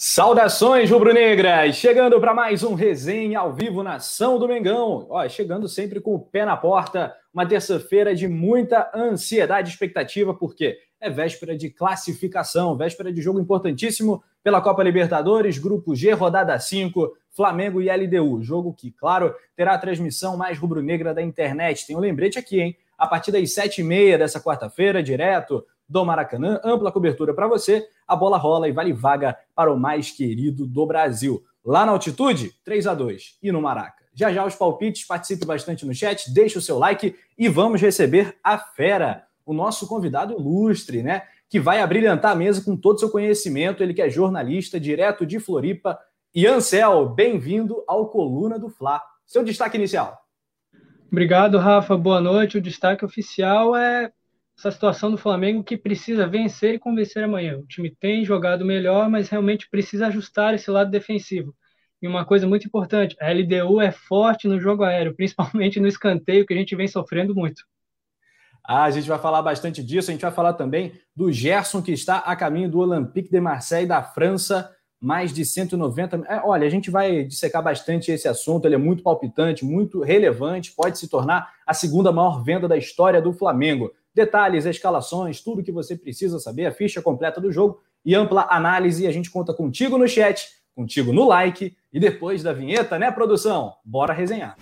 Saudações rubro-negras! Chegando para mais um resenha ao vivo na São do Mengão. Ó, chegando sempre com o pé na porta, uma terça-feira de muita ansiedade e expectativa, porque é véspera de classificação, véspera de jogo importantíssimo pela Copa Libertadores, Grupo G, rodada 5, Flamengo e LDU. Jogo que, claro, terá a transmissão mais rubro-negra da internet. Tem um lembrete aqui, hein? A partir das sete e meia dessa quarta-feira, direto do Maracanã, ampla cobertura para você, a bola rola e vale vaga para o mais querido do Brasil. Lá na altitude, 3 a 2 e no Maraca. Já já os palpites, participe bastante no chat, deixe o seu like e vamos receber a fera, o nosso convidado ilustre, né? Que vai abrilhantar a mesa com todo o seu conhecimento. Ele que é jornalista, direto de Floripa. Ian Cel, bem-vindo ao Coluna do Fla. Seu destaque inicial. Obrigado, Rafa. Boa noite. O destaque oficial é essa situação do Flamengo que precisa vencer e convencer amanhã. O time tem jogado melhor, mas realmente precisa ajustar esse lado defensivo. E uma coisa muito importante, a LDU é forte no jogo aéreo, principalmente no escanteio, que a gente vem sofrendo muito. Ah, a gente vai falar bastante disso. A gente vai falar também do Gerson, que está a caminho do Olympique de Marseille da França. Mais de 190. É, olha, a gente vai dissecar bastante esse assunto. Ele é muito palpitante, muito relevante. Pode se tornar a segunda maior venda da história do Flamengo detalhes, escalações, tudo que você precisa saber, a ficha completa do jogo e ampla análise. A gente conta contigo no chat, contigo no like e depois da vinheta, né, produção? Bora resenhar.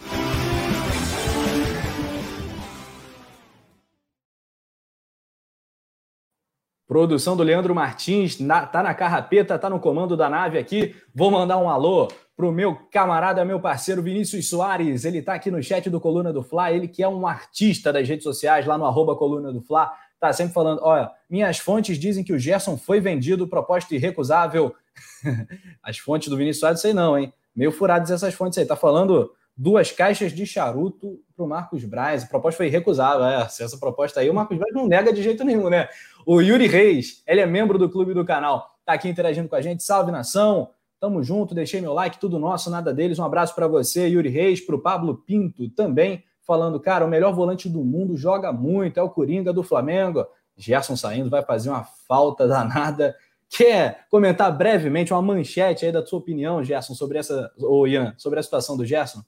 Produção do Leandro Martins, na, tá na carrapeta, tá no comando da nave aqui. Vou mandar um alô pro meu camarada, meu parceiro Vinícius Soares. Ele tá aqui no chat do Coluna do Fla, ele que é um artista das redes sociais, lá no arroba Coluna do Fla, tá sempre falando, olha, minhas fontes dizem que o Gerson foi vendido, proposta irrecusável. As fontes do Vinícius Soares, sei não, hein? Meio furadas essas fontes aí. Tá falando duas caixas de charuto para o Marcos Braz. A proposta foi recusável. É, essa proposta aí, o Marcos Braz não nega de jeito nenhum, né? O Yuri Reis, ele é membro do clube do canal, tá aqui interagindo com a gente. Salve nação! Tamo junto, deixei meu like, tudo nosso, nada deles. Um abraço para você, Yuri Reis, para o Pablo Pinto também, falando, cara, o melhor volante do mundo joga muito, é o Coringa do Flamengo. Gerson saindo, vai fazer uma falta danada. Quer comentar brevemente uma manchete aí da sua opinião, Gerson, sobre essa, ou Ian, sobre a situação do Gerson?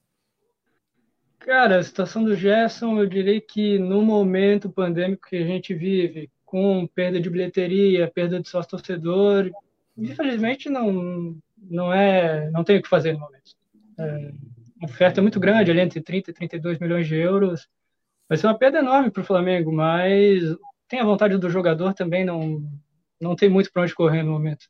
Cara, a situação do Gerson, eu diria que no momento pandêmico que a gente vive, com perda de bilheteria, perda de sócio torcedor, infelizmente não não é não tem o que fazer no momento. É, a oferta é muito grande, ali entre 30 e 32 milhões de euros. Vai ser uma perda enorme para o Flamengo, mas tem a vontade do jogador também, não, não tem muito para onde correr no momento.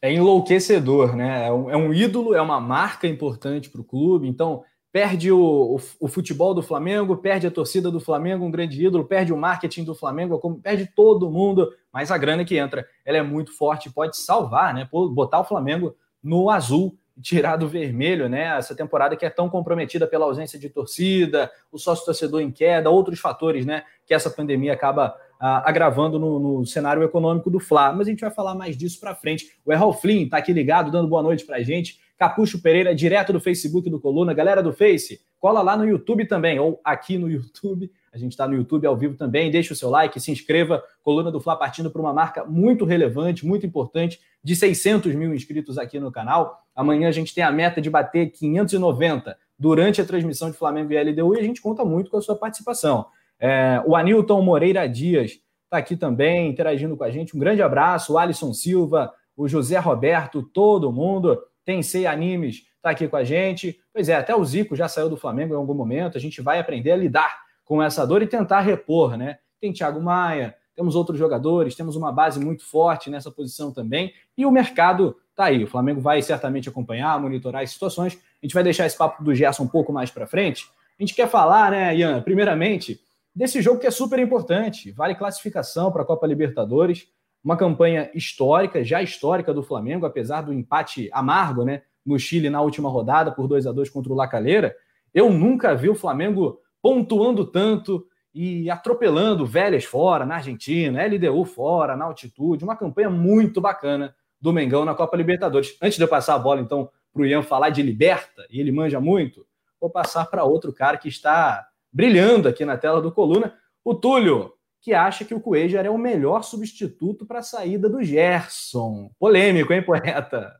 É enlouquecedor, né? É um, é um ídolo, é uma marca importante para o clube, então perde o, o, o, futebol do Flamengo, perde a torcida do Flamengo, um grande ídolo, perde o marketing do Flamengo, perde todo mundo, mas a grana que entra, ela é muito forte, pode salvar, né? Botar o Flamengo no azul tirar do vermelho, né? Essa temporada que é tão comprometida pela ausência de torcida, o sócio torcedor em queda, outros fatores, né? Que essa pandemia acaba ah, agravando no, no, cenário econômico do Fla. Mas a gente vai falar mais disso para frente. O Errol Flynn está aqui ligado, dando boa noite para a gente. Capucho Pereira, direto do Facebook do Coluna. Galera do Face, cola lá no YouTube também, ou aqui no YouTube. A gente está no YouTube ao vivo também. Deixa o seu like, se inscreva. Coluna do Fla partindo para uma marca muito relevante, muito importante, de 600 mil inscritos aqui no canal. Amanhã a gente tem a meta de bater 590 durante a transmissão de Flamengo e LDU e a gente conta muito com a sua participação. É, o Anilton Moreira Dias está aqui também interagindo com a gente. Um grande abraço. O Alisson Silva, o José Roberto, todo mundo. Tensei Animes está aqui com a gente. Pois é, até o Zico já saiu do Flamengo em algum momento. A gente vai aprender a lidar com essa dor e tentar repor, né? Tem Thiago Maia, temos outros jogadores, temos uma base muito forte nessa posição também. E o mercado está aí. O Flamengo vai certamente acompanhar, monitorar as situações. A gente vai deixar esse papo do Gerson um pouco mais para frente. A gente quer falar, né, Ian, primeiramente, desse jogo que é super importante. Vale classificação para a Copa Libertadores uma campanha histórica, já histórica do Flamengo, apesar do empate amargo, né, no Chile na última rodada por 2 a 2 contra o Lacaleira. Eu nunca vi o Flamengo pontuando tanto e atropelando Vélez fora, na Argentina, LDU fora, na altitude. Uma campanha muito bacana do Mengão na Copa Libertadores. Antes de eu passar a bola, então, para o Ian falar de Liberta, e ele manja muito, vou passar para outro cara que está brilhando aqui na tela do Coluna, o Túlio. Que acha que o Cuejar é o melhor substituto para a saída do Gerson. Polêmico, hein, poeta?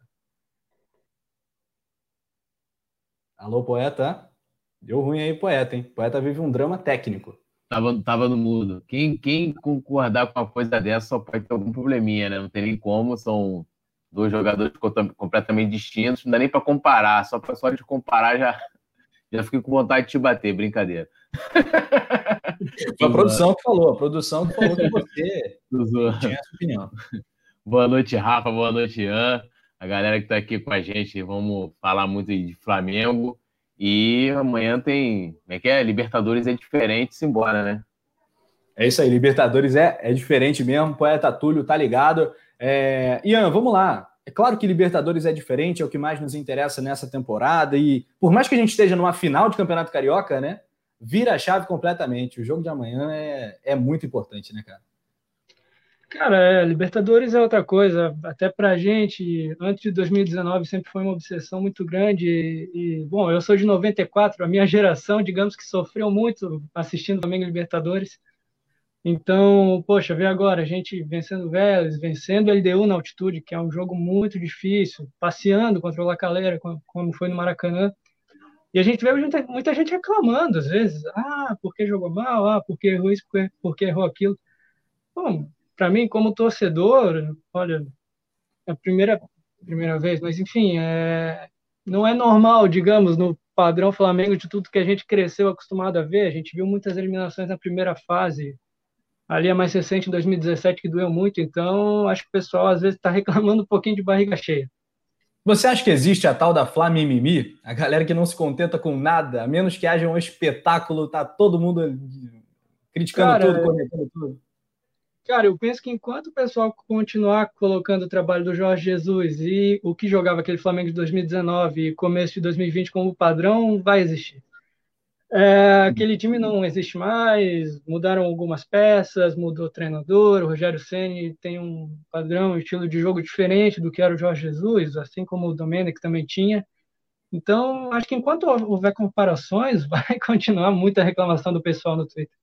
Alô, poeta? Deu ruim aí, poeta, hein? Poeta vive um drama técnico. Tava, tava no mudo. Quem, quem concordar com uma coisa dessa só pode ter algum probleminha, né? Não tem nem como, são dois jogadores completamente distintos, não dá nem para comparar, só para só de comparar já, já fiquei com vontade de te bater, brincadeira. Foi a produção que falou, a produção que falou que você tinha essa opinião. Boa noite, Rafa, boa noite, Ian, a galera que está aqui com a gente, vamos falar muito de Flamengo, e amanhã tem, como é que é? Libertadores é diferente, simbora, né? É isso aí, Libertadores é, é diferente mesmo, poeta Túlio tá ligado. É... Ian, vamos lá. É claro que Libertadores é diferente, é o que mais nos interessa nessa temporada. E por mais que a gente esteja numa final de Campeonato Carioca, né? Vira a chave completamente. O jogo de amanhã é, é muito importante, né, cara? Cara, é, Libertadores é outra coisa. Até pra gente, antes de 2019, sempre foi uma obsessão muito grande. E, bom, eu sou de 94, a minha geração, digamos que sofreu muito assistindo também Libertadores. Então, poxa, vê agora, a gente vencendo o Vélez, vencendo o LDU na altitude, que é um jogo muito difícil, passeando contra o Lacaleira, como foi no Maracanã. E a gente vê muita, muita gente reclamando, às vezes, ah, porque jogou mal, ah, porque errou isso, porque, porque errou aquilo. Bom, para mim, como torcedor, olha, é a primeira, primeira vez, mas enfim, é, não é normal, digamos, no padrão Flamengo de tudo que a gente cresceu acostumado a ver. A gente viu muitas eliminações na primeira fase, ali é mais recente, em 2017, que doeu muito. Então, acho que o pessoal às vezes está reclamando um pouquinho de barriga cheia. Você acha que existe a tal da Flá Mimimi? A galera que não se contenta com nada, a menos que haja um espetáculo, tá todo mundo criticando cara, tudo, comentando tudo. Cara, eu penso que enquanto o pessoal continuar colocando o trabalho do Jorge Jesus e o que jogava aquele Flamengo de 2019 e começo de 2020 como padrão, vai existir. É, aquele time não existe mais, mudaram algumas peças, mudou o treinador, o Rogério Ceni tem um padrão, um estilo de jogo diferente do que era o Jorge Jesus, assim como o Domenic também tinha. Então, acho que enquanto houver comparações, vai continuar muita reclamação do pessoal no Twitter.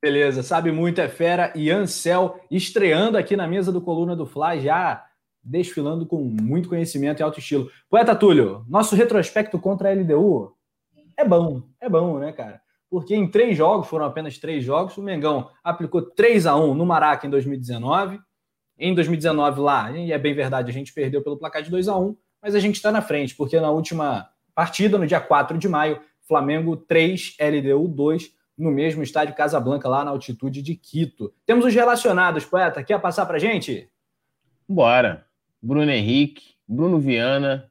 Beleza, sabe muito, é fera. E Ansel estreando aqui na mesa do Coluna do Fly, já desfilando com muito conhecimento e alto estilo. Poeta Túlio, nosso retrospecto contra a LDU é bom, é bom, né, cara? Porque em três jogos, foram apenas três jogos, o Mengão aplicou 3 a 1 no Maraca em 2019. Em 2019, lá, e é bem verdade, a gente perdeu pelo placar de 2 a 1 mas a gente está na frente, porque na última partida, no dia 4 de maio, Flamengo 3, LDU 2, no mesmo estádio Casablanca, lá na altitude de Quito. Temos os relacionados, poeta. Quer passar para gente? Bora. Bruno Henrique, Bruno Viana,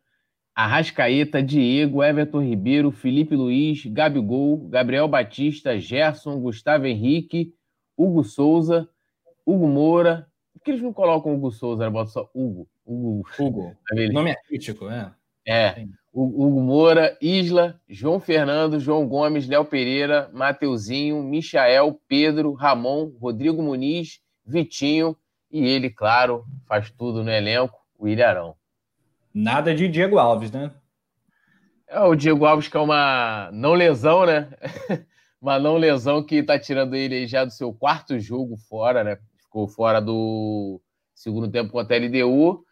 Arrascaeta, Diego, Everton Ribeiro, Felipe Luiz, Gabigol, Gabriel Batista, Gerson, Gustavo Henrique, Hugo Souza, Hugo Moura. Por que eles não colocam Hugo Souza? Bota só Hugo. Hugo. Hugo. O nome é crítico, né? É. Hugo Moura, Isla, João Fernando, João Gomes, Léo Pereira, Mateuzinho, Michael, Pedro, Ramon, Rodrigo Muniz, Vitinho e ele, claro, faz tudo no elenco, o Ilharão. Nada de Diego Alves, né? É, o Diego Alves que é uma não lesão, né? uma não lesão que tá tirando ele já do seu quarto jogo fora, né? Ficou fora do segundo tempo contra a LDU.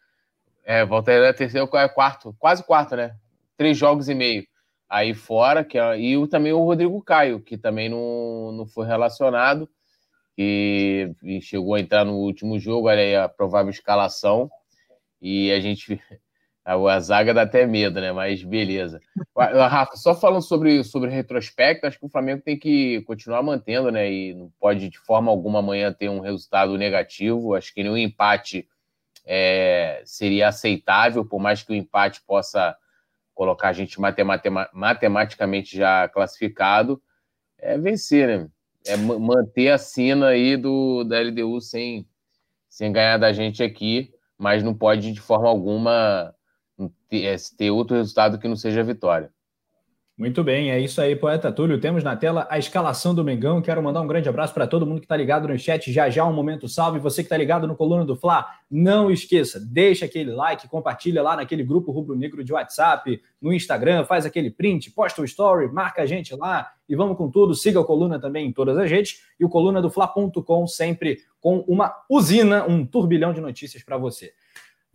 É, volta aí, é terceiro, é quarto, quase quarto, né? Três jogos e meio. Aí fora, que é, e o, também o Rodrigo Caio, que também não, não foi relacionado, e, e chegou a entrar no último jogo, olha aí a provável escalação. E a gente a zaga dá até medo, né? Mas beleza. Rafa, só falando sobre, sobre retrospecto, acho que o Flamengo tem que continuar mantendo, né? E não pode de forma alguma amanhã ter um resultado negativo. Acho que nenhum empate é, seria aceitável, por mais que o empate possa colocar a gente matematicamente já classificado. É vencer, né? É manter a sina aí do, da LDU sem, sem ganhar da gente aqui, mas não pode de forma alguma ter, é, ter outro resultado que não seja vitória. Muito bem, é isso aí, poeta Túlio. Temos na tela a escalação do Mengão. Quero mandar um grande abraço para todo mundo que está ligado no chat. Já já um momento salve. Você que está ligado no Coluna do Fla, não esqueça, deixa aquele like, compartilha lá naquele grupo rubro-negro de WhatsApp, no Instagram, faz aquele print, posta o story, marca a gente lá e vamos com tudo. Siga o Coluna também em todas as redes e o coluna do Fla.com sempre com uma usina, um turbilhão de notícias para você.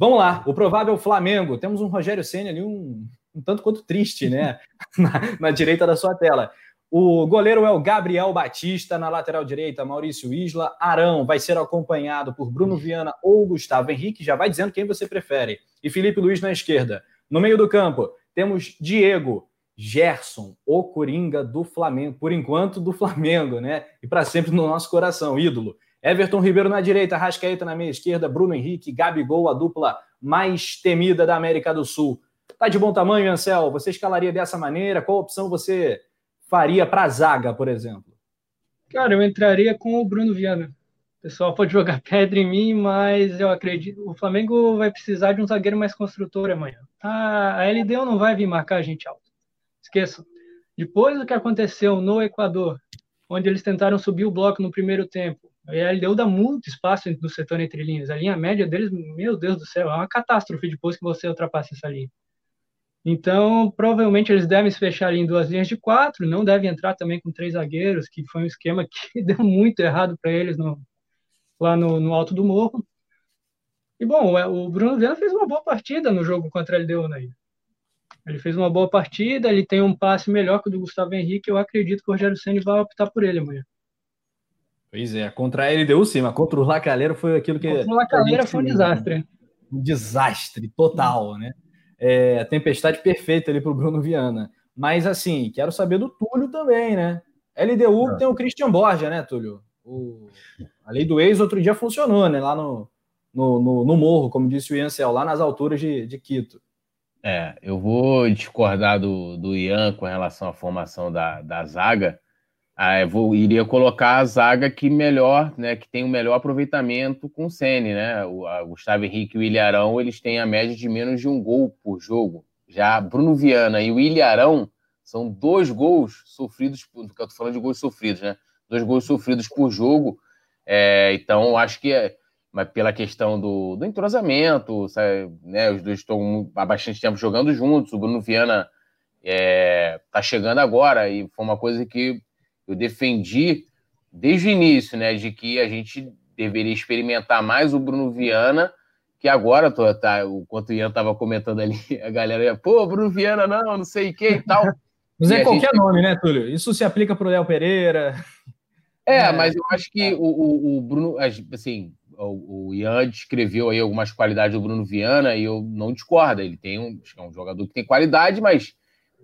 Vamos lá, o provável Flamengo. Temos um Rogério Senna ali, um um tanto quanto triste, né? na, na direita da sua tela. O goleiro é o Gabriel Batista, na lateral direita, Maurício Isla. Arão vai ser acompanhado por Bruno Viana ou Gustavo Henrique, já vai dizendo quem você prefere. E Felipe Luiz na esquerda. No meio do campo, temos Diego, Gerson, o Coringa do Flamengo, por enquanto do Flamengo, né? E para sempre no nosso coração, ídolo. Everton Ribeiro na direita, Rascaeta na meia esquerda, Bruno Henrique, Gabigol, a dupla mais temida da América do Sul. Tá de bom tamanho, Ansel? Você escalaria dessa maneira? Qual opção você faria para a zaga, por exemplo? Cara, eu entraria com o Bruno Viana. O pessoal pode jogar pedra em mim, mas eu acredito. O Flamengo vai precisar de um zagueiro mais construtor amanhã. A, a LDU não vai vir marcar a gente alto. Esqueçam. Depois do que aconteceu no Equador, onde eles tentaram subir o bloco no primeiro tempo, a LDU dá muito espaço no setor entre linhas. A linha média deles, meu Deus do céu, é uma catástrofe depois que você ultrapassa essa linha. Então, provavelmente eles devem se fechar em duas linhas de quatro, não devem entrar também com três zagueiros, que foi um esquema que deu muito errado para eles no, lá no, no, alto do morro. E bom, o Bruno Viana fez uma boa partida no jogo contra a LDU, né? Ele fez uma boa partida, ele tem um passe melhor que o do Gustavo Henrique, eu acredito que o Rogério Ceni vai optar por ele amanhã. Pois é, contra a LDU sim, mas contra o Lacaleiro foi aquilo que... Contra o Lacaleiro foi um desastre. Um desastre total, né? é, tempestade perfeita ali para o Bruno Viana. Mas, assim, quero saber do Túlio também, né? LDU é. tem o Christian Borja, né, Túlio? O, a lei do ex outro dia funcionou, né? Lá no, no, no, no morro, como disse o Ian Cel, lá nas alturas de, de Quito. É, eu vou discordar do, do Ian com relação à formação da, da zaga, ah, vou, iria colocar a zaga que melhor, né, que tem o melhor aproveitamento com o Sene, né? O Gustavo Henrique e o Ilharão, eles têm a média de menos de um gol por jogo. Já Bruno Viana e o Ilharão são dois gols sofridos, eu tô falando de gols sofridos, né? Dois gols sofridos por jogo. É, então, acho que é, mas pela questão do, do entrosamento, sabe, né? Os dois estão há bastante tempo jogando juntos. O Bruno Viana é, tá chegando agora e foi uma coisa que eu defendi desde o início, né, de que a gente deveria experimentar mais o Bruno Viana, que agora, tô, tá, enquanto o Ian estava comentando ali, a galera ia, pô, Bruno Viana não, não sei o que e tal. Mas é qualquer gente... nome, né, Túlio? Isso se aplica para o Léo Pereira. É, é, mas eu acho que o, o, o Bruno, assim, o, o, Ian descreveu aí algumas qualidades do Bruno Viana e eu não discordo. Ele tem um, é um jogador que tem qualidade, mas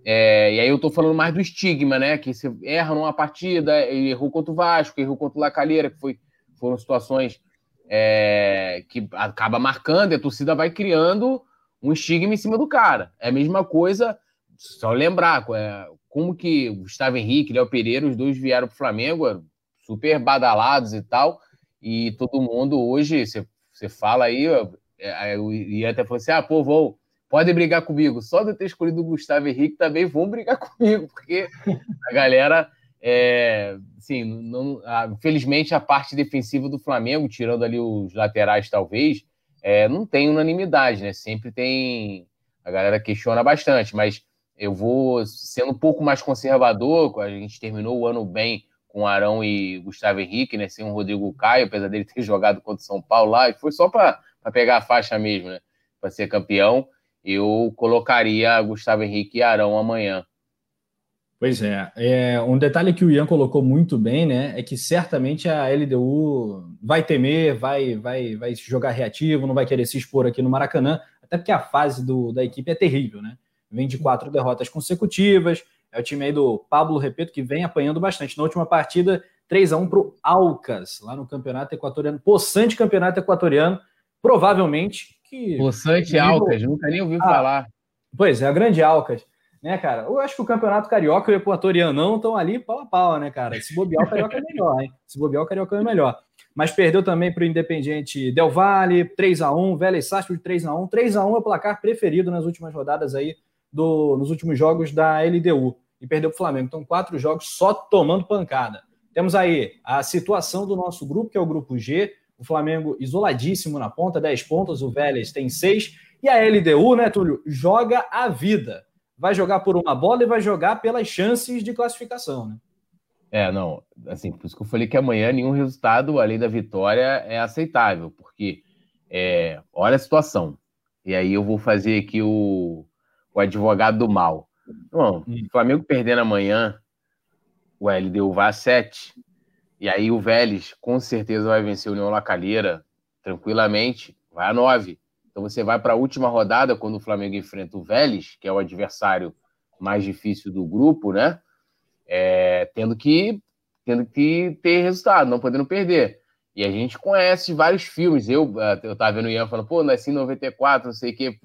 é, e aí eu tô falando mais do estigma, né? Que você erra numa partida, errou contra o Vasco, errou contra o Lacalheira, que foi, foram situações é, que acaba marcando e a torcida vai criando um estigma em cima do cara. É a mesma coisa, só lembrar, é, como que Gustavo Henrique, Léo Pereira, os dois vieram para o Flamengo, super badalados e tal, e todo mundo hoje, você, fala aí, e até falou assim, ah, pô, vou podem brigar comigo. Só de eu ter escolhido o Gustavo Henrique também vão brigar comigo, porque a galera, é, não, a, infelizmente a parte defensiva do Flamengo, tirando ali os laterais talvez, é, não tem unanimidade, né? Sempre tem. A galera questiona bastante, mas eu vou sendo um pouco mais conservador. A gente terminou o ano bem com Arão e Gustavo Henrique, né? Sem o Rodrigo Caio, apesar dele ter jogado contra o São Paulo lá, e foi só para pegar a faixa mesmo, né? Para ser campeão eu colocaria Gustavo Henrique e Arão amanhã. Pois é. é. Um detalhe que o Ian colocou muito bem, né? É que certamente a LDU vai temer, vai, vai, vai jogar reativo, não vai querer se expor aqui no Maracanã, até porque a fase do, da equipe é terrível, né? Vem de quatro derrotas consecutivas. É o time aí do Pablo Repeto que vem apanhando bastante. Na última partida, 3 a 1 para o Alcas, lá no campeonato equatoriano, possante campeonato equatoriano. Provavelmente que. Poçante Alcas, nunca nem ouvi ah, falar. Pois é, a grande Alcas. Né, cara? Eu acho que o Campeonato Carioca e o Equatoriano não estão ali pau a pau, né, cara? Se bobear, o Carioca é melhor, hein? Se bobear, o Carioca é melhor. Mas perdeu também para o Independiente Del Valle, 3x1, Vélez Sarsfield 3x1. 3x1 é o placar preferido nas últimas rodadas aí, do, nos últimos jogos da LDU. e perdeu para o Flamengo. Então, quatro jogos só tomando pancada. Temos aí a situação do nosso grupo, que é o grupo G. O Flamengo isoladíssimo na ponta, 10 pontos, o Vélez tem 6. E a LDU, né, Túlio, joga a vida. Vai jogar por uma bola e vai jogar pelas chances de classificação, né? É, não, assim, por isso que eu falei que amanhã nenhum resultado além da vitória é aceitável, porque é, olha a situação. E aí eu vou fazer aqui o, o advogado do mal. Bom, hum. o Flamengo perdendo amanhã, o LDU vai a 7, e aí o Vélez com certeza vai vencer o União Lacalheira tranquilamente, vai a 9. Então você vai para a última rodada, quando o Flamengo enfrenta o Vélez, que é o adversário mais difícil do grupo, né? é, tendo que tendo que ter resultado, não podendo perder. E a gente conhece vários filmes. Eu, é, eu tava vendo o Ian falando, pô, nasci em 94, não sei o quê.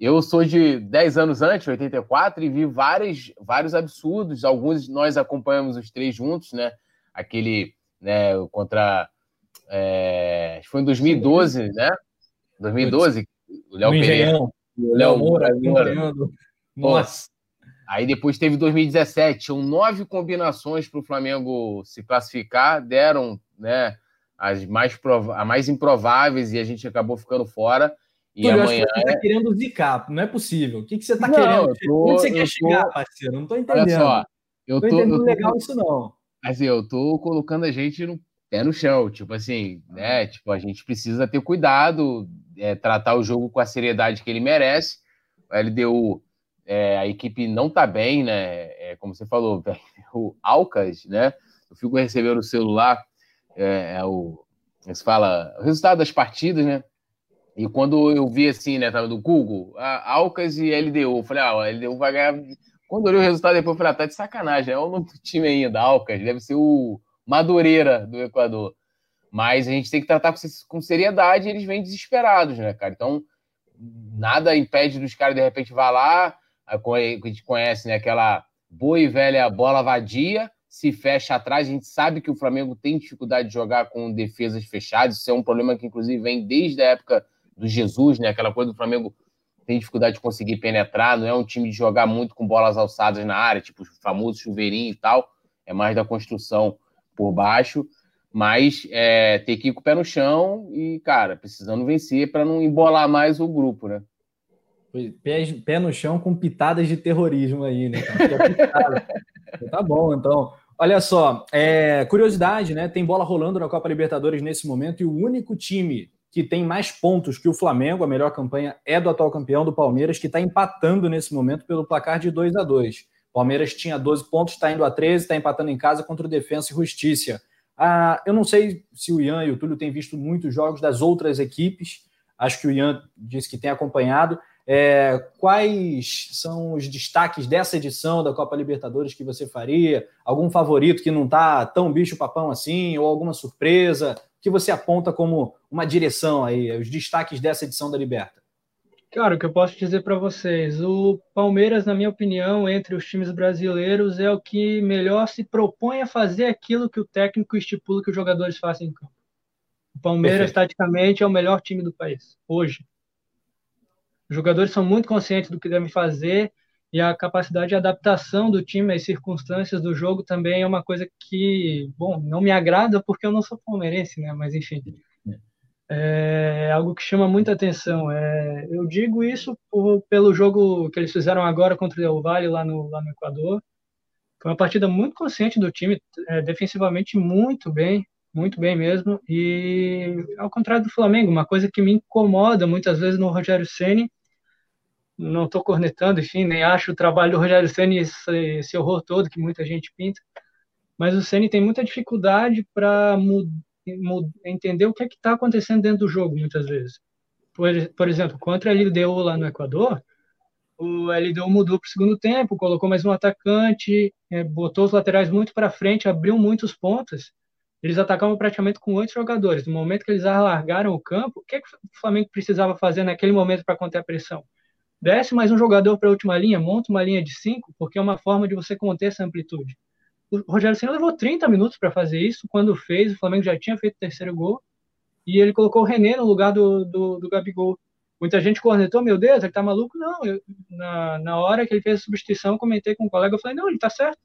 Eu sou de 10 anos antes, 84, e vi vários, vários absurdos. Alguns nós acompanhamos os três juntos, né? Aquele né, contra. É, foi em 2012, né? 2012, o Léo Pereira. O Léo Moura. Nossa. Aí depois teve 2017, tinham nove combinações para o Flamengo se classificar, deram né, as mais, prova mais improváveis e a gente acabou ficando fora. E Túlio, amanhã. Acho que você está querendo zicar, não é possível. O que, que você está querendo? Tô, Onde você quer tô... chegar, parceiro? Não estou entendendo. Olha só, eu tô, entendendo tô, legal isso, não. Assim, eu tô colocando a gente no pé no chão, tipo assim, né? Tipo, a gente precisa ter cuidado, é, tratar o jogo com a seriedade que ele merece. O LDU é, a equipe não está bem, né? É, como você falou, o Alcas, né? Eu fico recebendo o celular, é, é o. Se fala, o resultado das partidas, né? E quando eu vi assim, né, tava do Google, Alcas e LDU, eu falei, ah, o LDU vai ganhar. Quando eu olhei o resultado depois, eu falei, ah, tá de sacanagem, é o nome do time ainda, Alcas, deve ser o Madureira do Equador. Mas a gente tem que tratar com seriedade eles vêm desesperados, né, cara? Então, nada impede dos caras, de repente, vá lá, a gente conhece, né? Aquela boa e velha bola vadia, se fecha atrás. A gente sabe que o Flamengo tem dificuldade de jogar com defesas fechadas. Isso é um problema que, inclusive, vem desde a época do Jesus, né? Aquela coisa do Flamengo tem dificuldade de conseguir penetrar, não é um time de jogar muito com bolas alçadas na área, tipo o famoso chuveirinho e tal. É mais da construção por baixo. Mas é, tem que ir com o pé no chão e, cara, precisando vencer para não embolar mais o grupo, né? Pé, pé no chão com pitadas de terrorismo aí, né? Tá bom, então. Olha só, é, curiosidade, né? Tem bola rolando na Copa Libertadores nesse momento e o único time que tem mais pontos que o Flamengo, a melhor campanha é do atual campeão do Palmeiras, que está empatando nesse momento pelo placar de 2 a 2 Palmeiras tinha 12 pontos, está indo a 13, está empatando em casa contra o Defensa e Justiça. Ah, eu não sei se o Ian e o Túlio têm visto muitos jogos das outras equipes, acho que o Ian disse que tem acompanhado. É, quais são os destaques dessa edição da Copa Libertadores que você faria? Algum favorito que não está tão bicho-papão assim? Ou alguma surpresa? Que você aponta como uma direção aí, os destaques dessa edição da Liberta? Cara, o que eu posso dizer para vocês, o Palmeiras, na minha opinião, entre os times brasileiros, é o que melhor se propõe a fazer aquilo que o técnico estipula que os jogadores façam em campo. O Palmeiras, Perfeito. taticamente, é o melhor time do país, hoje. Os jogadores são muito conscientes do que devem fazer e a capacidade de adaptação do time às circunstâncias do jogo também é uma coisa que, bom, não me agrada porque eu não sou palmeirense, né? Mas enfim, é algo que chama muita atenção. É, eu digo isso por, pelo jogo que eles fizeram agora contra o Del Valle lá no, lá no Equador. Foi uma partida muito consciente do time, é, defensivamente muito bem, muito bem mesmo. E ao contrário do Flamengo, uma coisa que me incomoda muitas vezes no Rogério Ceni não estou cornetando, enfim, nem acho o trabalho do Rogério Ceni esse, esse, horror todo que muita gente pinta, mas o Ceni tem muita dificuldade para entender o que é que está acontecendo dentro do jogo, muitas vezes. Por, por exemplo, contra a LDU lá no Equador, o LDU mudou para o segundo tempo, colocou mais um atacante, é, botou os laterais muito para frente, abriu muitos pontos. Eles atacavam praticamente com oito jogadores. No momento que eles alargaram o campo, o que, é que o Flamengo precisava fazer naquele momento para conter a pressão? Desce mais um jogador para a última linha, monta uma linha de cinco, porque é uma forma de você conter essa amplitude. O Rogério Senna levou 30 minutos para fazer isso. Quando fez, o Flamengo já tinha feito o terceiro gol. E ele colocou o René no lugar do, do, do Gabigol. Muita gente cornetou, meu Deus, ele tá maluco? Não, eu, na, na hora que ele fez a substituição, comentei com um colega, eu falei, não, ele tá certo.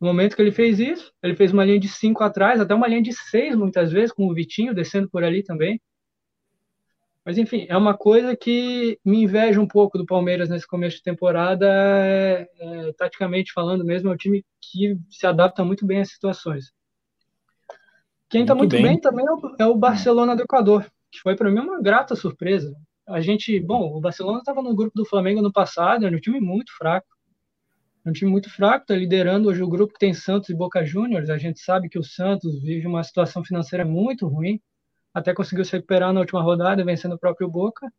No momento que ele fez isso, ele fez uma linha de cinco atrás, até uma linha de seis, muitas vezes, com o Vitinho descendo por ali também. Mas, enfim, é uma coisa que me inveja um pouco do Palmeiras nesse começo de temporada, é, é, taticamente falando mesmo, é um time que se adapta muito bem às situações. Quem está muito, muito bem. bem. também é o, é o, Barcelona do Equador, que foi para mim uma grata surpresa. A gente, bom, o Barcelona estava no grupo do Flamengo no passado, era um time muito fraco. É um time muito fraco, está liderando hoje o grupo que tem Santos e Boca Juniors. A gente sabe que o Santos vive uma situação financeira muito ruim até conseguiu se recuperar na última rodada, vencendo o próprio Boca.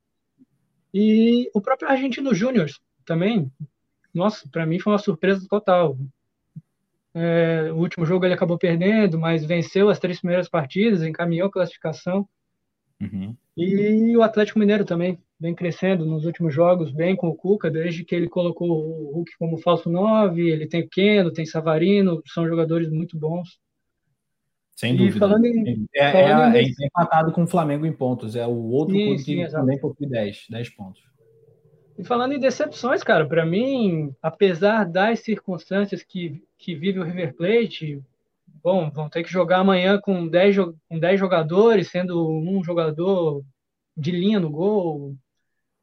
E o próprio Argentino Júnior também, nossa, para mim foi uma surpresa total. É, o último jogo ele acabou perdendo, mas venceu as três primeiras partidas, encaminhou a classificação. Uhum. E o Atlético Mineiro também vem crescendo nos últimos jogos, bem com o Cuca, desde que ele colocou o Hulk como falso 9, ele tem Keno, tem Savarino, são jogadores muito bons. Sem e dúvida. Falando em, é, falando é, em... é, empatado com o Flamengo em pontos. É o outro sim, clube que sim, também possui 10, 10 pontos. E falando em decepções, cara, para mim, apesar das circunstâncias que, que vive o River Plate, bom, vão ter que jogar amanhã com 10, com 10 jogadores, sendo um jogador de linha no gol.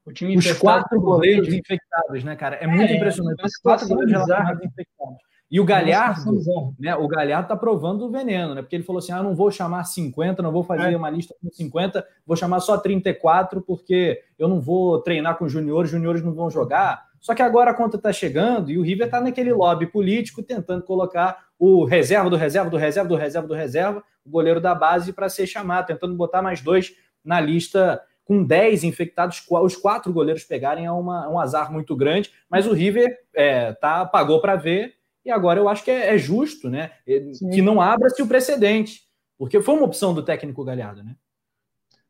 O time Os quatro goleiros infectados, né, cara? É muito é, impressionante. Os quatro goleiros infectados. E o Galhardo, né, o Galhardo tá provando o veneno, né? Porque ele falou assim: ah, não vou chamar 50, não vou fazer é. uma lista com 50, vou chamar só 34, porque eu não vou treinar com juniores, juniores não vão jogar. Só que agora a conta tá chegando e o River tá naquele lobby político tentando colocar o reserva do reserva do reserva do reserva do reserva, o goleiro da base para ser chamado, tentando botar mais dois na lista com 10 infectados, os quatro goleiros pegarem é, uma, um azar muito grande, mas o River é, tá, pagou para ver e agora eu acho que é, é justo, né? Sim. Que não abra-se o precedente, porque foi uma opção do técnico Galhardo, né?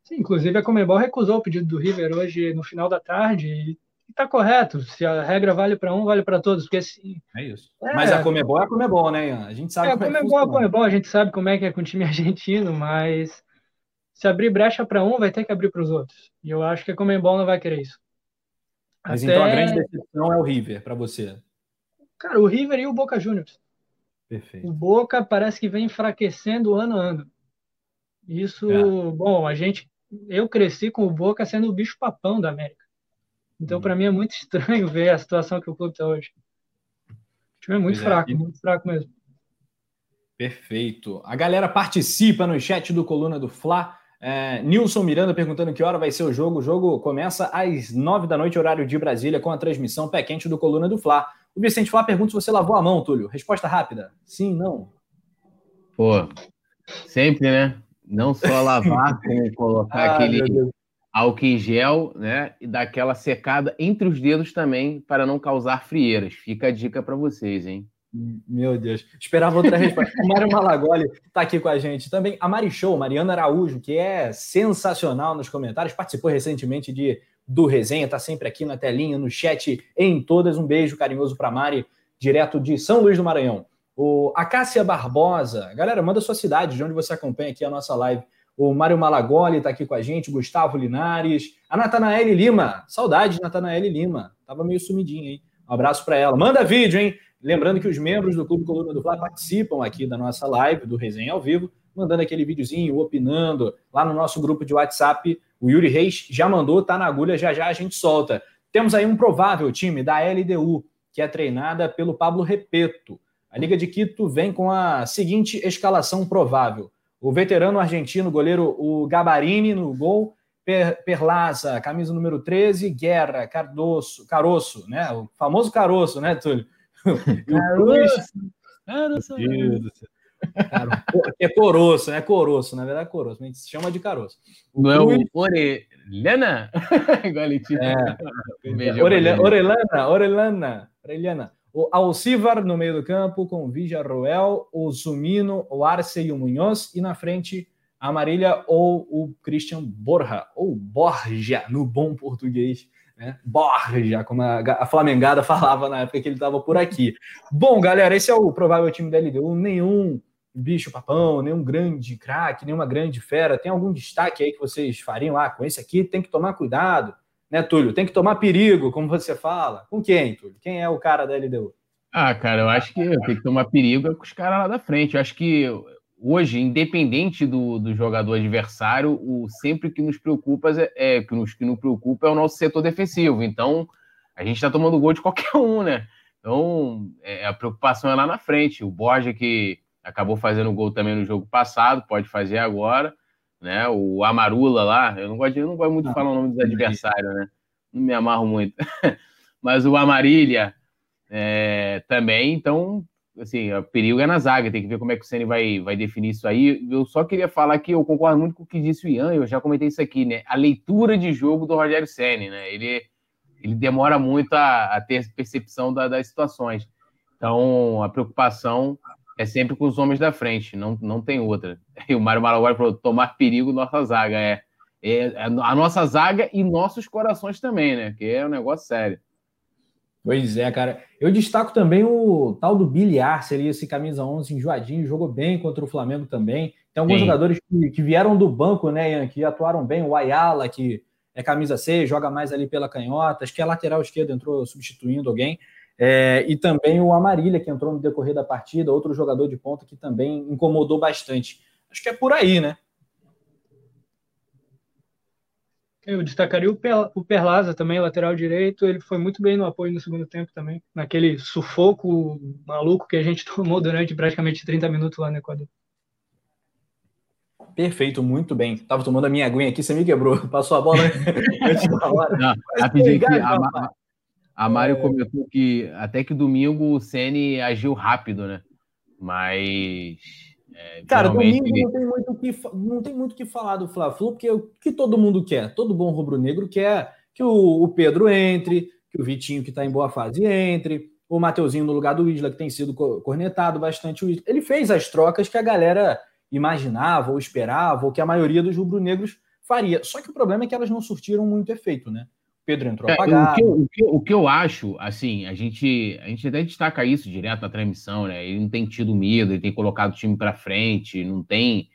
Sim, inclusive a Comebol recusou o pedido do River hoje no final da tarde e está correto. Se a regra vale para um, vale para todos, porque se... é isso. É... Mas a Comebol é a Comebol, né? Ian? A gente sabe. É, a Comebol é a Comebol, a gente sabe como é que é com o time argentino, mas se abrir brecha para um, vai ter que abrir para os outros. E eu acho que a Comebol não vai querer isso. Mas Até... então a grande decepção é o River para você. Cara, o River e o Boca Juniors. Perfeito. O Boca parece que vem enfraquecendo ano a ano. Isso, é. bom, a gente, eu cresci com o Boca sendo o bicho papão da América. Então, hum. para mim é muito estranho ver a situação que o clube está hoje. O time é muito pois é, fraco, é. muito fraco mesmo. Perfeito. A galera participa no chat do Coluna do Fla. É, Nilson Miranda perguntando que hora vai ser o jogo. O jogo começa às nove da noite, horário de Brasília, com a transmissão pé quente do Coluna do Fla. O Vicente Flá pergunta se você lavou a mão, Túlio. Resposta rápida: sim, não. Pô, sempre, né? Não só lavar, como colocar ah, aquele álcool em gel, né? E dar aquela secada entre os dedos também, para não causar frieiras. Fica a dica para vocês, hein? Meu Deus, esperava outra resposta. O Mário Malagoli está aqui com a gente também. A Mari Show, Mariana Araújo, que é sensacional nos comentários, participou recentemente de do Resenha, está sempre aqui na telinha, no chat, em todas. Um beijo carinhoso para Mari, direto de São Luís do Maranhão. O Acácia Barbosa, galera, manda sua cidade, de onde você acompanha aqui a nossa live. O Mário Malagoli está aqui com a gente, Gustavo Linares, a Natanaele Lima, saudade de Natanaele Lima, tava meio sumidinha, hein? Um abraço para ela. Manda vídeo, hein? Lembrando que os membros do Clube Coluna do Fla participam aqui da nossa live, do Resenha ao vivo, mandando aquele videozinho, opinando lá no nosso grupo de WhatsApp. O Yuri Reis já mandou, tá na agulha, já já a gente solta. Temos aí um provável time da LDU, que é treinada pelo Pablo Repeto. A Liga de Quito vem com a seguinte escalação provável: o veterano argentino goleiro o Gabarini no gol, per, Perlaza, camisa número 13, Guerra, Cardoso, Caroço, né? O famoso Caroço, né, Túlio? Caroço. Caroço. Cara, é coroço, é coroço, na verdade é coroço, a gente chama de caroço. Não é o Orelhana? Igual é. Orelhana, Orelhana, Orelhana, Orelhana. O Alcivar no meio do campo com o Villarroel, o Zumino, o Arce e o Munhoz, e na frente a Marília ou o Christian Borja, ou Borja, no bom português, né? Borja, como a, a Flamengada falava na época que ele estava por aqui. Bom, galera, esse é o provável time da LDU. Nenhum bicho papão, nenhum grande craque, nenhuma grande fera. Tem algum destaque aí que vocês fariam? Ah, com esse aqui tem que tomar cuidado, né, Túlio? Tem que tomar perigo, como você fala. Com quem, Túlio? Quem é o cara da LDU? Ah, cara, eu acho que tem que tomar perigo é com os caras lá da frente. Eu acho que hoje, independente do, do jogador adversário, o sempre que nos preocupa é, é que nos que nos preocupa é o nosso setor defensivo. Então, a gente está tomando gol de qualquer um, né? Então, é, a preocupação é lá na frente. O Borja que acabou fazendo gol também no jogo passado, pode fazer agora, né? O Amarula lá, eu não gosto, eu não gosto muito de falar o nome dos adversários, né? Não me amarro muito. Mas o Amarília é, também, então, assim, o perigo é na zaga, tem que ver como é que o Ceni vai, vai definir isso aí. Eu só queria falar que eu concordo muito com o que disse o Ian, eu já comentei isso aqui, né? A leitura de jogo do Rogério Ceni, né? Ele, ele demora muito a, a ter percepção da, das situações. Então, a preocupação é sempre com os homens da frente, não, não tem outra. E o Mário Malaguari falou: tomar perigo nossa zaga. É, é, a nossa zaga e nossos corações também, né? Que é um negócio sério. Pois é, cara. Eu destaco também o tal do Billy Arce, esse camisa 11 enjoadinho, jogou bem contra o Flamengo também. Tem alguns Sim. jogadores que, que, vieram do banco, né, Ian, que atuaram bem. O Ayala, que é camisa C, joga mais ali pela canhota. Acho que é lateral esquerdo, entrou substituindo alguém. É, e também o Amarília, que entrou no decorrer da partida, outro jogador de ponta que também incomodou bastante. Acho que é por aí, né? Eu destacaria o Perlaza também, lateral direito. Ele foi muito bem no apoio no segundo tempo também, naquele sufoco maluco que a gente tomou durante praticamente 30 minutos lá no Equador. Perfeito, muito bem. Tava tomando a minha aguinha aqui, você me quebrou. Passou a bola antes da hora. Não, rapidinho aqui, a, a Mário é... comentou que até que domingo o Ceni agiu rápido, né? Mas. É, Cara, domingo não tem muito que não tem muito que falar do Fla-Flu, porque o que todo mundo quer, todo bom rubro-negro quer que o, o, Pedro entre, que o Vitinho que está em boa fase entre, o Mateuzinho no lugar do Isla que tem sido cornetado bastante. Ele fez as trocas que a galera imaginava ou esperava, ou que a maioria dos rubro-negros faria. Só que o problema é que elas não surtiram muito efeito, né? Pedro entrou é, apagado. O que, eu, o, que, o que, eu acho, assim, a gente, a gente até destaca isso direto na transmissão, né? Ele não tem tido medo, ele tem colocado o time para frente, não tem,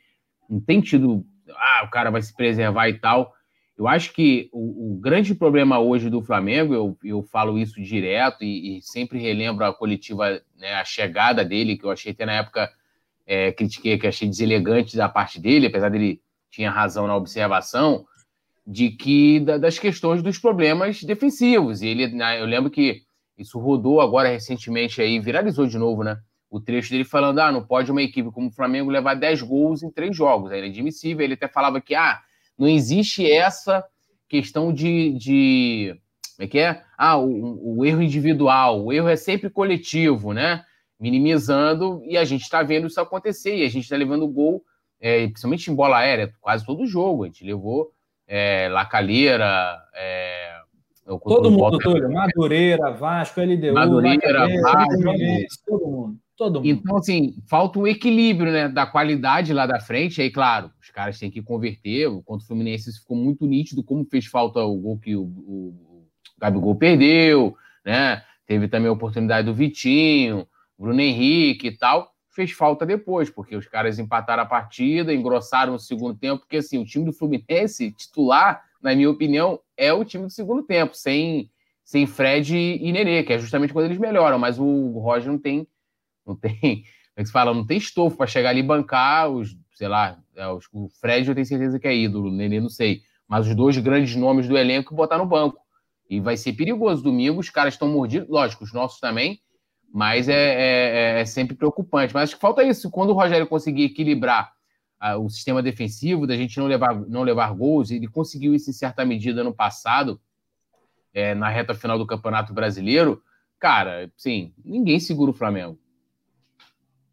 não tem tido, ah, o cara vai se preservar e tal. Eu acho que o, o grande problema hoje do Flamengo, eu, eu falo isso direto e, e sempre relembro a coletiva, né, a chegada dele, que eu achei até na época, é, critiquei, que achei deselegante da parte dele, apesar dele tinha razão na observação, de que das questões dos problemas defensivos. E ele, né, eu lembro que isso rodou agora recentemente aí, viralizou de novo, né? O trecho dele falando: ah, não pode uma equipe como o Flamengo levar 10 gols em três jogos. É inadmissível. Ele até falava que ah, não existe essa questão de. de como é que é? Ah, o, o erro individual, o erro é sempre coletivo, né? Minimizando, e a gente está vendo isso acontecer, e a gente está levando gol, é, principalmente em bola aérea, quase todo jogo. A gente levou é, Lacalheira, é, todo mundo, Túlio, Madureira, Vasco, LDU, Madureira, Vasco, todo mundo. Todo mundo. Então, assim, falta um equilíbrio né, da qualidade lá da frente. Aí, claro, os caras têm que converter. Contra o Fluminense ficou muito nítido como fez falta o gol que o, o, o Gabigol perdeu, né? Teve também a oportunidade do Vitinho, Bruno Henrique e tal fez falta depois, porque os caras empataram a partida, engrossaram o segundo tempo, porque assim, o time do Fluminense titular, na minha opinião, é o time do segundo tempo, sem, sem Fred e Nenê, que é justamente quando eles melhoram, mas o Roger não tem, não tem, como é que se fala, não tem estofo para chegar ali e bancar os, sei lá, é, os, o Fred eu tenho certeza que é ídolo, o Nenê não sei, mas os dois grandes nomes do elenco botar no banco. E vai ser perigoso domingo, os caras estão mordidos, lógico, os nossos também, mas é, é, é, sempre preocupante. Mas acho que falta isso. Quando o Rogério conseguir equilibrar uh, o sistema defensivo, da gente não levar, não levar gols, ele conseguiu isso em certa medida no passado, é, na reta final do Campeonato Brasileiro. Cara, sim, ninguém segura o Flamengo.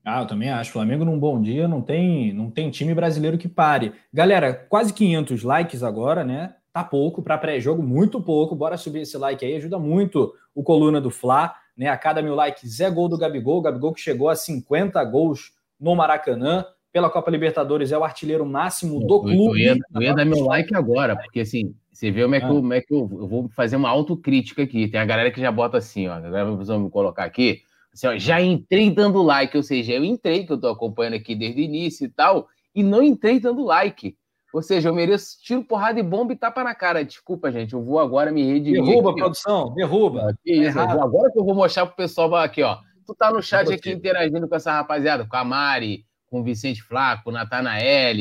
Ah, eu também acho. Flamengo num bom dia não tem, não tem time brasileiro que pare. Galera, quase 500 likes agora, né? Tá pouco para pré-jogo, muito pouco. Bora subir esse like aí, ajuda muito o Coluna do Fla né? A cada mil likes é gol do Gabigol. O Gabigol que chegou a 50 gols no Maracanã. Pela Copa Libertadores é o artilheiro máximo do clube. Eu ia, eu ia dar meu like agora, porque assim, você vê como é que, ah. eu, como é que eu, eu, vou fazer uma autocrítica aqui. Tem a galera que já bota assim, ó. Agora vamos colocar aqui. Assim, ó, já entrei dando like, ou seja, eu entrei, que eu tô acompanhando aqui desde o início e tal, e não entrei dando like. Ou seja, eu mereço tiro, porrada e bomba e tapa na cara. Desculpa, gente, eu vou agora me redimir. Derruba, aqui, produção, derruba. que é isso, agora que eu vou mostrar pro pessoal aqui, ó. Tu tá no chat aqui interagindo com essa rapaziada, com a Mari, com o Vicente Flaco, Natanael,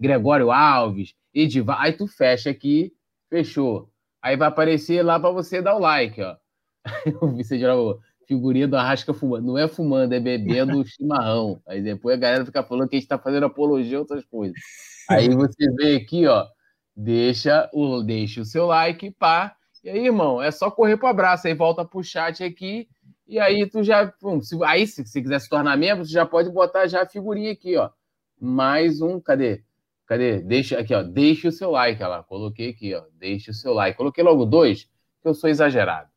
Gregório Alves, Edivar. Aí tu fecha aqui, fechou. Aí vai aparecer lá para você dar o like, ó. o Vicente figurinha do Arrasca fumando. Não é fumando, é bebendo chimarrão. Aí depois a galera fica falando que a gente tá fazendo apologia a outras coisas. Aí você vem aqui, ó, deixa o, deixa o seu like, pá. E aí, irmão, é só correr pro abraço. Aí volta pro chat aqui. E aí tu já. Pum, se, aí, se você quiser se tornar membro, você já pode botar já a figurinha aqui, ó. Mais um. Cadê? Cadê? Deixa aqui, ó. Deixa o seu like, ó lá. Coloquei aqui, ó. Deixa o seu like. Coloquei logo dois, que eu sou exagerado.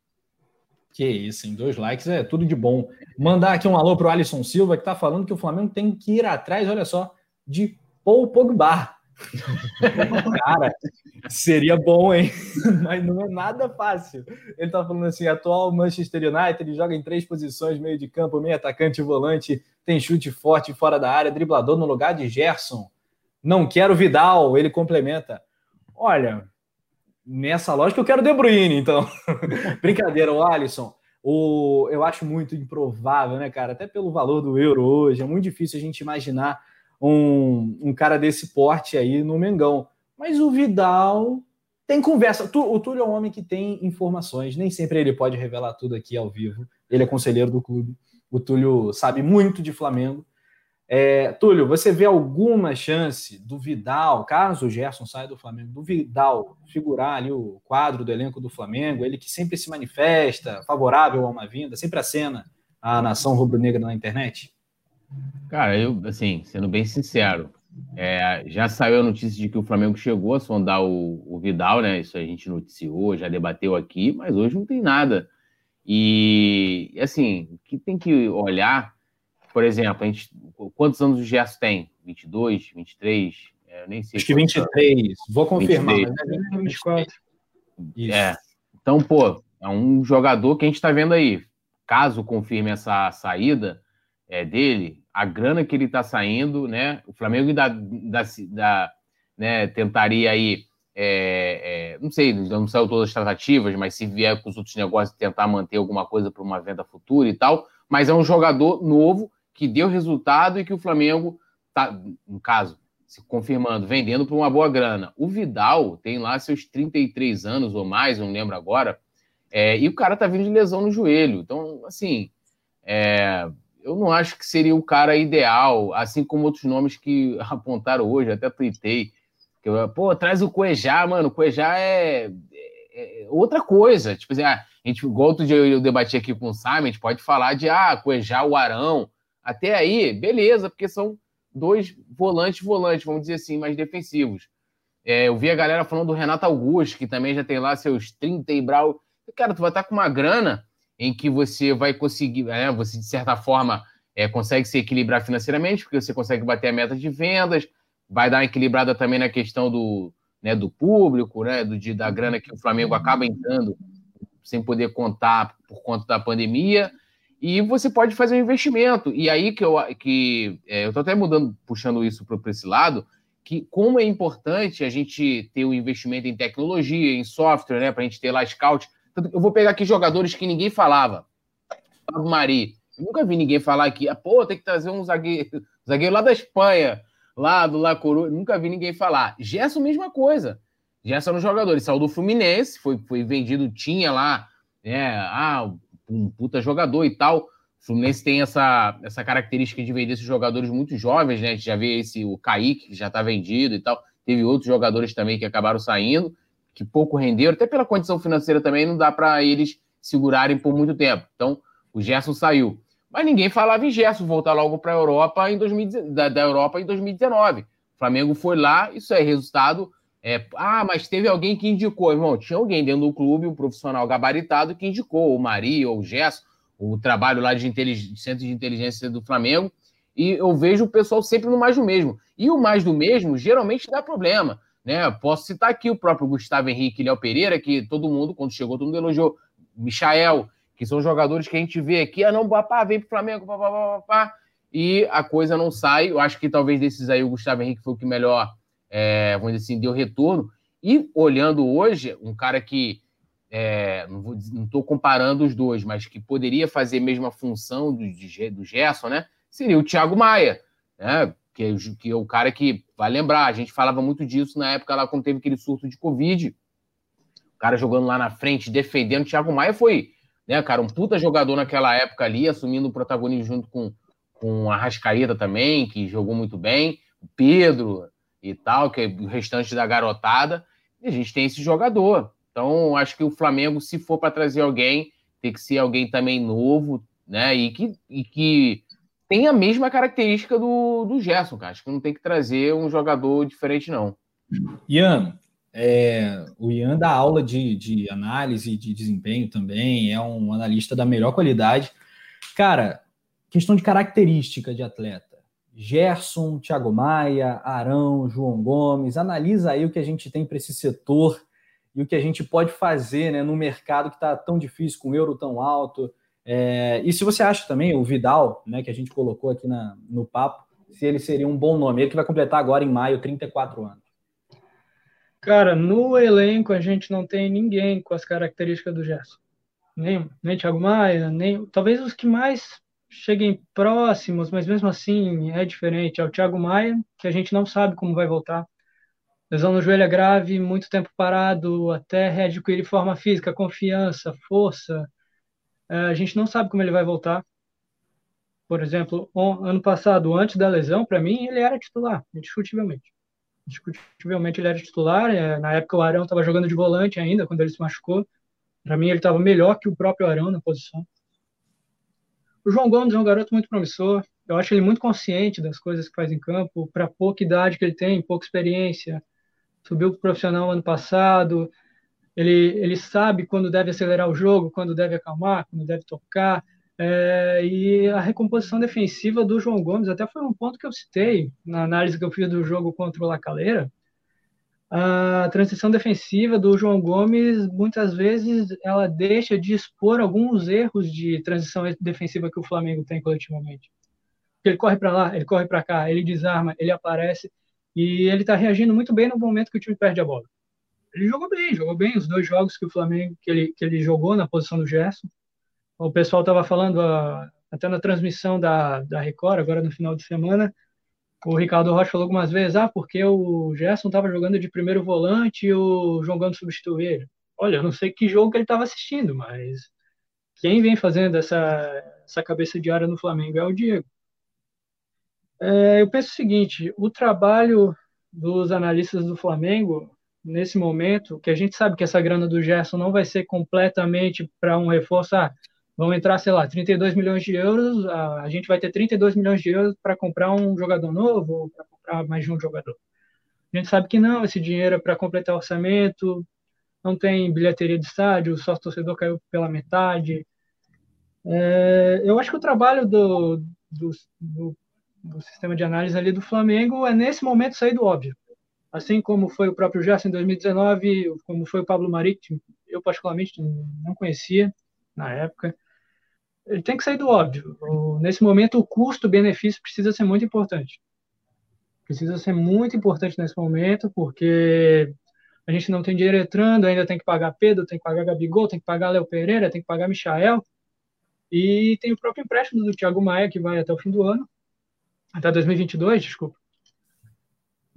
Que isso, em dois likes é tudo de bom. Mandar aqui um alô pro Alisson Silva, que tá falando que o Flamengo tem que ir atrás, olha só, de Paul Pogba. Cara, seria bom, hein? Mas não é nada fácil. Ele tá falando assim: atual Manchester United, ele joga em três posições: meio de campo, meio atacante volante, tem chute forte fora da área, driblador no lugar de Gerson. Não quero Vidal, ele complementa. Olha, nessa lógica eu quero De Bruyne, então. Brincadeira, o Alisson. O, eu acho muito improvável, né, cara? Até pelo valor do euro hoje, é muito difícil a gente imaginar um, um cara desse porte aí no Mengão. Mas o Vidal tem conversa. O Túlio é um homem que tem informações, nem sempre ele pode revelar tudo aqui ao vivo. Ele é conselheiro do clube. O Túlio sabe muito de Flamengo. É, Túlio, você vê alguma chance do Vidal, caso o Gerson saia do Flamengo, do Vidal figurar ali o quadro do elenco do Flamengo, ele que sempre se manifesta favorável a uma vinda, sempre acena a nação rubro-negra na internet? Cara, eu, assim, sendo bem sincero, é, já saiu a notícia de que o Flamengo chegou a sondar o, o, Vidal, né? Isso a gente noticiou, já debateu aqui, mas hoje não tem nada. E, assim, o que tem que olhar por exemplo, a gente, quantos anos o Gerson tem? 22, 23? É, eu nem sei. Acho que 23. Anos. Vou confirmar, 23. mas é 24. Isso. É. Então, pô, é um jogador que a gente está vendo aí. Caso confirme essa saída é, dele, a grana que ele está saindo, né? O Flamengo da, da, da né, tentaria aí. É, é, não sei, não saiu todas as tratativas, mas se vier com os outros negócios, tentar manter alguma coisa para uma venda futura e tal. Mas é um jogador novo que deu resultado e que o Flamengo está, no caso, se confirmando, vendendo por uma boa grana. O Vidal tem lá seus 33 anos ou mais, não lembro agora, é, e o cara tá vindo de lesão no joelho. Então, assim, é, eu não acho que seria o cara ideal, assim como outros nomes que apontaram hoje, até tuitei. Que eu, Pô, traz o Cuejá, mano. O Cuejá é, é, é outra coisa. Tipo assim, ah, a gente, igual outro dia eu debati aqui com o Simon, a gente pode falar de ah, Cuejá, o Arão. Até aí, beleza, porque são dois volantes, volantes, vamos dizer assim, mais defensivos. É, eu vi a galera falando do Renato Augusto, que também já tem lá seus 30 e brau. Cara, tu vai estar com uma grana em que você vai conseguir, é, você de certa forma é, consegue se equilibrar financeiramente, porque você consegue bater a meta de vendas, vai dar uma equilibrada também na questão do, né, do público, né, do, de, da grana que o Flamengo acaba entrando sem poder contar por conta da pandemia e você pode fazer um investimento. E aí que eu que é, eu estou até mudando, puxando isso para esse lado, que como é importante a gente ter o um investimento em tecnologia, em software, né, para a gente ter lá scout. Eu vou pegar aqui jogadores que ninguém falava. Fábio Mari. Eu nunca vi ninguém falar aqui, ah, pô, tem que trazer um zagueiro, zagueiro lá da Espanha, lá do La Coruña. Nunca vi ninguém falar. Gerson, mesma coisa. Gerson era um jogador, ele saiu do Fluminense, foi, foi vendido, tinha lá, né, ah, um puta jogador e tal. O Fluminense tem essa, essa característica de vender esses jogadores muito jovens, né? A gente já vê esse, o Kaique, que já está vendido e tal. Teve outros jogadores também que acabaram saindo, que pouco renderam, até pela condição financeira também, não dá para eles segurarem por muito tempo. Então, o Gerson saiu. Mas ninguém falava em Gerson voltar logo para a Europa em 2000, da, da Europa em 2019. O Flamengo foi lá, isso é resultado é, ah, mas teve alguém que indicou, irmão. Tinha alguém dentro do clube, um profissional gabaritado, que indicou, o Maria ou o Gesso, o trabalho lá de centro de inteligência do Flamengo. E eu vejo o pessoal sempre no mais do mesmo. E o mais do mesmo geralmente dá problema. Né? Posso citar aqui o próprio Gustavo Henrique e Léo Pereira, que todo mundo, quando chegou, todo mundo elogiou. Michael, Que são jogadores que a gente vê aqui, ah, não, pá, vem pro Flamengo, pá, pá, pá, pá, e a coisa não sai. Eu acho que talvez desses aí o Gustavo Henrique foi o que melhor, é, vamos dizer assim, deu retorno. E olhando hoje, um cara que é, não estou comparando os dois, mas que poderia fazer a mesma função do, do Gerson, né? Seria o Thiago Maia, né? Que, é que é o cara que vai lembrar, a gente falava muito disso na época lá quando teve aquele surto de Covid. O cara jogando lá na frente, defendendo. O Thiago Maia foi, né, cara, um puta jogador naquela época ali, assumindo o protagonismo junto com, com a Rascaeta também, que jogou muito bem, o Pedro e tal, que é o restante da garotada. E a gente tem esse jogador. Então, acho que o Flamengo, se for para trazer alguém, tem que ser alguém também novo, né? E que, e que tem a mesma característica do, do Gerson, cara. Acho que não tem que trazer um jogador diferente, não. Ian, é, o Ian dá aula de, de análise de desempenho também, é um analista da melhor qualidade. Cara, questão de característica de atleta. Gerson, Thiago Maia, Arão, João Gomes, analisa aí o que a gente tem para esse setor e o que a gente pode fazer né, no mercado que está tão difícil, com o euro tão alto. É, e se você acha também o Vidal, né, que a gente colocou aqui na, no papo, se ele seria um bom nome. Ele que vai completar agora em maio 34 anos. Cara, no elenco a gente não tem ninguém com as características do Gerson. Nem, nem Thiago Maia, nem. Talvez os que mais cheguem próximos, mas mesmo assim é diferente. É o Thiago Maia, que a gente não sabe como vai voltar. Lesão no joelho é grave, muito tempo parado, até readquirir forma física, confiança, força. É, a gente não sabe como ele vai voltar. Por exemplo, ano passado, antes da lesão, para mim, ele era titular, indiscutivelmente. Indiscutivelmente ele era titular. É, na época, o Arão estava jogando de volante ainda, quando ele se machucou. Para mim, ele estava melhor que o próprio Arão na posição. O João Gomes é um garoto muito promissor. Eu acho ele muito consciente das coisas que faz em campo, para pouca idade que ele tem, pouca experiência subiu para profissional ano passado, ele, ele sabe quando deve acelerar o jogo, quando deve acalmar, quando deve tocar. É, e a recomposição defensiva do João Gomes até foi um ponto que eu citei na análise que eu fiz do jogo contra o Lacaleira. A transição defensiva do João Gomes, muitas vezes, ela deixa de expor alguns erros de transição defensiva que o Flamengo tem coletivamente. Ele corre para lá, ele corre para cá, ele desarma, ele aparece. E ele está reagindo muito bem no momento que o time perde a bola. Ele jogou bem, jogou bem os dois jogos que o Flamengo que ele, que ele jogou na posição do Gerson. O pessoal estava falando a, até na transmissão da, da Record, agora no final de semana, o Ricardo Rocha falou algumas vezes, ah, porque o Gerson estava jogando de primeiro volante e o João Gomes. Olha, eu não sei que jogo que ele estava assistindo, mas quem vem fazendo essa, essa cabeça de área no Flamengo é o Diego. É, eu penso o seguinte: o trabalho dos analistas do Flamengo nesse momento, que a gente sabe que essa grana do Gerson não vai ser completamente para um reforço, ah, vão entrar, sei lá, 32 milhões de euros, a, gente vai ter 32 milhões de euros para comprar um jogador novo ou para comprar mais de um jogador. A gente sabe que não, esse dinheiro é para completar o orçamento, não tem bilheteria de estádio, o sócio torcedor caiu pela metade. É, eu acho que o trabalho do, do, do do sistema de análise ali do Flamengo é nesse momento sair do óbvio. Assim como foi o próprio Gerson em 2019, como foi o Pablo que eu particularmente não conhecia na época. Ele tem que sair do óbvio. Nesse momento, o custo-benefício precisa ser muito importante. Precisa ser muito importante nesse momento, porque a gente não tem dinheiro entrando, ainda tem que pagar Pedro, tem que pagar Gabigol, tem que pagar Léo Pereira, tem que pagar Michael. E tem o próprio empréstimo do Thiago Maia, que vai até o fim do ano até 2022, desculpa.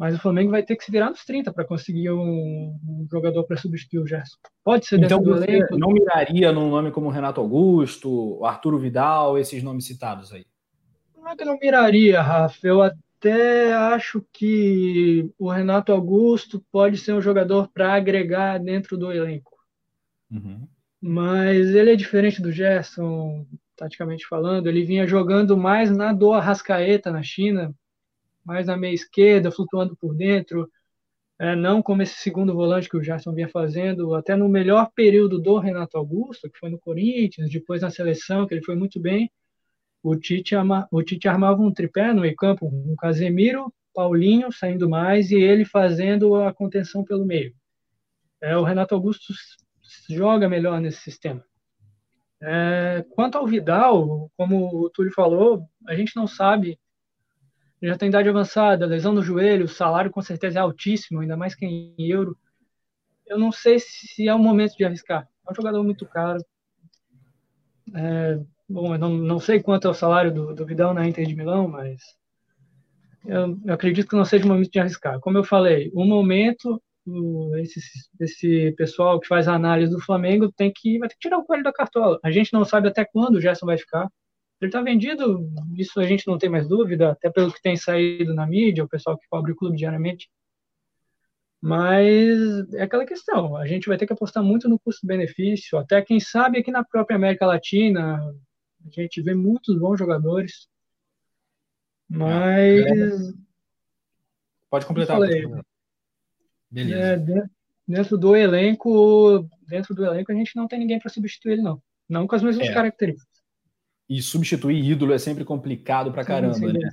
Mas o Flamengo vai ter que se virar nos 30 para conseguir um, um jogador para substituir o Gerson. Pode ser dentro então, do elenco. Não miraria num nome como Renato Augusto, Arturo Vidal, esses nomes citados aí? Não é que não miraria, Rafa. Eu até acho que o Renato Augusto pode ser um jogador para agregar dentro do elenco. Uhum. Mas ele é diferente do Gerson, taticamente falando, ele vinha jogando mais na do Arrascaeta na China, mais na meia esquerda, flutuando por dentro, é, não como esse segundo volante que o Gerson vinha fazendo, até no melhor período do Renato Augusto, que foi no Corinthians, depois na seleção, que ele foi muito bem, o Tite, ama, o Tite armava um tripé no meio campo, um Casemiro, Paulinho saindo mais e ele fazendo a contenção pelo meio. É, o Renato Augusto joga melhor nesse sistema. É, quanto ao Vidal, como o Túlio falou, a gente não sabe. Já tem idade avançada, lesão no joelho, o salário com certeza é altíssimo, ainda mais que em euro. Eu não sei se é o momento de arriscar. É um jogador muito caro. É, bom, eu não, não sei quanto é o salário do, do Vidal na Inter de Milão, mas eu, eu, acredito que não seja o momento de arriscar. Como eu falei, o momento, o, esse, esse pessoal que faz a análise do Flamengo tem que, vai ter que tirar o coelho da cartola. A gente não sabe até quando o Gerson vai ficar. Ele está vendido, isso a gente não tem mais dúvida, até pelo que tem saído na mídia, o pessoal que cobre o clube diariamente. Mas é aquela questão, a gente vai ter que apostar muito no custo-benefício, até quem sabe aqui na própria América Latina, a gente vê muitos bons jogadores, mas. Pode completar. Beleza. É, dentro do elenco, dentro do elenco a gente não tem ninguém para substituir ele, não. Não com as mesmas é. características. E substituir ídolo é sempre complicado para caramba, sim, sim, né?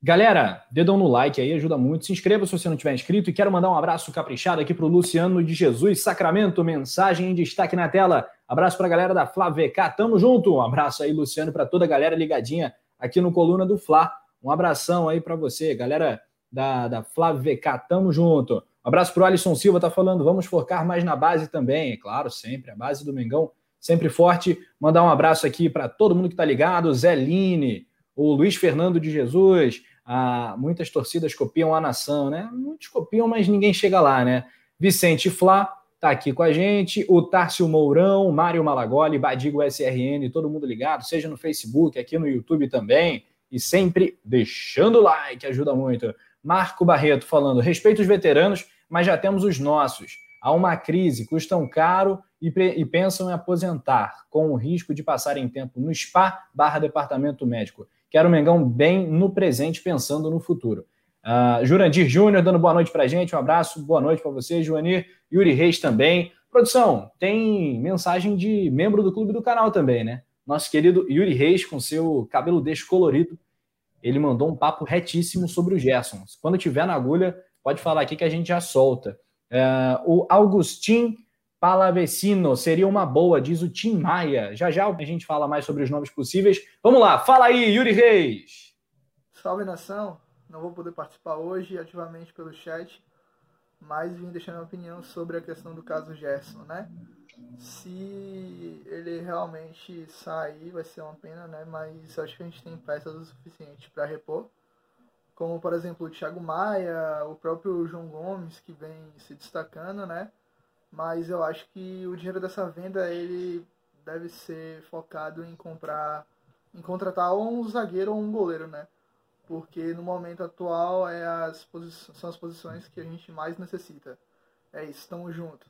Galera, dedão no like aí, ajuda muito. Se inscreva se você não tiver inscrito. E quero mandar um abraço caprichado aqui para o Luciano de Jesus Sacramento. Mensagem em destaque na tela. Abraço para a galera da Flá VK. Tamo junto. Um abraço aí, Luciano, para toda a galera ligadinha aqui no Coluna do Fla. Um abração aí para você, galera da, da Flá VK. Tamo junto. Um abraço para o Alisson Silva, tá falando. Vamos focar mais na base também. É claro, sempre. A base do Mengão sempre forte. Mandar um abraço aqui para todo mundo que tá ligado. Zé Line o Luiz Fernando de Jesus, ah, muitas torcidas copiam a nação, né? Muitos copiam, mas ninguém chega lá, né? Vicente Flá tá aqui com a gente, o Tárcio Mourão, Mário Malagoli, Badigo SRN, todo mundo ligado, seja no Facebook, aqui no YouTube também, e sempre deixando o like, ajuda muito. Marco Barreto falando, respeito os veteranos, mas já temos os nossos. Há uma crise, custam caro e, e pensam em aposentar, com o risco de passarem tempo no spa barra departamento médico. Quero o Mengão bem no presente, pensando no futuro. Uh, Jurandir Júnior dando boa noite para gente, um abraço, boa noite para você, Juanir. Yuri Reis também. Produção, tem mensagem de membro do clube do canal também, né? Nosso querido Yuri Reis, com seu cabelo descolorido, ele mandou um papo retíssimo sobre o Gerson. Quando tiver na agulha, pode falar aqui que a gente já solta. Uh, o Augustin Palavecino seria uma boa, diz o Tim Maia. Já já a gente fala mais sobre os nomes possíveis. Vamos lá, fala aí, Yuri Reis. Salve nação, não vou poder participar hoje ativamente pelo chat, mas vim deixando a opinião sobre a questão do caso Gerson, né? Se ele realmente sair, vai ser uma pena, né? Mas acho que a gente tem peças o suficiente para repor. Como, por exemplo, o Thiago Maia, o próprio João Gomes, que vem se destacando, né? Mas eu acho que o dinheiro dessa venda ele deve ser focado em comprar, em contratar ou um zagueiro ou um goleiro, né? Porque no momento atual é as são as posições que a gente mais necessita. É isso, tamo junto.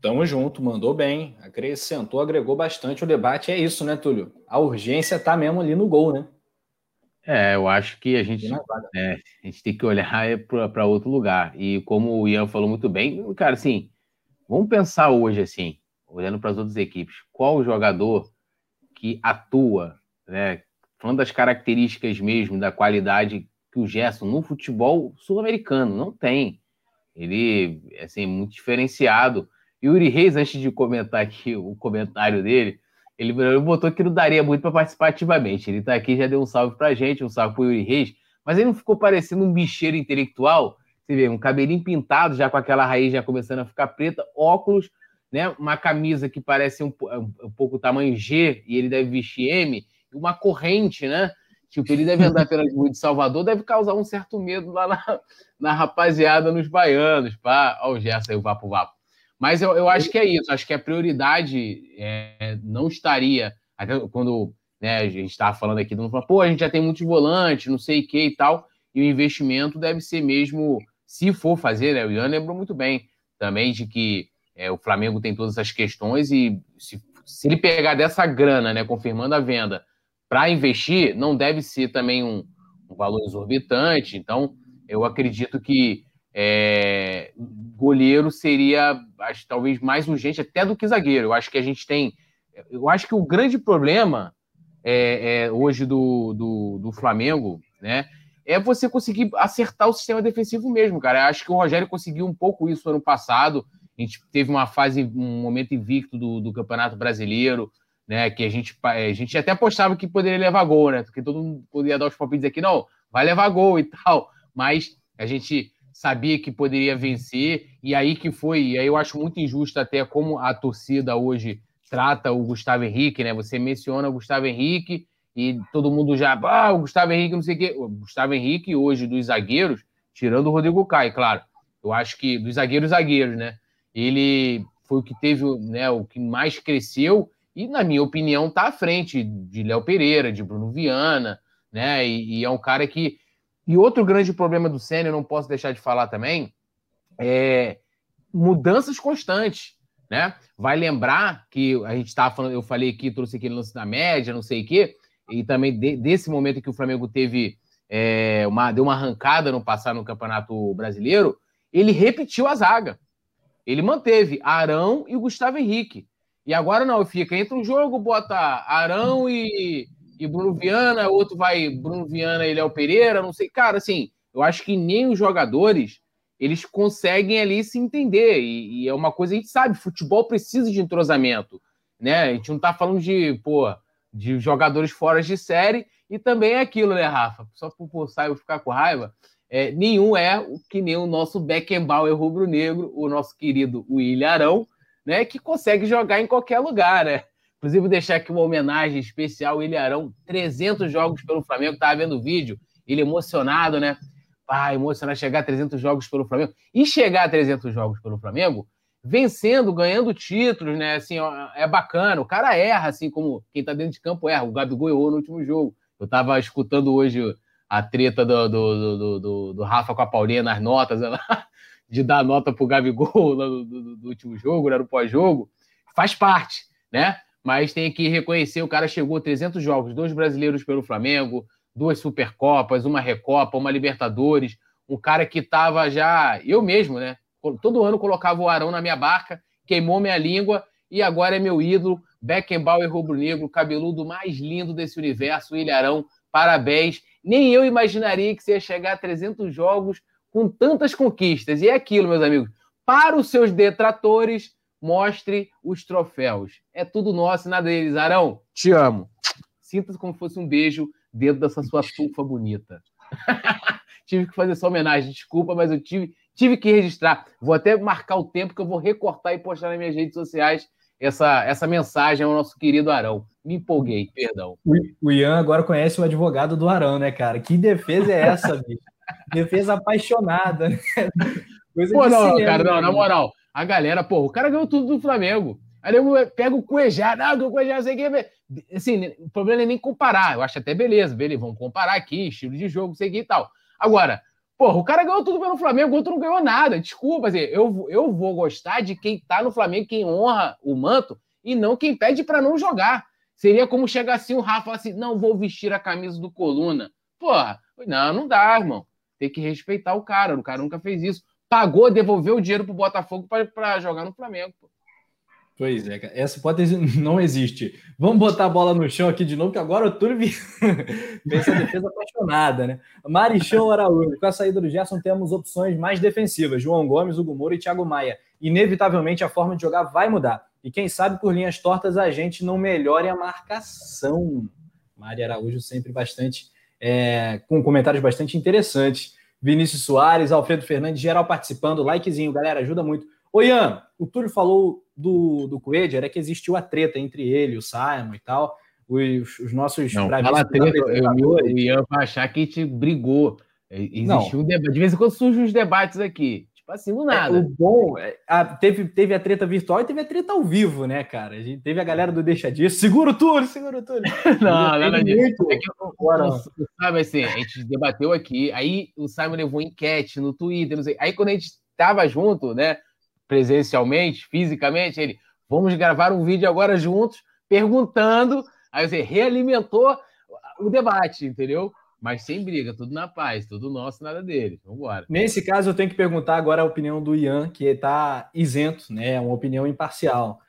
Tamo junto, mandou bem, acrescentou, agregou bastante o debate. É isso, né, Túlio? A urgência tá mesmo ali no gol, né? É, eu acho que a gente, é, a gente tem que olhar para outro lugar. E como o Ian falou muito bem, cara, assim, vamos pensar hoje, assim, olhando para as outras equipes, qual o jogador que atua, né, falando das características mesmo, da qualidade que o Gerson no futebol sul-americano não tem. Ele, assim, é muito diferenciado. E o Uri Reis, antes de comentar aqui o comentário dele, ele, botou que não daria muito para participar ativamente. Ele está aqui, já deu um salve para gente, um salve para o Yuri Reis, mas ele não ficou parecendo um bicheiro intelectual. Você vê, um cabelinho pintado, já com aquela raiz já começando a ficar preta, óculos, né? Uma camisa que parece um, um pouco tamanho G e ele deve vestir M, uma corrente, né? Tipo, ele deve andar pelas ruas de Salvador, deve causar um certo medo lá na, na rapaziada, nos baianos, pá. Olha o Gerson aí, o Vapo Vapo. Mas eu, eu acho que é isso, acho que a prioridade é, não estaria, até quando né, a gente estava falando aqui, não pô, a gente já tem muitos volantes, não sei o que e tal, e o investimento deve ser mesmo, se for fazer, né, o Ian lembrou muito bem também de que é, o Flamengo tem todas essas questões e se, se ele pegar dessa grana, né, confirmando a venda, para investir, não deve ser também um, um valor exorbitante, então eu acredito que é, goleiro seria, acho, talvez mais urgente até do que zagueiro. Eu acho que a gente tem. Eu acho que o grande problema é, é, hoje do, do, do, Flamengo, né? É você conseguir acertar o sistema defensivo mesmo, cara. Eu acho que o Rogério conseguiu um pouco isso ano passado. A gente teve uma fase, um momento invicto do, do Campeonato Brasileiro, né? Que a gente, a gente até apostava que poderia levar gol, né? Porque todo mundo poderia dar os palpites aqui, não, vai levar gol e tal. Mas a gente sabia que poderia vencer, e aí que foi, e aí eu acho muito injusto até como a torcida hoje trata o Gustavo Henrique, né? Você menciona o Gustavo Henrique e todo mundo já, ah, o Gustavo Henrique, não sei o quê. O Gustavo Henrique, hoje, dos zagueiros, tirando o Rodrigo Caio, claro. Eu acho que dos zagueiros, zagueiros, né? Ele foi o que teve, né, o que mais cresceu e, na minha opinião, tá à frente de Léo Pereira, de Bruno Viana, né? E, e é um cara que e outro grande problema do Senna, eu não posso deixar de falar também, é mudanças constantes, né? Vai lembrar que a gente estava falando, eu falei aqui, trouxe aquele lance da média, não sei o quê, e também de, desse momento que o Flamengo teve é, uma, deu uma arrancada no passado no Campeonato Brasileiro, ele repetiu a zaga. Ele manteve Arão e Gustavo Henrique. E agora não, fica entre um jogo, bota Arão e, e Bruno Viana, outro vai Bruno Viana e Léo Pereira, não sei. Cara, assim, eu acho que nem os jogadores eles conseguem ali se entender. E, e, é uma coisa a gente sabe, futebol precisa de entrosamento. Né? A gente não tá falando de, pô, de jogadores fora de série, e também é aquilo, né, Rafa? Só por, por sair ficar com raiva. É, nenhum é que nem o nosso Beckenbauer rubro-negro, o nosso querido William Arão, né, que consegue jogar em qualquer lugar, né? Inclusive, deixar aqui uma homenagem especial, ele Arão, 300 jogos pelo Flamengo, estava vendo o vídeo, ele emocionado, né? Ah, emocionado chegar a 300 jogos pelo Flamengo. E chegar a 300 jogos pelo Flamengo, vencendo, ganhando títulos, né? Assim, é bacana. O cara erra, assim como quem tá dentro de campo erra. O Gabigol errou no último jogo. Eu tava escutando hoje a treta do, do, do, do, do Rafa com a Paulinha nas notas, ela, de dar nota pro Gabigol no, do, do último jogo, né, no pós-jogo. Faz parte, né? Mas tem que reconhecer, o cara chegou a 300 jogos, dois brasileiros pelo Flamengo, duas Supercopas, uma Recopa, uma Libertadores, um cara que estava já, eu mesmo, né? Todo ano colocava o Arão na minha barca, queimou minha língua e agora é meu ídolo, Beckenbauer rubro-negro, cabeludo mais lindo desse universo, William Arão, parabéns. Nem eu imaginaria que você ia chegar a 300 jogos com tantas conquistas. E é aquilo, meus amigos, para os seus detratores, mostre os troféus. É tudo nosso, nada deles. Arão, te amo. Sinta-se como se fosse um beijo dentro dessa sua tufa bonita. tive que fazer essa homenagem, desculpa, mas eu tive, tive que registrar. Vou até marcar o tempo que eu vou recortar e postar nas minhas redes sociais essa, essa mensagem ao nosso querido Arão. Me empolguei, perdão. O Ian agora conhece o advogado do Arão, né, cara? Que defesa é essa, bicho? defesa apaixonada, né? Coisa Pô, não, cinema, cara, não, na moral a galera, pô, o cara ganhou tudo do Flamengo. Aí eu pego o Cuejá, não, o Cuejá, sei que. Assim, o problema é nem comparar. Eu acho até beleza, beleza, vamos comparar aqui, estilo de jogo, sei que e tal. Agora, porra, o cara ganhou tudo pelo Flamengo, o outro não ganhou nada. Desculpa, assim, eu, eu vou gostar de quem tá no Flamengo, quem honra o manto, e não quem pede para não jogar. Seria como chegar assim o Rafa assim: não vou vestir a camisa do Coluna. Porra, não, não dá, irmão. Tem que respeitar o cara. O cara nunca fez isso pagou, devolveu o dinheiro pro Botafogo para jogar no Flamengo. Pô. Pois é, essa hipótese não existe. Vamos botar a bola no chão aqui de novo, que agora o Túlio vê essa defesa apaixonada, né? Marichão Araújo, com a saída do Gerson temos opções mais defensivas, João Gomes, Hugo Moura e Thiago Maia. Inevitavelmente a forma de jogar vai mudar. E quem sabe por linhas tortas a gente não melhore a marcação. Mari Araújo sempre bastante, é, com comentários bastante interessantes. Vinícius Soares, Alfredo Fernandes, geral participando, likezinho, galera, ajuda muito. Ô Ian, o Túlio falou do, do Coelho, era que existiu a treta entre ele, o Simon e tal. Os, os nossos. Não, fala treta, eu, o Ian vai achar que a gente brigou. Existiu um debate. De vez em quando surgem uns debates aqui. Tipo assim, do nada. É, o bom, é, a, teve, teve a treta virtual e teve a treta ao vivo, né, cara? A gente teve a galera do Deixa Disso. Segura o Túlio, segura o Túlio. não, nada disso. É que, agora, sabe assim, a gente debateu aqui, aí o Simon levou enquete no Twitter, não sei. Aí quando a gente tava junto, né, presencialmente, fisicamente, ele, vamos gravar um vídeo agora juntos, perguntando. Aí você realimentou o debate, entendeu? Mas sem briga, tudo na paz, tudo nosso, nada dele. Vamos embora. Nesse caso, eu tenho que perguntar agora a opinião do Ian, que está isento, né? Uma opinião imparcial.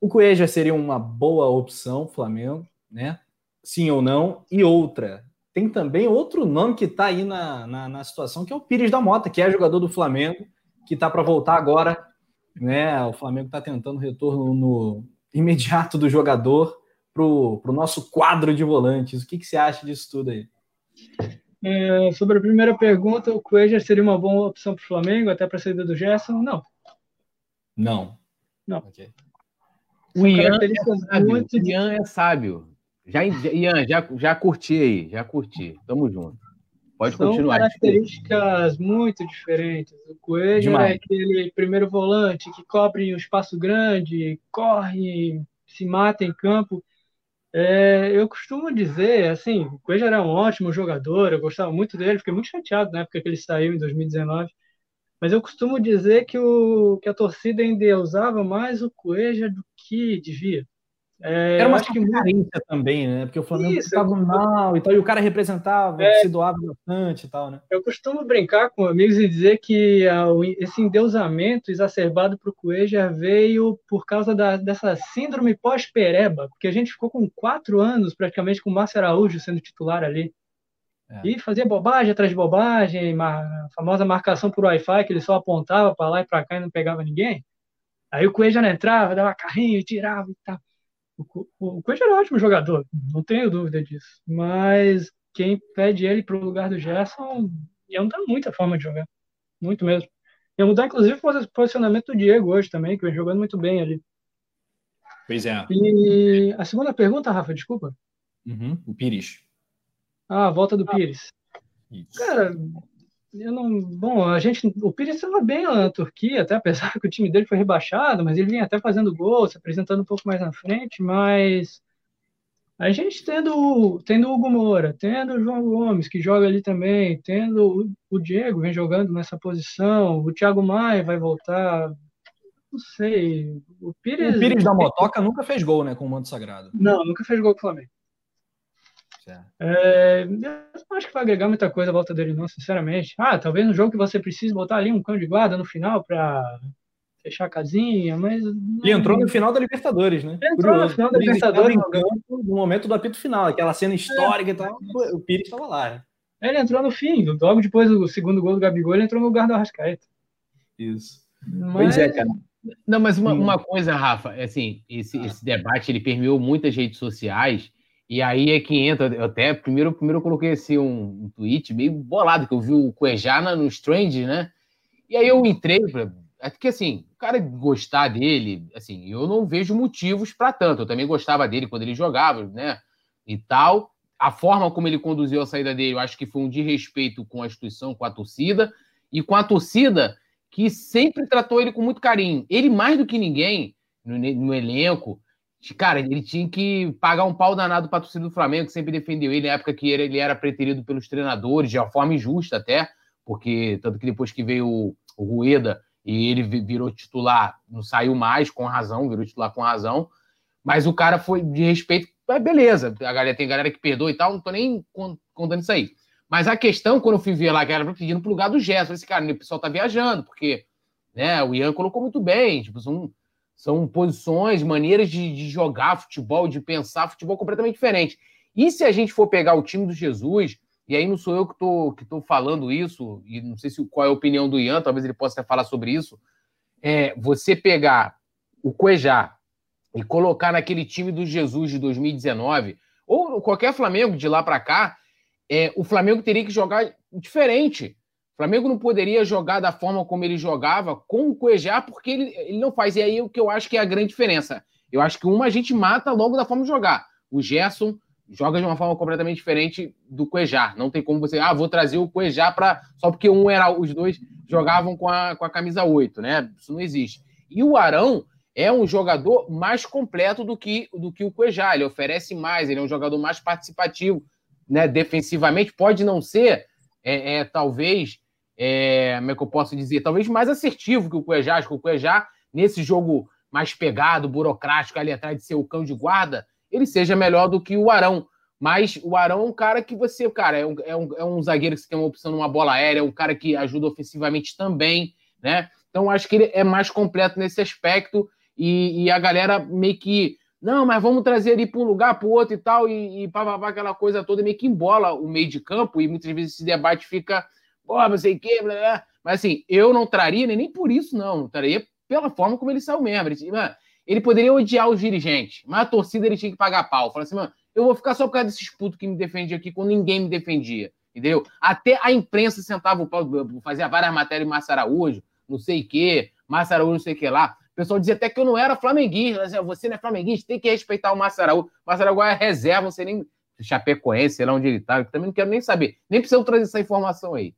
O Cueja seria uma boa opção, Flamengo, né? Sim ou não? E outra, tem também outro nome que está aí na, na, na, situação, que é o Pires da Mota, que é jogador do Flamengo, que está para voltar agora né? O Flamengo está tentando retorno no imediato do jogador para o nosso quadro de volantes. O que, que você acha disso tudo aí? É, sobre a primeira pergunta, o Cueja seria uma boa opção para o Flamengo, até para a saída do Gerson? Não. Não. Não. Okay. O Ian, é muito... o Ian é sábio. Já, Ian, já, já curti aí, já curti. Tamo junto. Pode São continuar. características muito diferentes. O Coelho é aquele primeiro volante que cobre um espaço grande, corre, se mata em campo. É, eu costumo dizer, assim, o Coelho era um ótimo jogador, eu gostava muito dele, fiquei muito chateado na época que ele saiu, em 2019. Mas eu costumo dizer que, o, que a torcida endeusava mais o Coelho do que devia. É, Era uma acho que carência também, né? Porque o Flamengo estava mal e tal, e o cara representava, é, se doava bastante e tal, né? Eu costumo brincar com amigos e dizer que a, esse endeusamento exacerbado para o Cueja veio por causa da, dessa síndrome pós-pereba, porque a gente ficou com quatro anos praticamente com o Márcio Araújo sendo titular ali. É. E fazia bobagem atrás de bobagem, a famosa marcação por Wi-Fi, que ele só apontava para lá e para cá e não pegava ninguém. Aí o Cueja não entrava, dava carrinho tirava e tal. O, o Coelho era um ótimo jogador, não tenho dúvida disso. Mas quem pede ele para o lugar do Gerson ia mudar muito a forma de jogar. Muito mesmo. Ia mudar, inclusive, o posicionamento do Diego hoje também, que vem jogando muito bem ali. Pois é. E a segunda pergunta, Rafa, desculpa. Uhum, o Pires. Ah, a volta do ah, Pires. Isso. Cara, eu não, bom, a gente, o Pires estava bem na Turquia, até apesar que o time dele foi rebaixado, mas ele vinha até fazendo gol, se apresentando um pouco mais na frente, mas a gente tendo, tendo o Hugo Moura, tendo o João Gomes, que joga ali também, tendo o, o Diego, vem jogando nessa posição, o Thiago Maia vai voltar, não sei, o Pires... O Pires da Motoca nunca fez gol, né, com o Manto Sagrado. Não, nunca fez gol com o Flamengo. É, eu não acho que vai agregar muita coisa à volta dele, não, sinceramente. Ah, talvez no jogo que você precise botar ali um cão de guarda no final para fechar a casinha, mas. Ele entrou no final da Libertadores, né? Ele entrou Curioso. no final da Libertadores. no momento do apito final, aquela cena histórica é. e tal, o Pires estava lá. Né? Ele entrou no fim, logo depois do segundo gol do Gabigol, ele entrou no lugar do Arrascaeta. Isso. Mas... Pois é, cara. Não, mas uma, uma coisa, Rafa, assim, esse, esse debate ele permeou muitas redes sociais e aí é que entra, eu até primeiro, primeiro eu coloquei assim um, um tweet meio bolado, que eu vi o Cuejana no Strange, né? E aí eu entrei, é que assim, o cara gostar dele, assim, eu não vejo motivos para tanto. Eu também gostava dele quando ele jogava, né? E tal. A forma como ele conduziu a saída dele, eu acho que foi um desrespeito com a instituição, com a torcida, e com a torcida que sempre tratou ele com muito carinho. Ele, mais do que ninguém, no, no elenco, Cara, ele tinha que pagar um pau danado para a torcida do Flamengo, que sempre defendeu ele na época que ele era preterido pelos treinadores, de uma forma injusta até, porque tanto que depois que veio o, Rueda e ele virou titular, não saiu mais com razão, virou titular com razão, mas o cara foi de respeito, mas beleza, a galera, tem galera que perdoa e tal, não tô nem contando isso aí. Mas a questão, quando eu fui ver lá, que era pedindo pro lugar do Gerson, esse cara, o pessoal tá viajando, porque né, o Ian colocou muito bem, tipo, são são posições, maneiras de, de, jogar futebol, de pensar futebol completamente diferente. E se a gente for pegar o time do Jesus, e aí não sou eu que estou que tô falando isso, e não sei se, qual é a opinião do Ian, talvez ele possa até falar sobre isso, é você pegar o Cuejá e colocar naquele time do Jesus de 2019, ou qualquer Flamengo de lá para cá, é, o Flamengo teria que jogar diferente. Flamengo não poderia jogar da forma como ele jogava com o Cuejá, porque ele, ele não faz. E aí o que eu acho que é a grande diferença. Eu acho que uma a gente mata logo da forma de jogar. O Gerson joga de uma forma completamente diferente do Cuejá. Não tem como você, ah, vou trazer o Cuejá para só porque um era os dois jogavam com a, com a camisa 8, né? Isso não existe. E o Arão é um jogador mais completo do que do que o Cuejá, ele oferece mais, ele é um jogador mais participativo, né, defensivamente, pode não ser é, é talvez é, como é que eu posso dizer, talvez mais assertivo que o Cuejá. Acho que o Cuejá, nesse jogo mais pegado, burocrático, ali atrás de ser o cão de guarda, ele seja melhor do que o Arão. Mas o Arão é um cara que você, cara, é um, é um, é um zagueiro que você tem uma opção numa bola aérea, é um cara que ajuda ofensivamente também, né? Então acho que ele é mais completo nesse aspecto e, e a galera meio que não, mas vamos trazer ele para um lugar, para o outro e tal, e, e pá, aquela coisa toda meio que embola o meio de campo, e muitas vezes esse debate fica pô, não sei o quê, blá, blá. mas assim, eu não traria nem por isso, não. Não traria pela forma como ele saiu mesmo. Ele, mano, ele poderia odiar os dirigentes, mas a torcida ele tinha que pagar pau. Falou assim, mano, eu vou ficar só por causa desses putos que me defendiam aqui quando ninguém me defendia. Entendeu? Até a imprensa sentava o pau, fazia várias matérias de Márcio Araújo, não sei o quê, Márcio Araújo, não sei o que lá. O pessoal dizia até que eu não era flamenguista. Dizia, você não é flamenguista, tem que respeitar o Márcio Araújo. Márcio Araújo é reserva, você nem. Chapecoense, sei lá onde ele tá. Eu também não quero nem saber. Nem precisa trazer essa informação aí.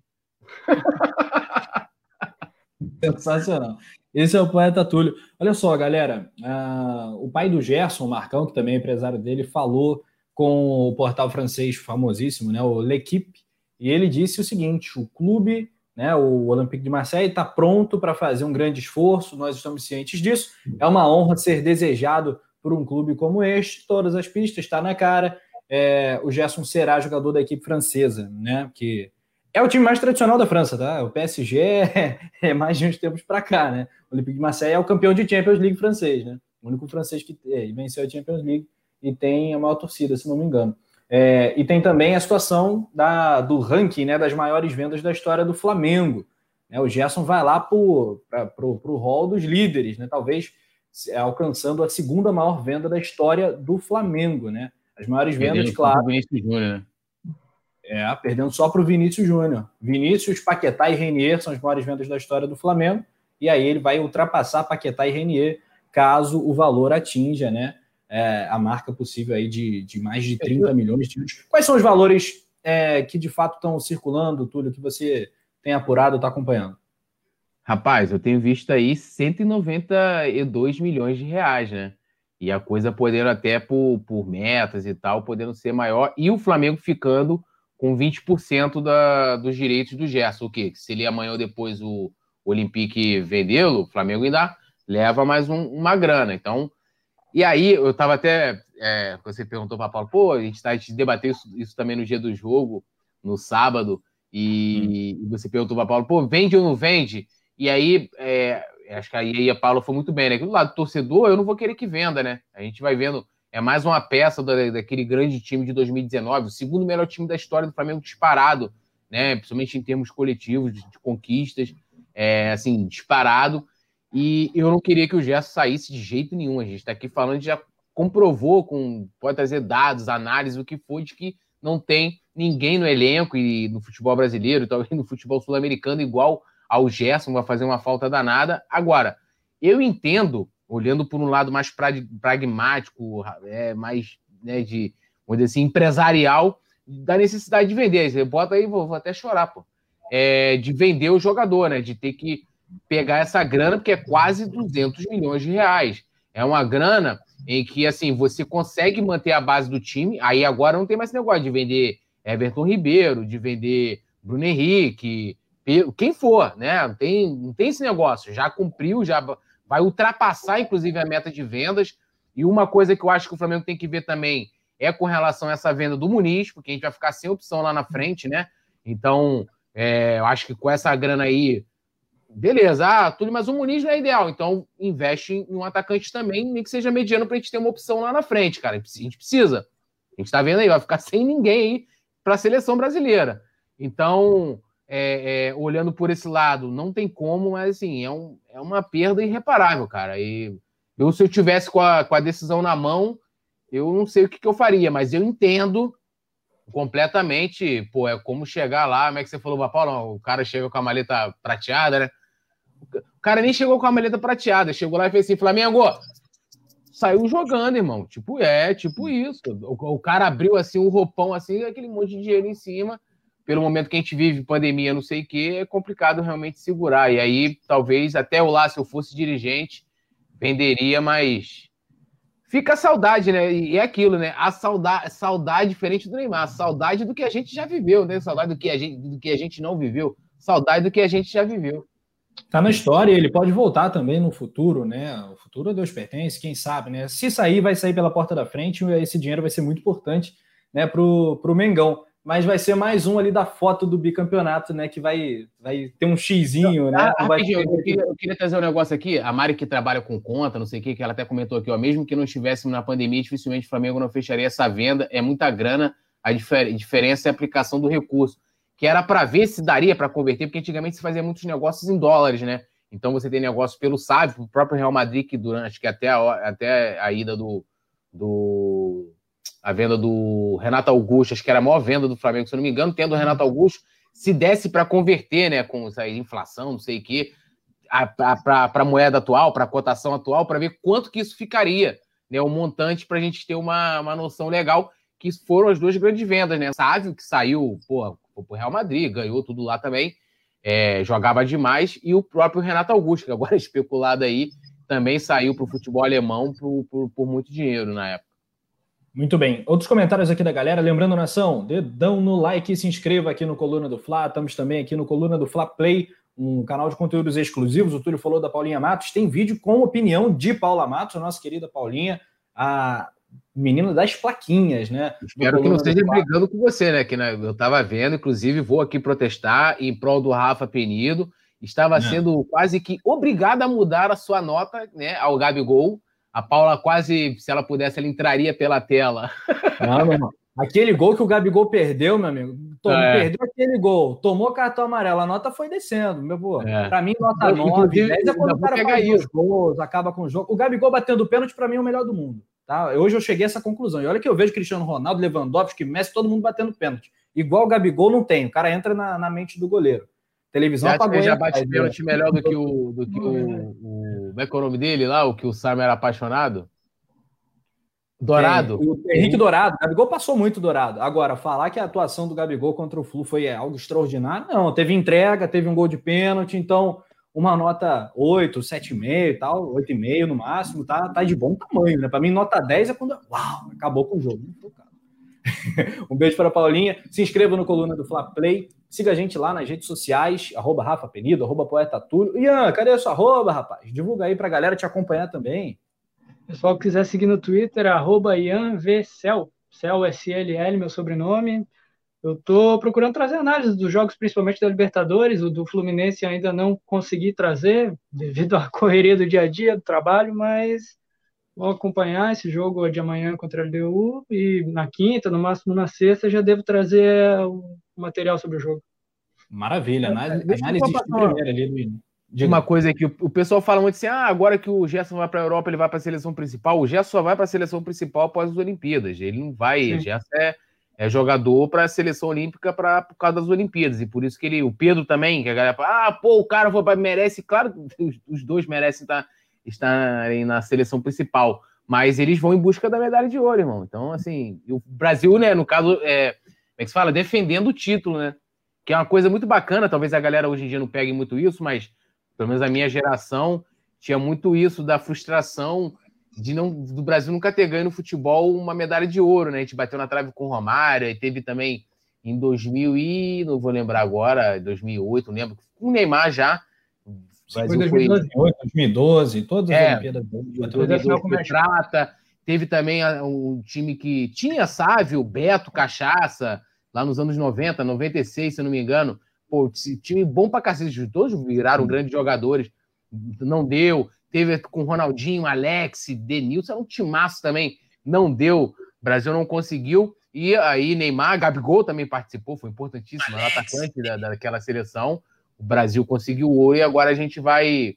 Sensacional. Esse é o poeta Túlio. Olha só, galera. Uh, o pai do Gerson, o Marcão, que também é empresário dele, falou com o portal francês famosíssimo, né, o L'Equipe, e ele disse o seguinte: o clube, né, o Olympique de Marseille, está pronto para fazer um grande esforço, nós estamos cientes disso. É uma honra ser desejado por um clube como este. Todas as pistas está na cara. É, o Gerson será jogador da equipe francesa, né? Que é o time mais tradicional da França, tá? O PSG é, é mais de uns tempos para cá, né? O Olympique de Marseille é o campeão de Champions League francês, né? O único francês que é, venceu a Champions League e tem a maior torcida, se não me engano. É, e tem também a situação da, do ranking né, das maiores vendas da história do Flamengo. Né, o Gerson vai lá para o hall dos líderes, né, talvez alcançando a segunda maior venda da história do Flamengo. Né? As maiores vendas, claro. Vinícius Júnior, né? É, perdendo só para o Vinícius Júnior. Vinícius, Paquetá e Renier são as maiores vendas da história do Flamengo. E aí ele vai ultrapassar Paquetá e Renier caso o valor atinja né, é, a marca possível aí de, de mais de 30 milhões de euros. Quais são os valores é, que de fato estão circulando, Túlio, que você tem apurado, está acompanhando? Rapaz, eu tenho visto aí 192 milhões de reais, né? E a coisa podendo até por, por metas e tal, podendo ser maior. E o Flamengo ficando com 20% da, dos direitos do Gerson. O quê? Se ele amanhã ou depois o Olympique vendê-lo, o Flamengo ainda leva mais um, uma grana. Então, e aí, eu estava até. É, você perguntou para Paulo, pô, a gente, tá, a gente debateu isso, isso, também no dia do jogo, no sábado, e, hum. você perguntou para Paulo, pô, vende ou não vende? E aí, é, acho que aí a Paulo foi muito bem, né? Do lado do torcedor, eu não vou querer que venda, né? A gente vai vendo, é mais uma peça da, daquele grande time de 2019, o segundo melhor time da história do Flamengo disparado, né? Principalmente em termos coletivos, de, de conquistas, é, assim, disparado. E eu não queria que o Gerson saísse de jeito nenhum. A gente está aqui falando, já comprovou, com, pode trazer dados, análise, o que foi, de que não tem ninguém no elenco e no futebol brasileiro, talvez no futebol sul-americano, igual ao Gerson, vai fazer uma falta danada. Agora, eu entendo, olhando por um lado mais pragmático, é, mais né, de, vamos dizer assim, empresarial, da necessidade de vender. Você bota aí, vou, vou até chorar, pô. É, de vender o jogador, né? De ter que pegar essa grana, porque é quase 200 milhões de reais. É uma grana em que, assim, você consegue manter a base do time, aí agora não tem mais negócio de vender Everton Ribeiro, de vender Bruno Henrique, quem for, né? Não tem, não tem esse negócio. Já cumpriu, já vai ultrapassar, inclusive, a meta de vendas. E uma coisa que eu acho que o Flamengo tem que ver também é com relação a essa venda do Muniz, porque a gente vai ficar sem opção lá na frente, né? Então, é, eu acho que com essa grana aí, beleza, ah, tudo, mas o Muniz não é ideal, então investe em um atacante também, nem que seja mediano, para a gente ter uma opção lá na frente, cara. A gente precisa. A gente está vendo aí, vai ficar sem ninguém aí para a seleção brasileira. Então, é, é, olhando por esse lado, não tem como, mas assim, é, um, é uma perda irreparável, cara. E eu, se eu tivesse com a, com a decisão na mão, eu não sei o que, que eu faria, mas eu entendo completamente, pô, é como chegar lá, como é que você falou, Paulo, o cara chega com a maleta prateada, né? O cara nem chegou com a maleta prateada, chegou lá e fez assim: Flamengo, saiu jogando, irmão. Tipo, é, tipo isso. O, o cara abriu assim um roupão, assim, aquele monte de dinheiro em cima. Pelo momento que a gente vive, pandemia, não sei o que, é complicado realmente segurar. E aí, talvez, até eu lá, se eu fosse dirigente, venderia, mas fica a saudade, né? E é aquilo, né? A saudade, saudade diferente do Neymar, saudade do que a gente já viveu, né? Saudade do que a gente, do que a gente não viveu, saudade do que a gente já viveu. Tá na história, ele pode voltar também no futuro, né? O futuro a Deus pertence, quem sabe, né? Se sair, vai sair pela porta da frente, esse dinheiro vai ser muito importante, né, pro, pro Mengão. Mas vai ser mais um ali da foto do bicampeonato, né? Que vai, vai ter um xizinho, né? Ah, vai eu, queria, eu, queria, trazer um negócio aqui. A Mari que trabalha com conta, não sei o que, que ela até comentou aqui, ó. Mesmo que não estivéssemos na pandemia, dificilmente o Flamengo não fecharia essa venda. É muita grana. A difer diferença é a aplicação do recurso que era para ver se daria para converter, porque antigamente se fazia muitos negócios em dólares, né? Então você tem negócio pelo Sávio, o próprio Real Madrid, que durante acho que até a, até a ida do, do. A venda do Renato Augusto, acho que era a maior venda do Flamengo, se eu não me engano, tendo o Renato Augusto, se desse para converter, né, com a inflação, não sei o quê, para a moeda atual, para a cotação atual, para ver quanto que isso ficaria, né, o montante para a gente ter uma, uma noção legal, que foram as duas grandes vendas, né? Sávio, que saiu, pô, pro Real Madrid, ganhou tudo lá também, é, jogava demais, e o próprio Renato Augusto, que agora é especulado aí, também saiu para o futebol alemão por, por, por muito dinheiro na época. Muito bem. Outros comentários aqui da galera. Lembrando, nação, dedão no like e se inscreva aqui no Coluna do Fla. Estamos também aqui no Coluna do Fla Play, um canal de conteúdos exclusivos. O Túlio falou da Paulinha Matos. Tem vídeo com opinião de Paula Matos, nossa querida Paulinha, a menina das plaquinhas, né? Espero que não esteja brigando com você, né? Que né, eu estava vendo, inclusive, vou aqui protestar em prol do Rafa Penido. Estava é. sendo quase que obrigada a mudar a sua nota né, ao Gabigol a Paula quase, se ela pudesse, ela entraria pela tela. Não, não, não. Aquele gol que o Gabigol perdeu, meu amigo. Tomou, é. Perdeu aquele gol, tomou cartão amarelo, a nota foi descendo, meu pô. É. Pra mim, nota 9, 10 é quando o cara faz isso. gols, acaba com o jogo. O Gabigol batendo pênalti, pra mim, é o melhor do mundo. Tá? Hoje eu cheguei a essa conclusão. E olha que eu vejo Cristiano Ronaldo, Lewandowski, Messi, todo mundo batendo pênalti. Igual o Gabigol não tem. O cara entra na, na mente do goleiro. Televisão já, apagou. já bate pênalti melhor do que o. Do que o, o, como é que é o nome dele lá? O que o Simon era apaixonado? Dourado. o Henrique Dourado. Gabigol passou muito Dourado. Agora, falar que a atuação do Gabigol contra o Flu foi algo extraordinário, não. Teve entrega, teve um gol de pênalti, então uma nota 8, 7,5 e tal, 8,5 no máximo, tá, tá de bom tamanho, né? Para mim, nota 10 é quando. Uau, acabou com o jogo. um beijo para a Paulinha. Se inscreva no Coluna do Fla Play. Siga a gente lá nas redes sociais, arroba Rafa Penido, arroba Poeta Túlio. Ian, cadê a sua arroba, rapaz? Divulga aí pra galera te acompanhar também. Pessoal que quiser seguir no Twitter, arroba IanVCel, Cel S-L-L, meu sobrenome. Eu estou procurando trazer análises dos jogos, principalmente da Libertadores, o do Fluminense ainda não consegui trazer, devido à correria do dia a dia, do trabalho, mas vou acompanhar esse jogo de amanhã contra a LDU e na quinta, no máximo na sexta, já devo trazer material sobre o jogo. Maravilha, análise, análise de primeira ali de uma coisa que o, pessoal fala muito assim: ah, agora que o Gerson vai para a Europa, ele vai para a seleção principal. O Gerson só vai para a seleção principal após as Olimpíadas. Ele não vai. Sim. O Gerson é, é jogador para a seleção olímpica pra, por causa das Olimpíadas. E por isso que ele. O Pedro também, que a galera fala: ah, pô, o cara foi pra, merece. Claro que os, os dois merecem estar, estarem na seleção principal. Mas eles vão em busca da medalha de ouro, irmão. Então, assim, o Brasil, né, no caso, é, é que se fala? Defendendo o título, né? Que é uma coisa muito bacana. Talvez a galera hoje em dia não pegue muito isso, mas pelo menos a minha geração tinha muito isso da frustração de não do Brasil nunca ter ganho no futebol uma medalha de ouro, né? A gente bateu na trave com o Romário e teve também em 2000 e não vou lembrar agora, 2008, não lembro, com o Neymar já. Brasil foi 2008, 2012, todas as é, Olimpíadas. 2012 prata. Teve também um time que tinha Sávio, Beto, Cachaça, lá nos anos 90, 96, se eu não me engano. Pô, time bom pra cacete, todos viraram grandes jogadores. Não deu. Teve com Ronaldinho, Alex, Denilson, era um timaço também. Não deu. O Brasil não conseguiu. E aí, Neymar, Gabigol também participou, foi importantíssimo, era atacante da, daquela seleção. O Brasil conseguiu o ouro e agora a gente vai,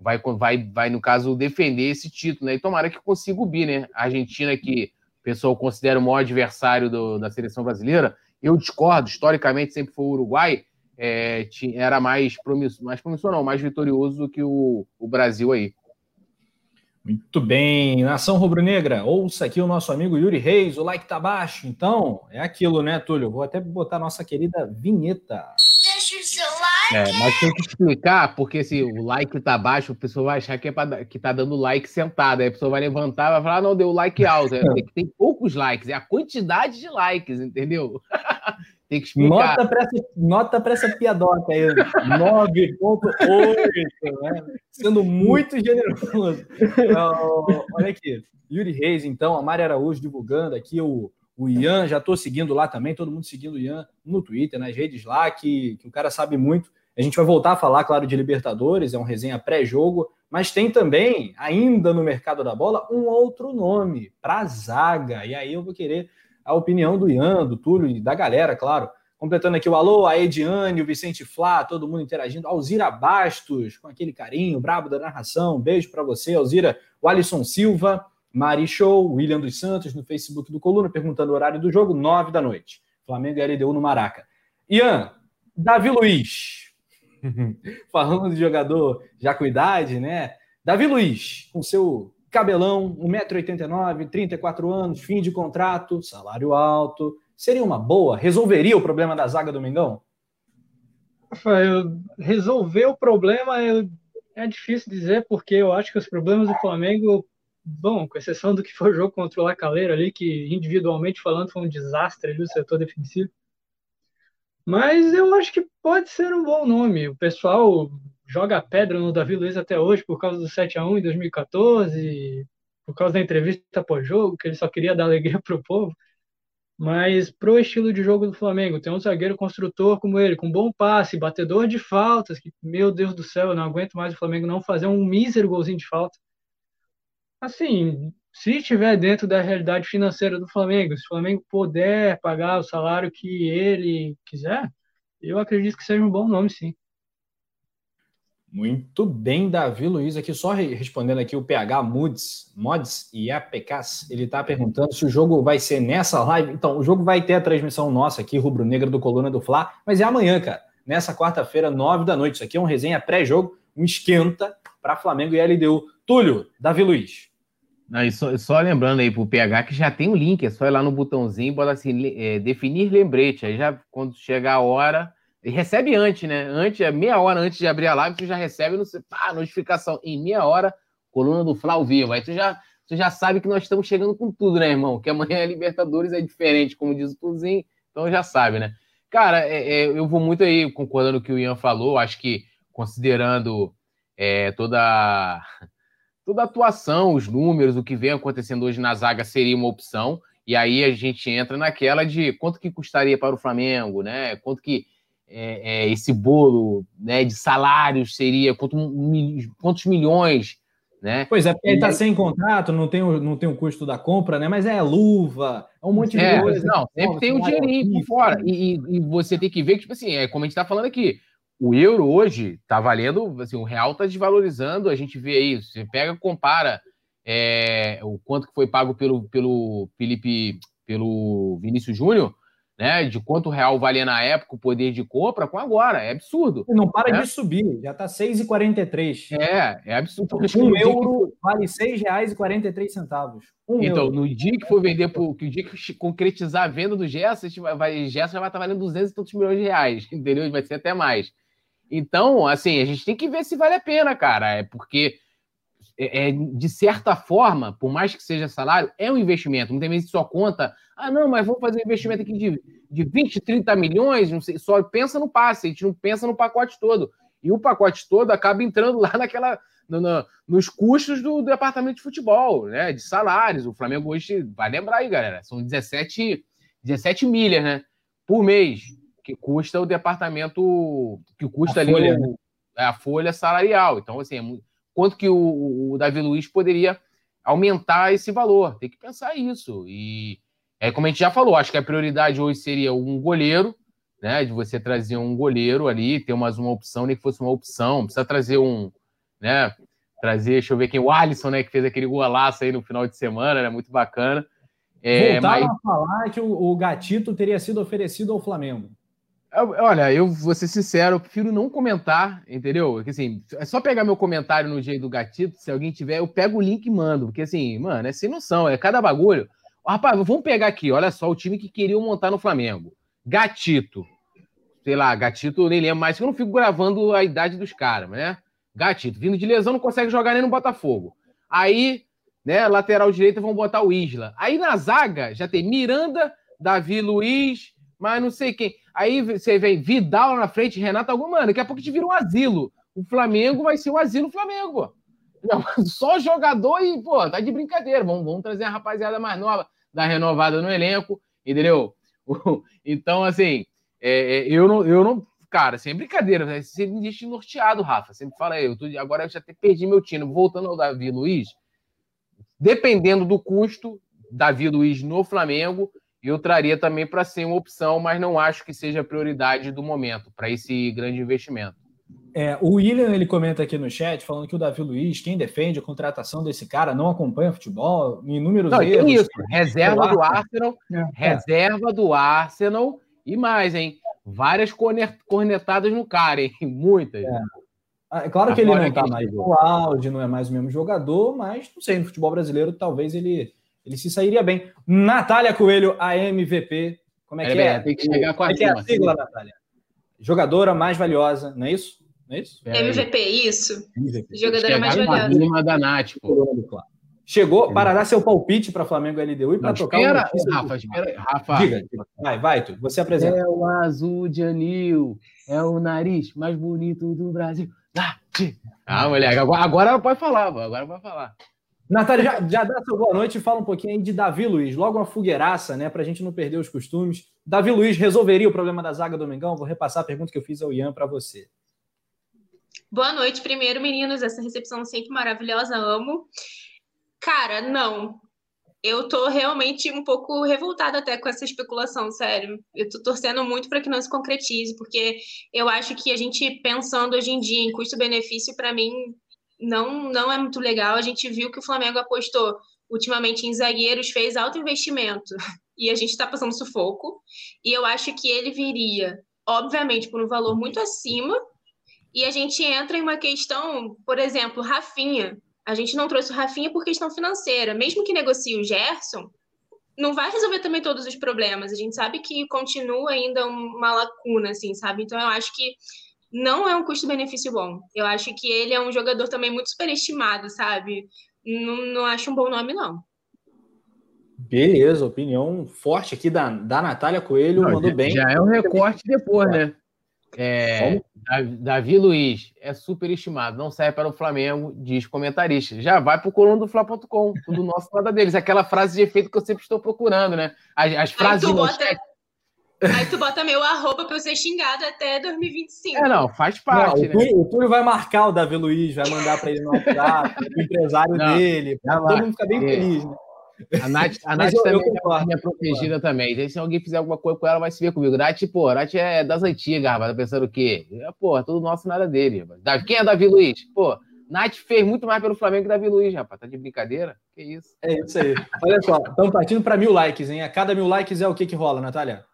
vai, vai, vai, no caso, defender esse título, né? E tomara que consiga o bi, né? A Argentina, que o pessoal considera o maior adversário do, da seleção brasileira, eu discordo, historicamente sempre foi o Uruguai, é, tinha, era mais promissor, mais promissor não, mais vitorioso do que o, o Brasil aí. Muito bem, nação rubro-negra, ouça aqui o nosso amigo Yuri Reis, o like tá baixo, então é aquilo, né, Túlio? Vou até botar a nossa querida vinheta. Deixa o seu like. É, mas tem que explicar, porque se o like tá baixo, a pessoa vai achar que, é pra, que tá dando like sentado, aí a pessoa vai levantar e vai falar, ah, não, deu like alto, é, tem, tem poucos likes, é a quantidade de likes, entendeu? Tem que explicar. Nota para essa, nota essa piadoca aí. 9,8, né? Sendo muito generoso. Uh, olha aqui. Yuri Reis, então, a Mari Araújo divulgando aqui o, o Ian. Já estou seguindo lá também, todo mundo seguindo o Ian no Twitter, nas redes lá, que, que o cara sabe muito. A gente vai voltar a falar, claro, de Libertadores, é um resenha pré-jogo, mas tem também, ainda no mercado da bola, um outro nome para zaga. E aí eu vou querer a opinião do Ian, do Túlio e da galera, claro. Completando aqui o alô, a Ediane, o Vicente Flá, todo mundo interagindo. Alzira Bastos, com aquele carinho, brabo da narração. Beijo para você, Alzira. O Alisson Silva, Mari Show, William dos Santos no Facebook do Coluna, perguntando o horário do jogo, nove da noite. Flamengo e LDU no Maraca. Ian, Davi Luiz. Falando de jogador já com idade, né? Davi Luiz, com seu cabelão, 1,89m, 34 anos, fim de contrato, salário alto. Seria uma boa? Resolveria o problema da zaga do Mengão? Rafael, resolver o problema eu, é difícil dizer, porque eu acho que os problemas do Flamengo, bom, com exceção do que foi o jogo contra o Lacaleira ali, que individualmente falando foi um desastre ali o setor defensivo. Mas eu acho que pode ser um bom nome. O pessoal joga pedra no Davi Luiz até hoje por causa do 7 a 1 em 2014, por causa da entrevista pós-jogo, que ele só queria dar alegria para o povo. Mas pro estilo de jogo do Flamengo, tem um zagueiro construtor como ele, com bom passe, batedor de faltas, que, meu Deus do céu, eu não aguento mais o Flamengo não fazer um mísero golzinho de falta. Assim, se estiver dentro da realidade financeira do Flamengo, se o Flamengo puder pagar o salário que ele quiser, eu acredito que seja um bom nome, sim. Muito bem, Davi Luiz, aqui só respondendo aqui o PH Moods, Mods e APKs, ele está perguntando se o jogo vai ser nessa live. Então, o jogo vai ter a transmissão nossa aqui, Rubro Negra do Coluna do Fla, mas é amanhã, cara, nessa quarta-feira, nove da noite. Isso aqui é um resenha pré-jogo, um esquenta para Flamengo e LDU. Túlio, Davi Luiz. Não, só, só, lembrando aí pro PH que já tem o um link, é só ir lá no botãozinho bota assim, é, definir lembrete. Aí já, quando chegar a hora, e recebe antes, né? Antes, é meia hora antes de abrir a live, tu já recebe no, pá, notificação. Em meia hora, coluna do Fla ao vivo. Aí tu já, tu já sabe que nós estamos chegando com tudo, né, irmão? Que amanhã a Libertadores é diferente, como diz o Tuzinho, então já sabe, né? Cara, é, é, eu vou muito aí concordando com o que o Ian falou. Acho que, considerando é, toda, toda a atuação, os números, o que vem acontecendo hoje na zaga seria uma opção. E aí a gente entra naquela de quanto que custaria para o Flamengo, né? Quanto que é, é, esse bolo né, de salários seria quanto, quantos milhões, né? Pois é, porque ele está sem contrato, não tem, o, não tem o custo da compra, né? Mas é luva, é um monte de é, coisa. Não, sempre tem um dinheirinho por fora. E, e, você tem que ver que, tipo assim, é como a gente está falando aqui, o euro hoje está valendo, assim, o real está desvalorizando, a gente vê aí, você pega compara é, o quanto que foi pago pelo, pelo Felipe, pelo Vinícius Júnior, né, de quanto o real valia na época o poder de compra com agora. É absurdo. Não para né? de subir, já está 6,43. É, é absurdo. Então, um euro que... vale R$ 6,43. Um então, euro. no dia que for vender, por, que o dia que concretizar a venda do Gerson, vai, Gerson já vai estar valendo 200 e tantos milhões de reais, entendeu? Vai ser até mais. Então, assim, a gente tem que ver se vale a pena, cara. É porque, é, é de certa forma, por mais que seja salário, é um investimento. Muitas vezes só conta ah, não, mas vamos fazer um investimento aqui de, de 20, 30 milhões, não sei, só pensa no passe, a gente não pensa no pacote todo. E o pacote todo acaba entrando lá naquela. No, no, nos custos do, do, departamento de futebol, né? De salários. O Flamengo hoje, vai lembrar aí, galera, são 17, 17 milhas, né? Por mês, que custa o departamento, que custa a ali folha, o, né? É, a folha salarial. Então, assim, é quanto que o, o Davi Luiz poderia aumentar esse valor? Tem que pensar isso. E é, como a gente já falou, acho que a prioridade hoje seria um goleiro, né? De você trazer um goleiro ali, ter mais uma opção, nem que fosse uma opção. Precisa trazer um, né? Trazer, deixa eu ver quem, o Alisson, né? Que fez aquele golaço aí no final de semana, né? Muito bacana. É, Voltaram mas... a falar que o, o Gatito teria sido oferecido ao Flamengo. Olha, eu vou ser sincero, eu prefiro não comentar, entendeu? Porque assim, é só pegar meu comentário no jeito do Gatito, se alguém tiver, eu pego o link e mando. Porque assim, mano, é sem noção, é cada bagulho. Rapaz, vamos pegar aqui, olha só, o time que queriam montar no Flamengo. Gatito. Sei lá, Gatito, nem lembro mais, eu não fico gravando a idade dos caras, né? Gatito, vindo de lesão, não consegue jogar nem no Botafogo. Aí, né, lateral direito, vão botar o Isla. Aí na zaga, já tem Miranda, Davi Luiz, mas não sei quem. Aí você vem Vidal na frente, Renato algum, mano, daqui a pouco te vira um asilo. O Flamengo vai ser o asilo Flamengo. Não, só jogador e, pô, tá de brincadeira. Vamos, vamos trazer a rapaziada mais nova dar renovada no elenco, entendeu? Então, assim, é, é, eu, não, eu não. Cara, sem brincadeira, né? você me deixa norteado, Rafa. Sempre fala aí, eu tô, agora eu já até perdi meu time. Voltando ao Davi Luiz, dependendo do custo, Davi Luiz no Flamengo, eu traria também para ser uma opção, mas não acho que seja a prioridade do momento para esse grande investimento. É, o William ele comenta aqui no chat falando que o Davi Luiz, quem defende a contratação desse cara, não acompanha futebol, inúmeros não, erros. Isso, reserva do Arsenal, é. reserva do Arsenal e mais, hein? Várias cornetadas no cara, hein? Muitas. É. Ah, é claro que ele não está mais no auge, não é mais o mesmo jogador, mas não sei, no futebol brasileiro talvez ele, ele se sairia bem. Natália Coelho, a MVP. Como é que é? é? Tem que chegar com a, é é a sigla, Natália? Jogadora mais valiosa, não é isso? Não é isso? MVP, isso. MVP. Jogadora mais valiosa. Rima da Nath, pô. Chegou para dar seu palpite para Flamengo LDU e para tocar espera, um Rafa, espera, Rafa. Diga, vai, vai, tu, você apresenta. É o azul de anil, é o nariz mais bonito do Brasil. Ah, moleque, agora, agora ela pode falar, agora pode falar. Natália, já, já dá sua boa noite e fala um pouquinho aí de Davi Luiz. Logo uma fogueiraça, né, para a gente não perder os costumes. Davi Luiz resolveria o problema da zaga do Mengão? Vou repassar a pergunta que eu fiz ao Ian para você. Boa noite, primeiro, meninos. Essa recepção sempre maravilhosa, amo. Cara, não eu tô realmente um pouco revoltada até com essa especulação, sério. Eu tô torcendo muito para que não se concretize, porque eu acho que a gente pensando hoje em dia em custo-benefício, para mim, não, não é muito legal. A gente viu que o Flamengo apostou ultimamente em zagueiros, fez alto investimento e a gente está passando sufoco. E eu acho que ele viria, obviamente, por um valor muito acima. E a gente entra em uma questão, por exemplo, Rafinha. A gente não trouxe o Rafinha por questão financeira. Mesmo que negocie o Gerson, não vai resolver também todos os problemas. A gente sabe que continua ainda uma lacuna, assim, sabe? Então eu acho que não é um custo-benefício bom. Eu acho que ele é um jogador também muito superestimado, sabe? Não, não acho um bom nome, não. Beleza, opinião forte aqui da, da Natália Coelho, não, mandou já, bem. Já é um recorte depois, né? É, Davi Luiz é superestimado, não serve para o Flamengo, diz comentarista. Já vai para o coluna do Fla.com, tudo nosso nada deles. Aquela frase de efeito que eu sempre estou procurando, né? As, as frases aí tu, bota, aí tu bota meu arroba para eu ser xingado até 2025. É, não, faz parte. Não, o, Túlio, né? o, Túlio, vai marcar o Davi Luiz, vai mandar para ele no WhatsApp, o empresário não, dele, todo mundo fica bem é. feliz, né? A Nath, a Nath eu, também eu é minha protegida também. Então, se alguém fizer alguma coisa com ela, vai se ver comigo. Nath, pô, Nath é das antigas, rapaz. Tá pensando o quê? É, pô, tudo nosso, nada dele. Rapaz. Quem é Davi Luiz? Pô, Nath fez muito mais pelo Flamengo que Davi Luiz, rapaz. Tá de brincadeira? Que isso? É isso aí. Olha só, estamos partindo para mil likes, hein? A cada mil likes é o que que rola, Natália?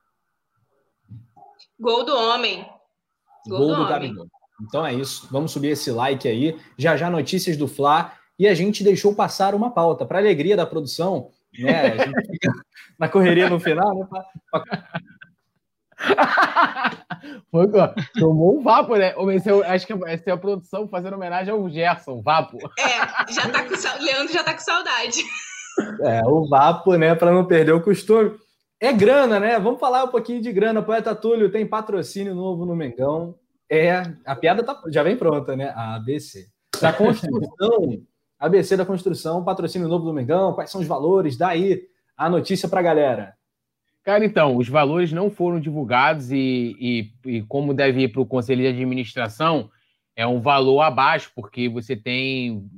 Gol do homem. Gol, Gol do, do homem. Então é isso. Vamos subir esse like aí. Já já notícias do Fla e a gente deixou passar uma pauta. Para alegria da produção, né? A gente fica na correria no final, né? Pra, pra... Foi, tomou um vapo, né? Esse é, acho que essa é a produção fazendo homenagem ao Gerson, vapo. É, já tá com, Leandro já tá com saudade. É, o vapo, né? Para não perder o costume. É grana, né? Vamos falar um pouquinho de grana. Poeta Túlio tem patrocínio novo no Mengão. É, a piada tá, já vem pronta, né? A ABC. Da construção ABC da Construção, patrocínio novo do Mengão, quais são os valores? Dá aí a notícia para a galera. Cara, então, os valores não foram divulgados e, e, e como deve ir para o Conselho de Administração, é um valor abaixo, porque você tem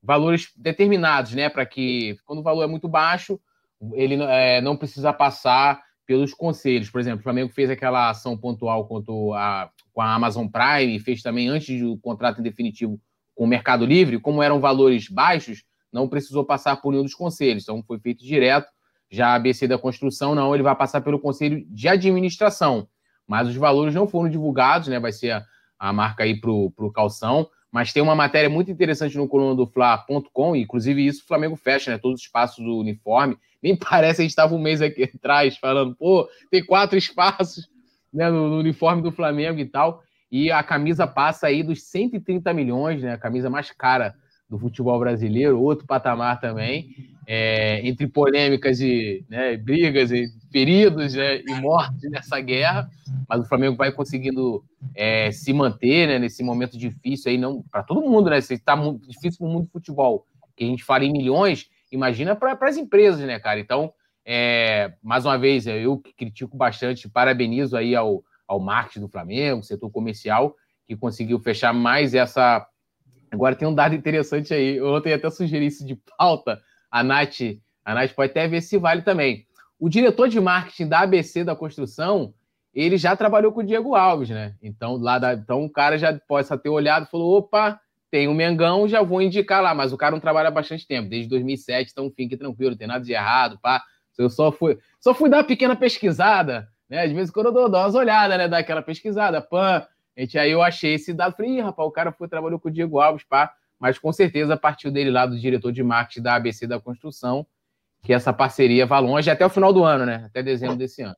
valores determinados, né? Para que, quando o valor é muito baixo, ele é, não precisa passar pelos conselhos. Por exemplo, o Flamengo fez aquela ação pontual quanto a, com a Amazon Prime, fez também antes do contrato definitivo com o Mercado Livre, como eram valores baixos, não precisou passar por nenhum dos conselhos, então foi feito direto. Já a ABC da construção, não, ele vai passar pelo conselho de administração. Mas os valores não foram divulgados, né? Vai ser a, a marca aí para o calção. Mas tem uma matéria muito interessante no coluna do Fla.com, inclusive isso o Flamengo fecha, né? Todos os espaços do uniforme. Nem parece que a gente estava um mês aqui atrás falando, pô, tem quatro espaços né, no, no uniforme do Flamengo e tal. E a camisa passa aí dos 130 milhões, né? A camisa mais cara do futebol brasileiro, outro patamar também, é, entre polêmicas e né, brigas e feridos né, e mortes nessa guerra, mas o Flamengo vai conseguindo é, se manter né, nesse momento difícil aí, não para todo mundo, né? Está difícil para o mundo do futebol, que a gente fala em milhões, imagina para as empresas, né, cara? Então, é, mais uma vez, eu que critico bastante, parabenizo aí ao ao marketing do Flamengo, setor comercial, que conseguiu fechar mais essa. Agora tem um dado interessante aí. Ontem até sugeri isso de pauta. A Nath, a Nath pode até ver se vale também. o diretor de marketing da ABC da construção, ele já trabalhou com o Diego Alves, né? Então, lá da, então o cara já possa ter olhado e falou: opa, tem o Mengão, já vou indicar lá. Mas o cara não trabalha há bastante tempo, desde 2007, então fique tranquilo, não tem nada de errado, pá. Eu só fui, só fui dar uma pequena pesquisada, né? Às vezes quando eu dou, dou umas olhadas, né? Dar aquela pesquisada, pã. Gente, aí eu achei esse dado, falei, Ih, rapaz, o cara foi, trabalhou com o Diego Alves, pá. Mas com certeza partiu dele lá do diretor de marketing da ABC da construção, que essa parceria vá longe até o final do ano, né? Até dezembro desse ano.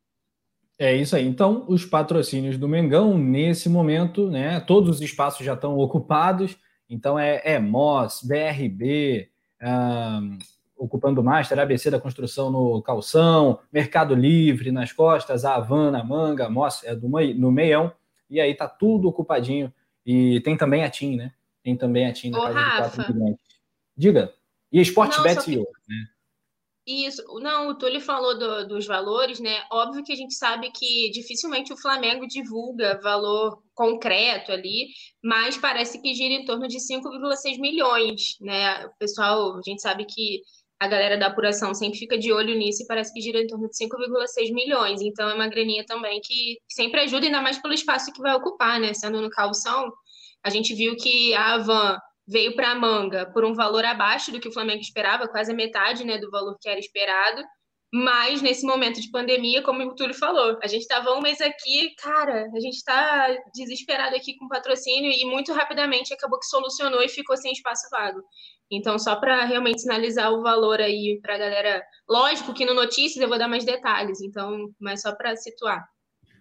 É isso aí. Então, os patrocínios do Mengão, nesse momento, né? Todos os espaços já estão ocupados. Então, é, é MOS, BRB, um, ocupando o Master, ABC da construção no Calção, Mercado Livre nas costas, a Havan na manga, MOS é do, no meião. E aí tá tudo ocupadinho. E tem também a TIM, né? Tem também a TIM na Ô, casa Rafa. de 4 milhões. Diga. E Sportbet e outros, né? Isso, não, o Túlio falou do, dos valores, né? Óbvio que a gente sabe que dificilmente o Flamengo divulga valor concreto ali, mas parece que gira em torno de 5,6 milhões, né? O pessoal, a gente sabe que a galera da apuração sempre fica de olho nisso e parece que gira em torno de 5,6 milhões. Então é uma graninha também que sempre ajuda, ainda mais pelo espaço que vai ocupar, né? Sendo no calção, a gente viu que a Avan veio para a manga por um valor abaixo do que o Flamengo esperava, quase a metade né, do valor que era esperado. Mas nesse momento de pandemia, como o Túlio falou, a gente estava um mês aqui, cara, a gente está desesperado aqui com patrocínio e muito rapidamente acabou que solucionou e ficou sem espaço vago. Então, só para realmente sinalizar o valor aí para a galera. Lógico que no Notícias eu vou dar mais detalhes, então, mas só para situar.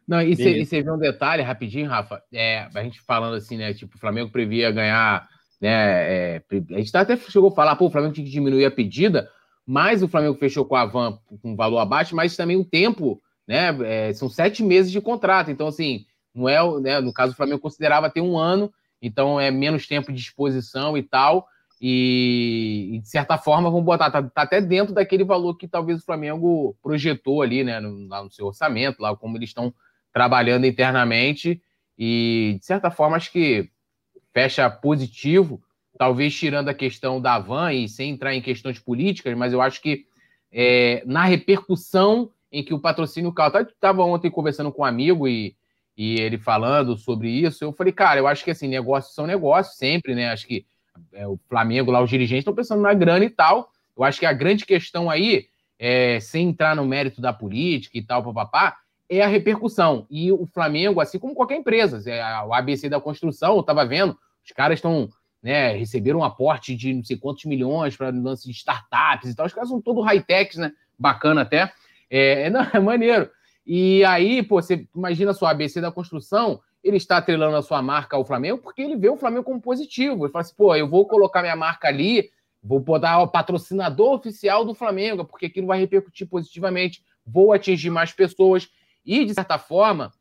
Não, e você vê um detalhe rapidinho, Rafa. É, a gente falando assim, né? Tipo, o Flamengo previa ganhar né? É, a gente até chegou a falar, pô, o Flamengo tinha que diminuir a pedida, mas o Flamengo fechou com a Van com um valor abaixo, mas também o tempo, né? É, são sete meses de contrato, então assim, não é, né, no caso o Flamengo considerava ter um ano, então é menos tempo de exposição e tal. E, e de certa forma, vamos botar, tá, tá, até dentro daquele valor que talvez o Flamengo projetou ali, né, no, lá no seu orçamento, lá como eles estão trabalhando internamente. E de certa forma, acho que fecha positivo, talvez tirando a questão da van e sem entrar em questões políticas, mas eu acho que é, na repercussão em que o patrocínio causa. Estava ontem conversando com um amigo e, e ele falando sobre isso, eu falei, cara, eu acho que assim, negócios são negócios sempre, né? Acho que é, o Flamengo lá, os dirigentes estão pensando na grana e tal. Eu acho que a grande questão aí, é, sem entrar no mérito da política e tal, papapá, é a repercussão. E o Flamengo, assim como qualquer empresa, é, o ABC da construção, eu estava vendo, os caras estão, né, receberam um aporte de não sei quantos milhões para lance de startups e tal. Os caras são todos high-techs, né? Bacana até. É, é, não, é maneiro. E aí, pô, você imagina a ABC da construção, ele está atrelando a sua marca ao Flamengo porque ele vê o Flamengo como positivo. Ele fala assim, pô, eu vou colocar minha marca ali, vou botar o patrocinador oficial do Flamengo, porque aquilo vai repercutir positivamente, vou atingir mais pessoas. E, de certa forma,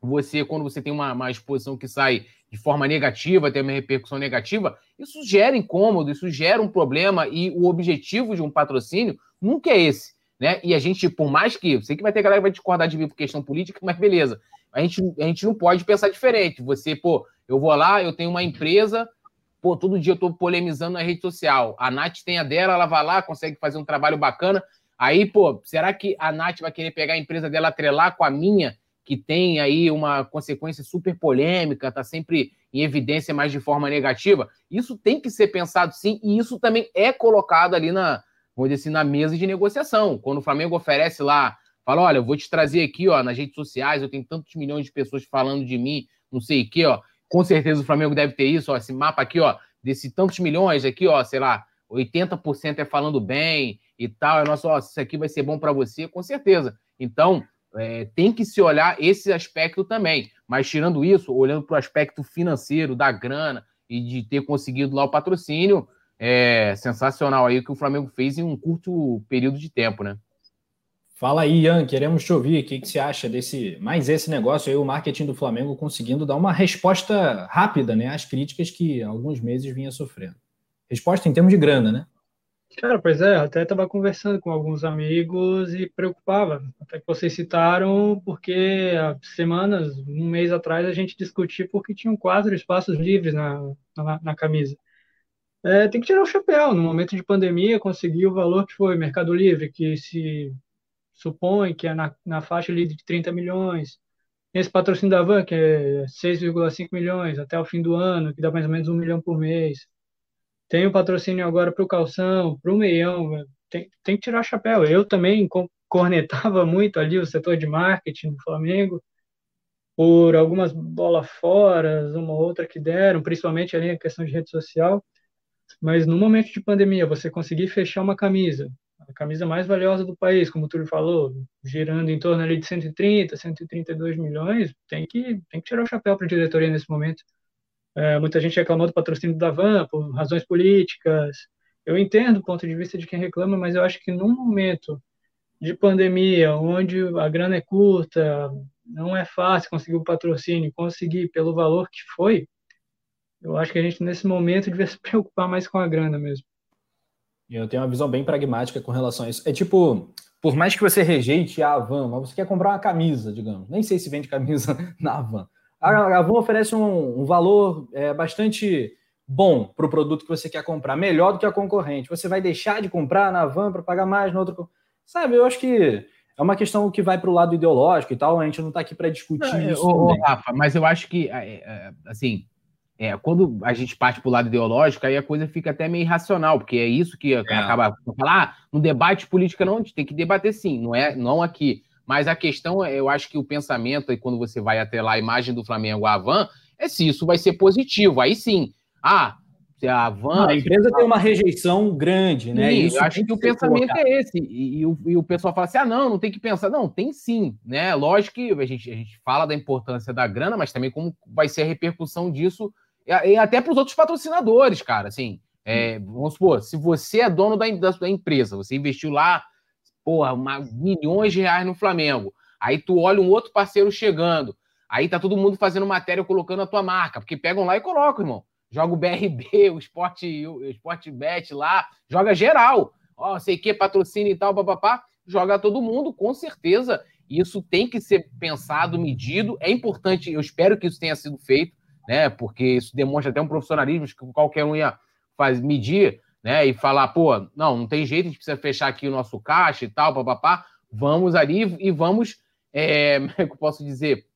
você, quando você tem uma, uma exposição que sai de forma negativa, tem uma repercussão negativa, isso gera incômodo, isso gera um problema e o objetivo de um patrocínio nunca é esse. Né? E a gente, por mais que, sei que vai ter galera que vai discordar de mim por questão política, mas beleza. A gente, a gente não pode pensar diferente. Você, pô, eu vou lá, eu tenho uma empresa, pô, todo dia eu tô polemizando na rede social. A Nath tem a dela, ela vai lá, consegue fazer um trabalho bacana. Aí, pô, será que a Nath vai querer pegar a empresa dela, atrelar com a minha que tem aí uma consequência super polêmica, está sempre em evidência mais de forma negativa. Isso tem que ser pensado sim, e isso também é colocado ali na, vamos dizer assim, na mesa de negociação. Quando o Flamengo oferece lá, fala: olha, eu vou te trazer aqui, ó, nas redes sociais, eu tenho tantos milhões de pessoas falando de mim, não sei o quê, ó. Com certeza o Flamengo deve ter isso, ó, esse mapa aqui, ó, desse tantos milhões aqui, ó, sei lá, 80% é falando bem e tal. É nosso, ó, isso aqui vai ser bom para você, com certeza. Então, é, tem que se olhar esse aspecto também. Mas tirando isso, olhando para o aspecto financeiro, da grana e de ter conseguido lá o patrocínio, é sensacional aí o que o Flamengo fez em um curto período de tempo, né? Fala aí, Ian, queremos te ouvir. O que, que você acha desse mais esse negócio aí, o marketing do Flamengo conseguindo dar uma resposta rápida né, às críticas que há alguns meses vinha sofrendo? Resposta em termos de grana, né? Cara, pois é, até estava conversando com alguns amigos e preocupava, até que vocês citaram, porque há semanas, um mês atrás, a gente discutia porque tinham quatro espaços livres na, na, na camisa. É, tem que tirar o chapéu, no momento de pandemia, conseguir o valor que foi Mercado Livre, que se, supõe que é na, na faixa ali de 30 milhões. Esse patrocínio da Van, que é 6,5 milhões até o fim do ano, que dá mais ou menos um milhão por mês. Tem o patrocínio agora para o calção, para o meião. Tem, tem que tirar chapéu. Eu também cornetava muito ali o setor de marketing do Flamengo por algumas bolas fora, uma outra que deram, principalmente ali a questão de rede social. Mas no momento de pandemia, você conseguir fechar uma camisa, a camisa mais valiosa do país, como o Túlio falou, girando em torno ali de 130, 132 milhões, tem que, tem que tirar o chapéu para a diretoria nesse momento. É, muita gente reclamou do patrocínio da Van por razões políticas. Eu entendo o ponto de vista de quem reclama, mas eu acho que num momento de pandemia, onde a grana é curta, não é fácil conseguir o patrocínio, conseguir pelo valor que foi, eu acho que a gente nesse momento devia se preocupar mais com a grana mesmo. Eu tenho uma visão bem pragmática com relação a isso. É tipo, por mais que você rejeite a Avan, mas você quer comprar uma camisa, digamos. Nem sei se vende camisa na Avan. A Avan oferece um, um valor é, bastante bom para o produto que você quer comprar, melhor do que a concorrente. Você vai deixar de comprar na Avan para pagar mais no outro. Sabe, eu acho que é uma questão que vai para o lado ideológico e tal. A gente não está aqui para discutir não, isso. Ô, Rafa, mas eu acho que, é, é, assim, é, quando a gente parte para o lado ideológico, aí a coisa fica até meio irracional, porque é isso que é. acaba falar, ah, no debate política não, a gente tem que debater sim, não é não aqui. Mas a questão, eu acho que o pensamento, quando você vai até lá a imagem do Flamengo à Van, é se isso vai ser positivo. Aí sim, ah, a Van. a empresa tem uma rejeição grande, né? Sim, isso eu acho que, o pensamento colocado. é esse. E, e, o, e, o, pessoal fala assim: ah, não, não tem que pensar. Não, tem sim, né? Lógico que a gente, a gente fala da importância da grana, mas também como vai ser a repercussão disso e até para os outros patrocinadores, cara. Assim, é, vamos supor, se você é dono da, da, da empresa, você investiu lá, porra, uma, milhões de reais no Flamengo. Aí tu olha um outro parceiro chegando. Aí tá todo mundo fazendo matéria colocando a tua marca, porque pegam lá e colocam, irmão. Joga o BRB, o Sport, o Sport Bet lá, joga geral. Ó, sei que patrocínio e tal, papapá, joga todo mundo, com certeza. Isso tem que ser pensado, medido. É importante, eu espero que isso tenha sido feito né? Porque isso demonstra até um profissionalismo que qualquer um ia faz, medir, né? E falar, pô, não, não tem jeito, a gente precisa fechar aqui o nosso caixa e tal, papapá. Vamos ali e vamos, é, como é que eu posso dizer,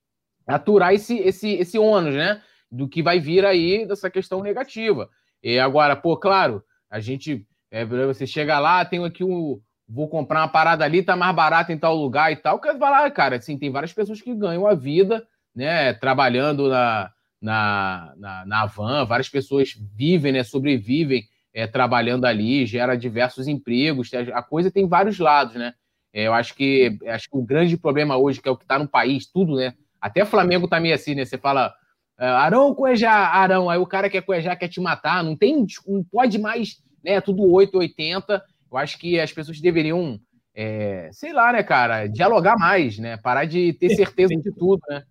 aturar esse, esse, esse ônus, né? Do que vai vir aí dessa questão negativa. E agora, pô, claro, a gente, é, você chega lá, tem aqui um, vou comprar uma parada ali, tá mais barato em tal lugar e tal. Quer falar, cara, assim, tem várias pessoas que ganham a vida, né, trabalhando na, na, na, na van, várias pessoas vivem, né, sobrevivem é, trabalhando ali, gera diversos empregos, a coisa tem vários lados, né? É, eu acho que acho que o grande problema hoje, que é o que está no país, tudo, né? Até o Flamengo tá meio assim, né? Você fala, ah, Arão, Cuejá, Arão, aí o cara quer Cuejá, quer te matar, não tem, não pode mais, né? Tudo 880. Eu acho que as pessoas deveriam, é, sei lá, né, cara, dialogar mais, né? Parar de ter certeza de tudo, né?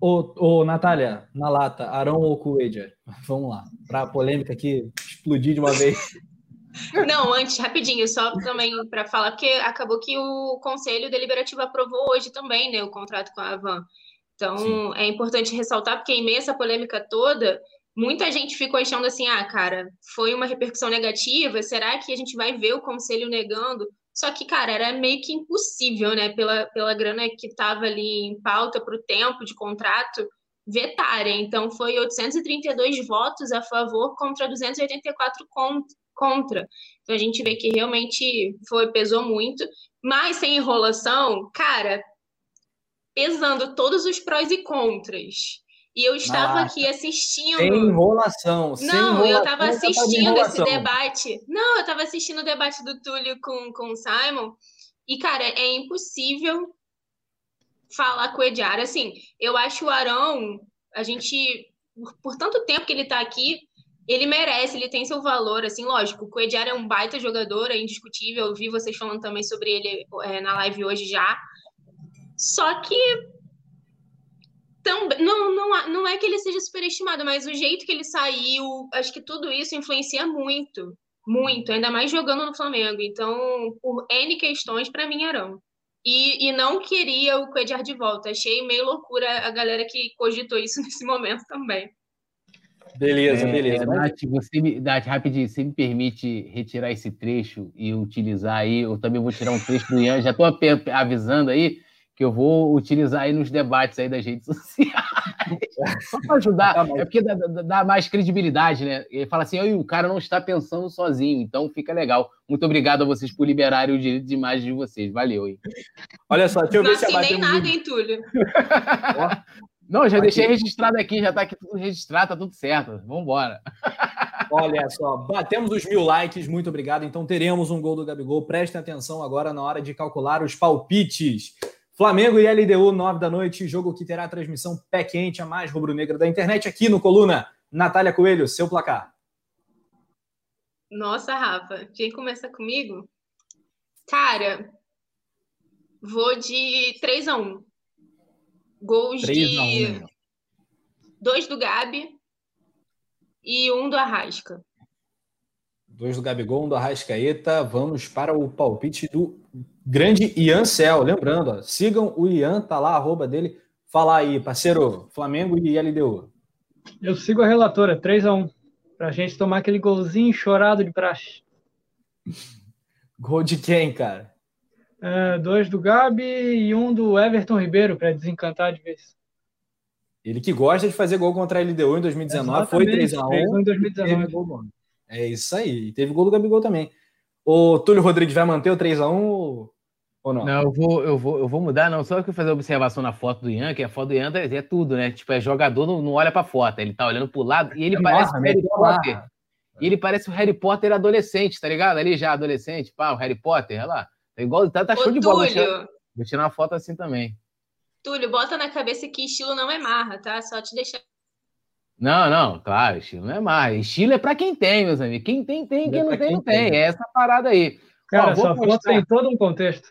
Ô, ô, Natália, na lata, Arão ou Coedger? Vamos lá, para a polêmica aqui explodir de uma vez. Não, antes, rapidinho, só também para falar, porque acabou que o Conselho Deliberativo aprovou hoje também né, o contrato com a Avan. Então, Sim. é importante ressaltar, porque em meio a essa polêmica toda, muita gente ficou achando assim: ah, cara, foi uma repercussão negativa, será que a gente vai ver o Conselho negando? Só que, cara, era meio que impossível, né? Pela, pela grana que estava ali em pauta para o tempo de contrato, vetarem. Então, foi 832 votos a favor contra 284 contra. Então, a gente vê que realmente foi pesou muito. Mas, sem enrolação, cara, pesando todos os prós e contras e eu estava Nossa. aqui assistindo. Sem enrolação. Não, sem eu estava assistindo esse debate. Não, eu estava assistindo o debate do Túlio com, com o Simon. E, cara, é impossível falar com o Ediar. Assim, eu acho o Arão, a gente, por, por tanto tempo que ele está aqui, ele merece, ele tem seu valor, assim, lógico. O Ediar é um baita jogador, é indiscutível. Eu vi vocês falando também sobre ele é, na live hoje já. Só que também, não, não, não é que ele seja superestimado, mas o jeito que ele saiu, acho que tudo isso influencia muito, muito, ainda mais jogando no Flamengo. Então, por N questões, para mim, eram. E, e não queria o Coediar de volta. Achei meio loucura a galera que cogitou isso nesse momento também. Beleza, é, beleza. Nath, você me, Nath, rapidinho, você me permite retirar esse trecho e utilizar aí? Eu também vou tirar um trecho do Ian, já estou avisando aí que eu vou utilizar aí nos debates aí das redes sociais. Só para ajudar, é porque dá, dá, mais credibilidade, né? Ele fala assim, o cara não está pensando sozinho, então fica legal. Muito obrigado a vocês por liberarem o direito de imagem de vocês. Valeu, hein? Olha só, deixa eu ver se Não assinei nada, hein, Túlio? Não, já aqui. deixei registrado aqui, já está aqui tudo registrado, tá tudo certo. Vamos embora. Olha só, batemos os mil likes, muito obrigado. Então teremos um gol do Gabigol. Prestem atenção agora na hora de calcular os palpites. Flamengo e LDU, nove da noite, jogo que terá transmissão pé quente, a mais rubro-negra da internet, aqui no Coluna. Natália Coelho, seu placar. Nossa, Rafa, quem começa comigo? Cara, vou de 3 a 1 Gols 3 de 1. dois do Gabi e um do Arrasca. Dois do Gabigol, um do Arrascaeta. Vamos para o palpite do grande Ian Cel. Lembrando, ó, sigam o Ian, tá lá, arroba dele. Fala aí, parceiro, Flamengo e LDU. Eu sigo a relatora, 3x1. Pra gente tomar aquele golzinho chorado de praxe. Gol de quem, cara? É, dois do Gabi e um do Everton Ribeiro, para desencantar de vez. Ele que gosta de fazer gol contra a LDU em 2019, Exatamente, foi 3x1. Em 2019. É isso aí. E teve gol do Gabigol também. O Túlio Rodrigues vai manter o 3x1 ou não? Não, eu vou, eu vou, eu vou mudar, não. Só que eu fazer observação na foto do Ian, que a foto do Ian é, é tudo, né? Tipo, é jogador, não, não olha pra foto, ele tá olhando pro lado e ele é parece marra, o Harry Potter. E ele parece o Harry Potter adolescente, tá ligado? Ali já adolescente, pá, o Harry Potter, olha lá. É igual, tá, tá show Ô, de bola. Túlio, vou tirar uma foto assim também. Túlio, bota na cabeça que estilo não é marra, tá? Só te deixar. Não, não, claro, estilo não é marra. Estilo é pra quem tem, meus amigos. Quem tem, tem. Quem é não tem, não tem. tem. É essa parada aí. Cara, Ó, essa postar... foto tem todo um contexto.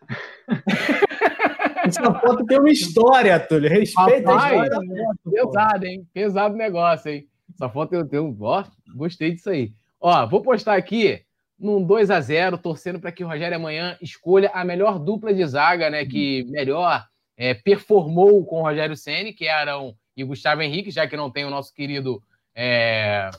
essa foto tem uma história, Túlio. Respeita Rapaz, a história. Pesado, hein? Pesado negócio, hein? Essa foto eu tenho. Ó, gostei disso aí. Ó, vou postar aqui num 2 a 0 torcendo para que o Rogério amanhã escolha a melhor dupla de zaga, né? Que melhor é, performou com o Rogério Ceni, que eram e Gustavo Henrique, já que não tem o nosso querido é,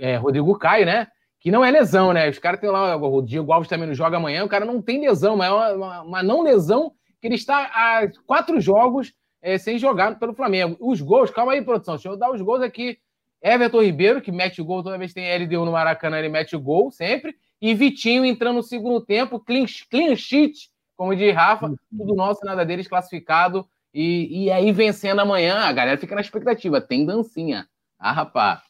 é, Rodrigo Caio, né? Que não é lesão, né? Os caras têm lá, o Diego Alves também não joga amanhã, o cara não tem lesão, mas é uma, uma, uma não lesão que ele está há quatro jogos é, sem jogar pelo Flamengo. Os gols, calma aí, produção, deixa eu dar os gols aqui. Everton Ribeiro, que mete gol toda vez que tem LDU no Maracanã, ele mete gol sempre. E Vitinho entrando no segundo tempo, clean, clean sheet, como diz Rafa, uhum. tudo nosso, nada deles classificado. E, e aí vencendo amanhã, a galera fica na expectativa. Tem dancinha. Ah, rapaz.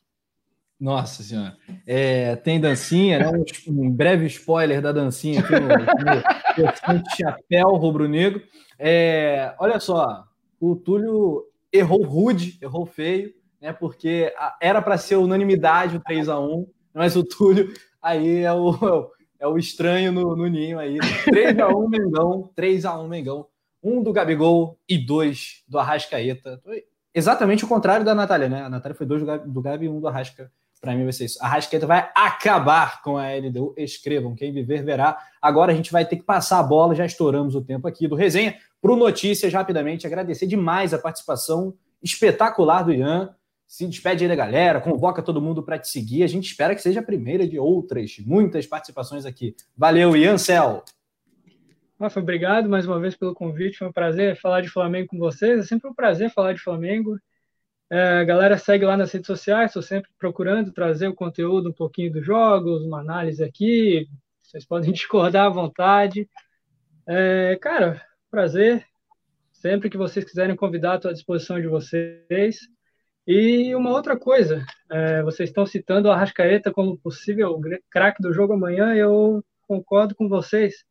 Nossa senhora. É, tem dancinha, né? Um, breve spoiler da dancinha aqui no, no chapéu rubro-negro. É, olha só, o Túlio errou rude, errou feio, né? Porque era para ser unanimidade o 3 a 1 mas o Túlio aí é o, é o estranho no, no ninho aí. 3x1 Mengão, 3x1 Mengão. Um do Gabigol e dois do Arrascaeta. Exatamente o contrário da Natália, né? A Natália foi dois do Gabi e um do Arrasca. Para mim vai ser isso. Arrascaeta vai acabar com a LDU. Escrevam, quem viver verá. Agora a gente vai ter que passar a bola, já estouramos o tempo aqui do resenha. Para o Notícias, rapidamente, agradecer demais a participação espetacular do Ian se despede aí da galera, convoca todo mundo para te seguir. A gente espera que seja a primeira de outras, muitas participações aqui. Valeu, Ian Cel. Rafa, obrigado mais uma vez pelo convite. Foi um prazer falar de Flamengo com vocês. É sempre um prazer falar de Flamengo. É, a galera segue lá nas redes sociais, estou sempre procurando trazer o conteúdo um pouquinho dos jogos, uma análise aqui. Vocês podem discordar à vontade. É, cara, prazer. Sempre que vocês quiserem convidar, estou à disposição de vocês. E uma outra coisa, é, vocês estão citando o Arrascaeta como possível craque do jogo amanhã, eu concordo com vocês,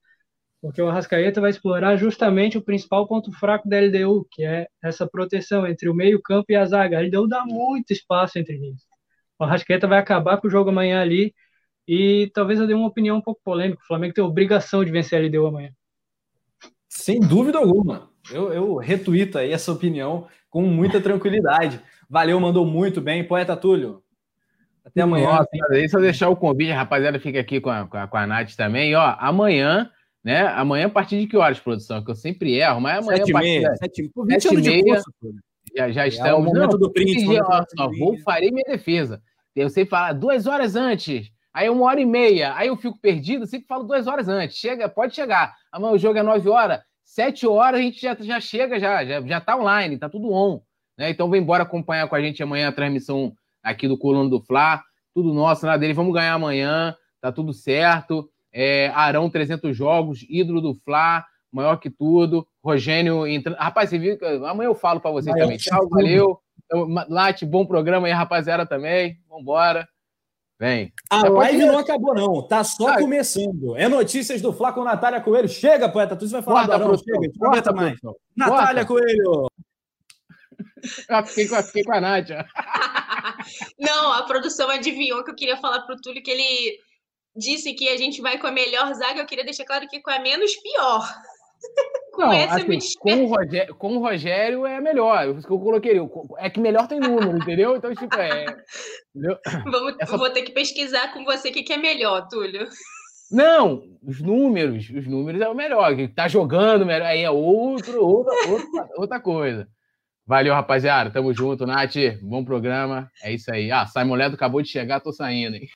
porque o Arrascaeta vai explorar justamente o principal ponto fraco da LDU, que é essa proteção entre o meio-campo e a zaga. A LDU dá muito espaço entre eles. O Arrascaeta vai acabar com o jogo amanhã ali, e talvez eu dê uma opinião um pouco polêmica. O Flamengo tem obrigação de vencer a LDU amanhã. Sem dúvida alguma. Eu, eu retuito aí essa opinião com muita tranquilidade. Valeu, mandou muito bem. Poeta Túlio. Até amanhã. Nossa, deixa eu deixar o convite, rapaziada, fica aqui com a, com a, com a Nath também. E, ó, amanhã, né? Amanhã a partir de que horas, produção? Que eu sempre erro, mas amanhã sete partir meia, sete, sete, sete e meia. Curso, Já, já estamos. É o momento não, do print. Dia, ó, só, vou, farei minha defesa. Eu sei falar duas horas antes, aí uma hora e meia, aí eu fico perdido, sempre falo duas horas antes. Chega, pode chegar. Amanhã o jogo é nove horas, sete horas a gente já, já chega, já, já, já tá online, tá tudo on. Né? Então vem embora acompanhar com a gente amanhã a transmissão aqui do Coluna do Fla. Tudo nosso, nada dele. Vamos ganhar amanhã, tá tudo certo. É, Arão, 300 jogos, ídolo do Fla, maior que tudo. Rogênio entrando. Rapaz, você viu? Amanhã eu falo para vocês também. Tchau, valeu. Late, bom programa aí, rapaziada, também. Vambora. Vem. A Já live não acabou, não. Tá só ah, começando. É notícias do Flá com Natália Coelho. Chega, poeta. Tu vai falar Corta, do Arão. Chega, Corta, mais. Natália Coelho. Eu fiquei, com, fiquei com a Nádia. Não, a produção adivinhou que eu queria falar pro Túlio que ele disse que a gente vai com a melhor zaga. Eu queria deixar claro que com a menos pior. com Não, assim, com, o Rogério, com o Rogério é melhor. Isso que eu coloquei. É que melhor tem número, entendeu? Então, tipo, é. Vamos, Essa... Vou ter que pesquisar com você o que, que é melhor, Túlio. Não, os números, os números é o melhor. Que tá jogando melhor, aí é outro, outra, outra, outra coisa. Valeu, rapaziada. Tamo junto, Nath. Bom programa. É isso aí. Ah, Simon Ledo acabou de chegar, tô saindo, hein?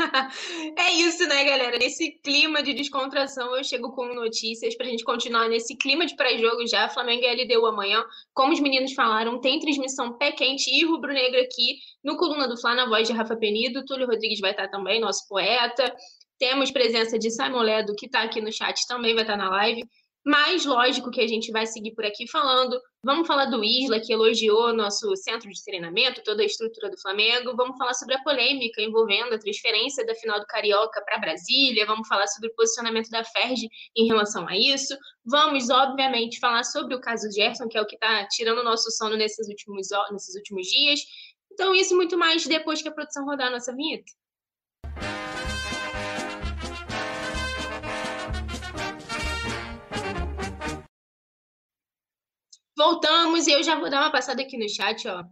é isso, né, galera? Nesse clima de descontração, eu chego com notícias pra gente continuar nesse clima de pré-jogo já. Flamengo e LDU amanhã. Como os meninos falaram, tem transmissão pé quente e rubro-negro aqui no Coluna do Fla, na voz de Rafa Penido. Túlio Rodrigues vai estar também, nosso poeta. Temos presença de Simon Ledo, que está aqui no chat, também vai estar na live. Mas, lógico que a gente vai seguir por aqui falando. Vamos falar do Isla, que elogiou nosso centro de treinamento, toda a estrutura do Flamengo. Vamos falar sobre a polêmica envolvendo a transferência da final do Carioca para Brasília. Vamos falar sobre o posicionamento da Ferg em relação a isso. Vamos, obviamente, falar sobre o caso Gerson, que é o que está tirando o nosso sono nesses últimos, nesses últimos dias. Então, isso e muito mais depois que a produção rodar a nossa vinheta. Voltamos e eu já vou dar uma passada aqui no chat, ó.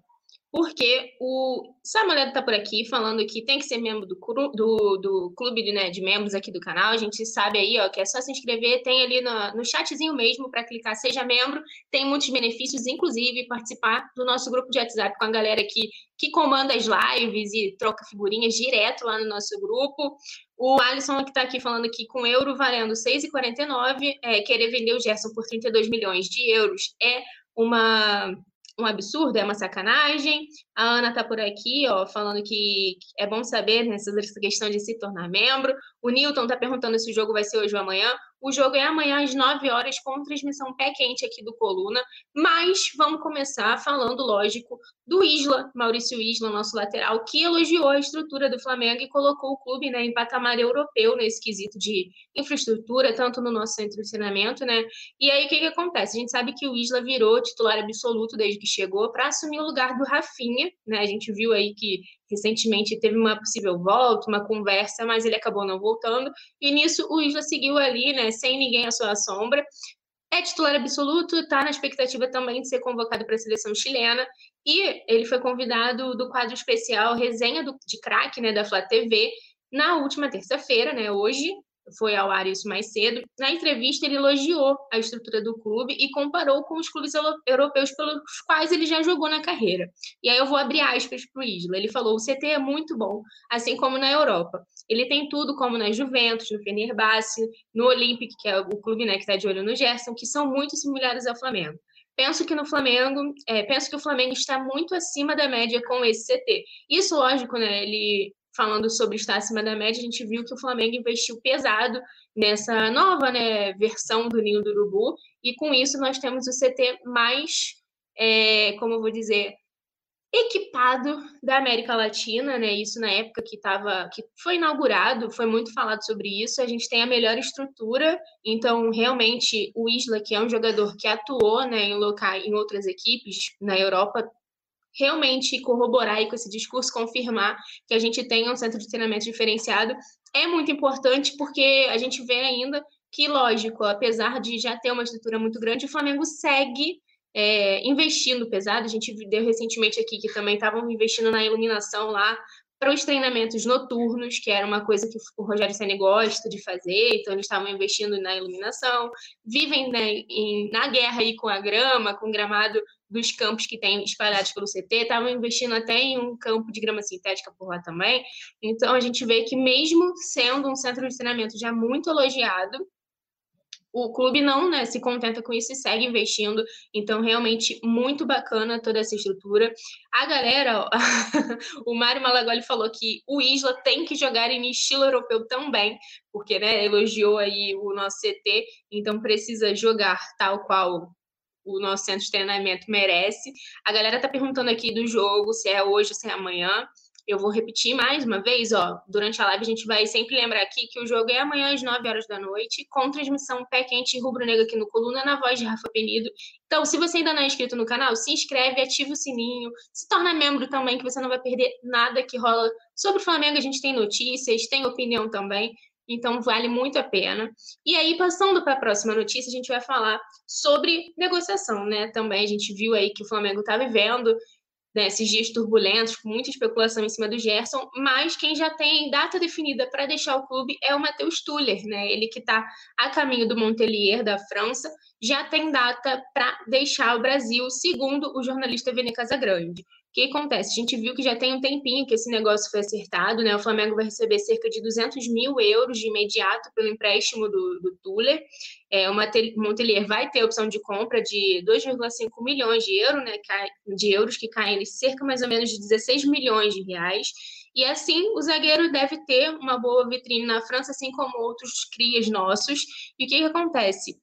Porque o Samuel tá por aqui falando que tem que ser membro do, do, do clube né, de membros aqui do canal. A gente sabe aí, ó, que é só se inscrever. Tem ali no, no chatzinho mesmo para clicar Seja Membro. Tem muitos benefícios, inclusive participar do nosso grupo de WhatsApp com a galera aqui que comanda as lives e troca figurinhas direto lá no nosso grupo. O Alisson que está aqui falando que com euro valendo 6,49, é, querer vender o Gerson por 32 milhões de euros é uma um absurdo, é uma sacanagem. A Ana tá por aqui, ó, falando que é bom saber nessa questão de se tornar membro. O Newton tá perguntando se o jogo vai ser hoje ou amanhã. O jogo é amanhã às 9 horas com transmissão pé quente aqui do Coluna, mas vamos começar falando, lógico, do Isla, Maurício Isla, nosso lateral, que elogiou a estrutura do Flamengo e colocou o clube né, em patamar europeu nesse quesito de infraestrutura, tanto no nosso centro de treinamento, né? E aí o que, que acontece? A gente sabe que o Isla virou titular absoluto desde que chegou para assumir o lugar do Rafinha, né? A gente viu aí que recentemente teve uma possível volta, uma conversa, mas ele acabou não voltando. E nisso o Isla seguiu ali, né, sem ninguém à sua sombra. É titular absoluto, está na expectativa também de ser convocado para a seleção chilena. E ele foi convidado do quadro especial Resenha do, de Crack, né, da Flá TV, na última terça-feira, né, hoje, foi ao ar isso mais cedo. Na entrevista, ele elogiou a estrutura do clube e comparou com os clubes europeus pelos quais ele já jogou na carreira. E aí eu vou abrir aspas para o Isla. Ele falou: o CT é muito bom, assim como na Europa. Ele tem tudo, como na Juventus, no Fenerbahçe, no Olympic, que é o clube né, que está de olho no Gerson, que são muito similares ao Flamengo. Penso que no Flamengo, é, penso que o Flamengo está muito acima da média com esse CT. Isso, lógico, né? Ele falando sobre estar acima da média, a gente viu que o Flamengo investiu pesado nessa nova né, versão do Ninho do Urubu, e com isso nós temos o CT mais, é, como eu vou dizer, equipado da América Latina, né? Isso na época que estava, que foi inaugurado, foi muito falado sobre isso. A gente tem a melhor estrutura, então realmente o Isla, que é um jogador que atuou, né, em locais, em outras equipes na Europa, realmente corroborar com esse discurso, confirmar que a gente tem um centro de treinamento diferenciado, é muito importante porque a gente vê ainda que, lógico, apesar de já ter uma estrutura muito grande, o Flamengo segue é, investindo pesado. A gente deu recentemente aqui que também estavam investindo na iluminação lá para os treinamentos noturnos, que era uma coisa que o Rogério Senna gosta de fazer, então eles estavam investindo na iluminação, vivem né, em, na guerra aí com a grama, com o gramado dos campos que tem espalhados pelo CT, estavam investindo até em um campo de grama sintética por lá também. Então a gente vê que mesmo sendo um centro de treinamento já muito elogiado, o clube não né, se contenta com isso e segue investindo. Então, realmente, muito bacana toda essa estrutura. A galera, ó, o Mário Malagoli falou que o Isla tem que jogar em estilo europeu também, porque né, elogiou aí o nosso CT, então precisa jogar tal qual o nosso centro de treinamento merece. A galera tá perguntando aqui do jogo, se é hoje, se é amanhã. Eu vou repetir mais uma vez, ó. Durante a live a gente vai sempre lembrar aqui que o jogo é amanhã às 9 horas da noite, com transmissão pé quente e rubro-negro aqui no Coluna, na voz de Rafa Penido. Então, se você ainda não é inscrito no canal, se inscreve, ativa o sininho, se torna membro também, que você não vai perder nada que rola sobre o Flamengo. A gente tem notícias, tem opinião também. Então, vale muito a pena. E aí, passando para a próxima notícia, a gente vai falar sobre negociação, né? Também a gente viu aí que o Flamengo está vivendo né, esses dias turbulentos, com muita especulação em cima do Gerson, mas quem já tem data definida para deixar o clube é o Matheus Tuller, né? Ele que está a caminho do Montpellier, da França, já tem data para deixar o Brasil, segundo o jornalista Vene Casagrande. Que acontece? A gente viu que já tem um tempinho que esse negócio foi acertado, né? O Flamengo vai receber cerca de 200 mil euros de imediato pelo empréstimo do, do Tuller. É, o Montelier vai ter opção de compra de 2,5 milhões de euros, né? De euros que caem cerca mais ou menos de 16 milhões de reais. E assim, o zagueiro deve ter uma boa vitrine na França, assim como outros crias nossos. E o que, que acontece?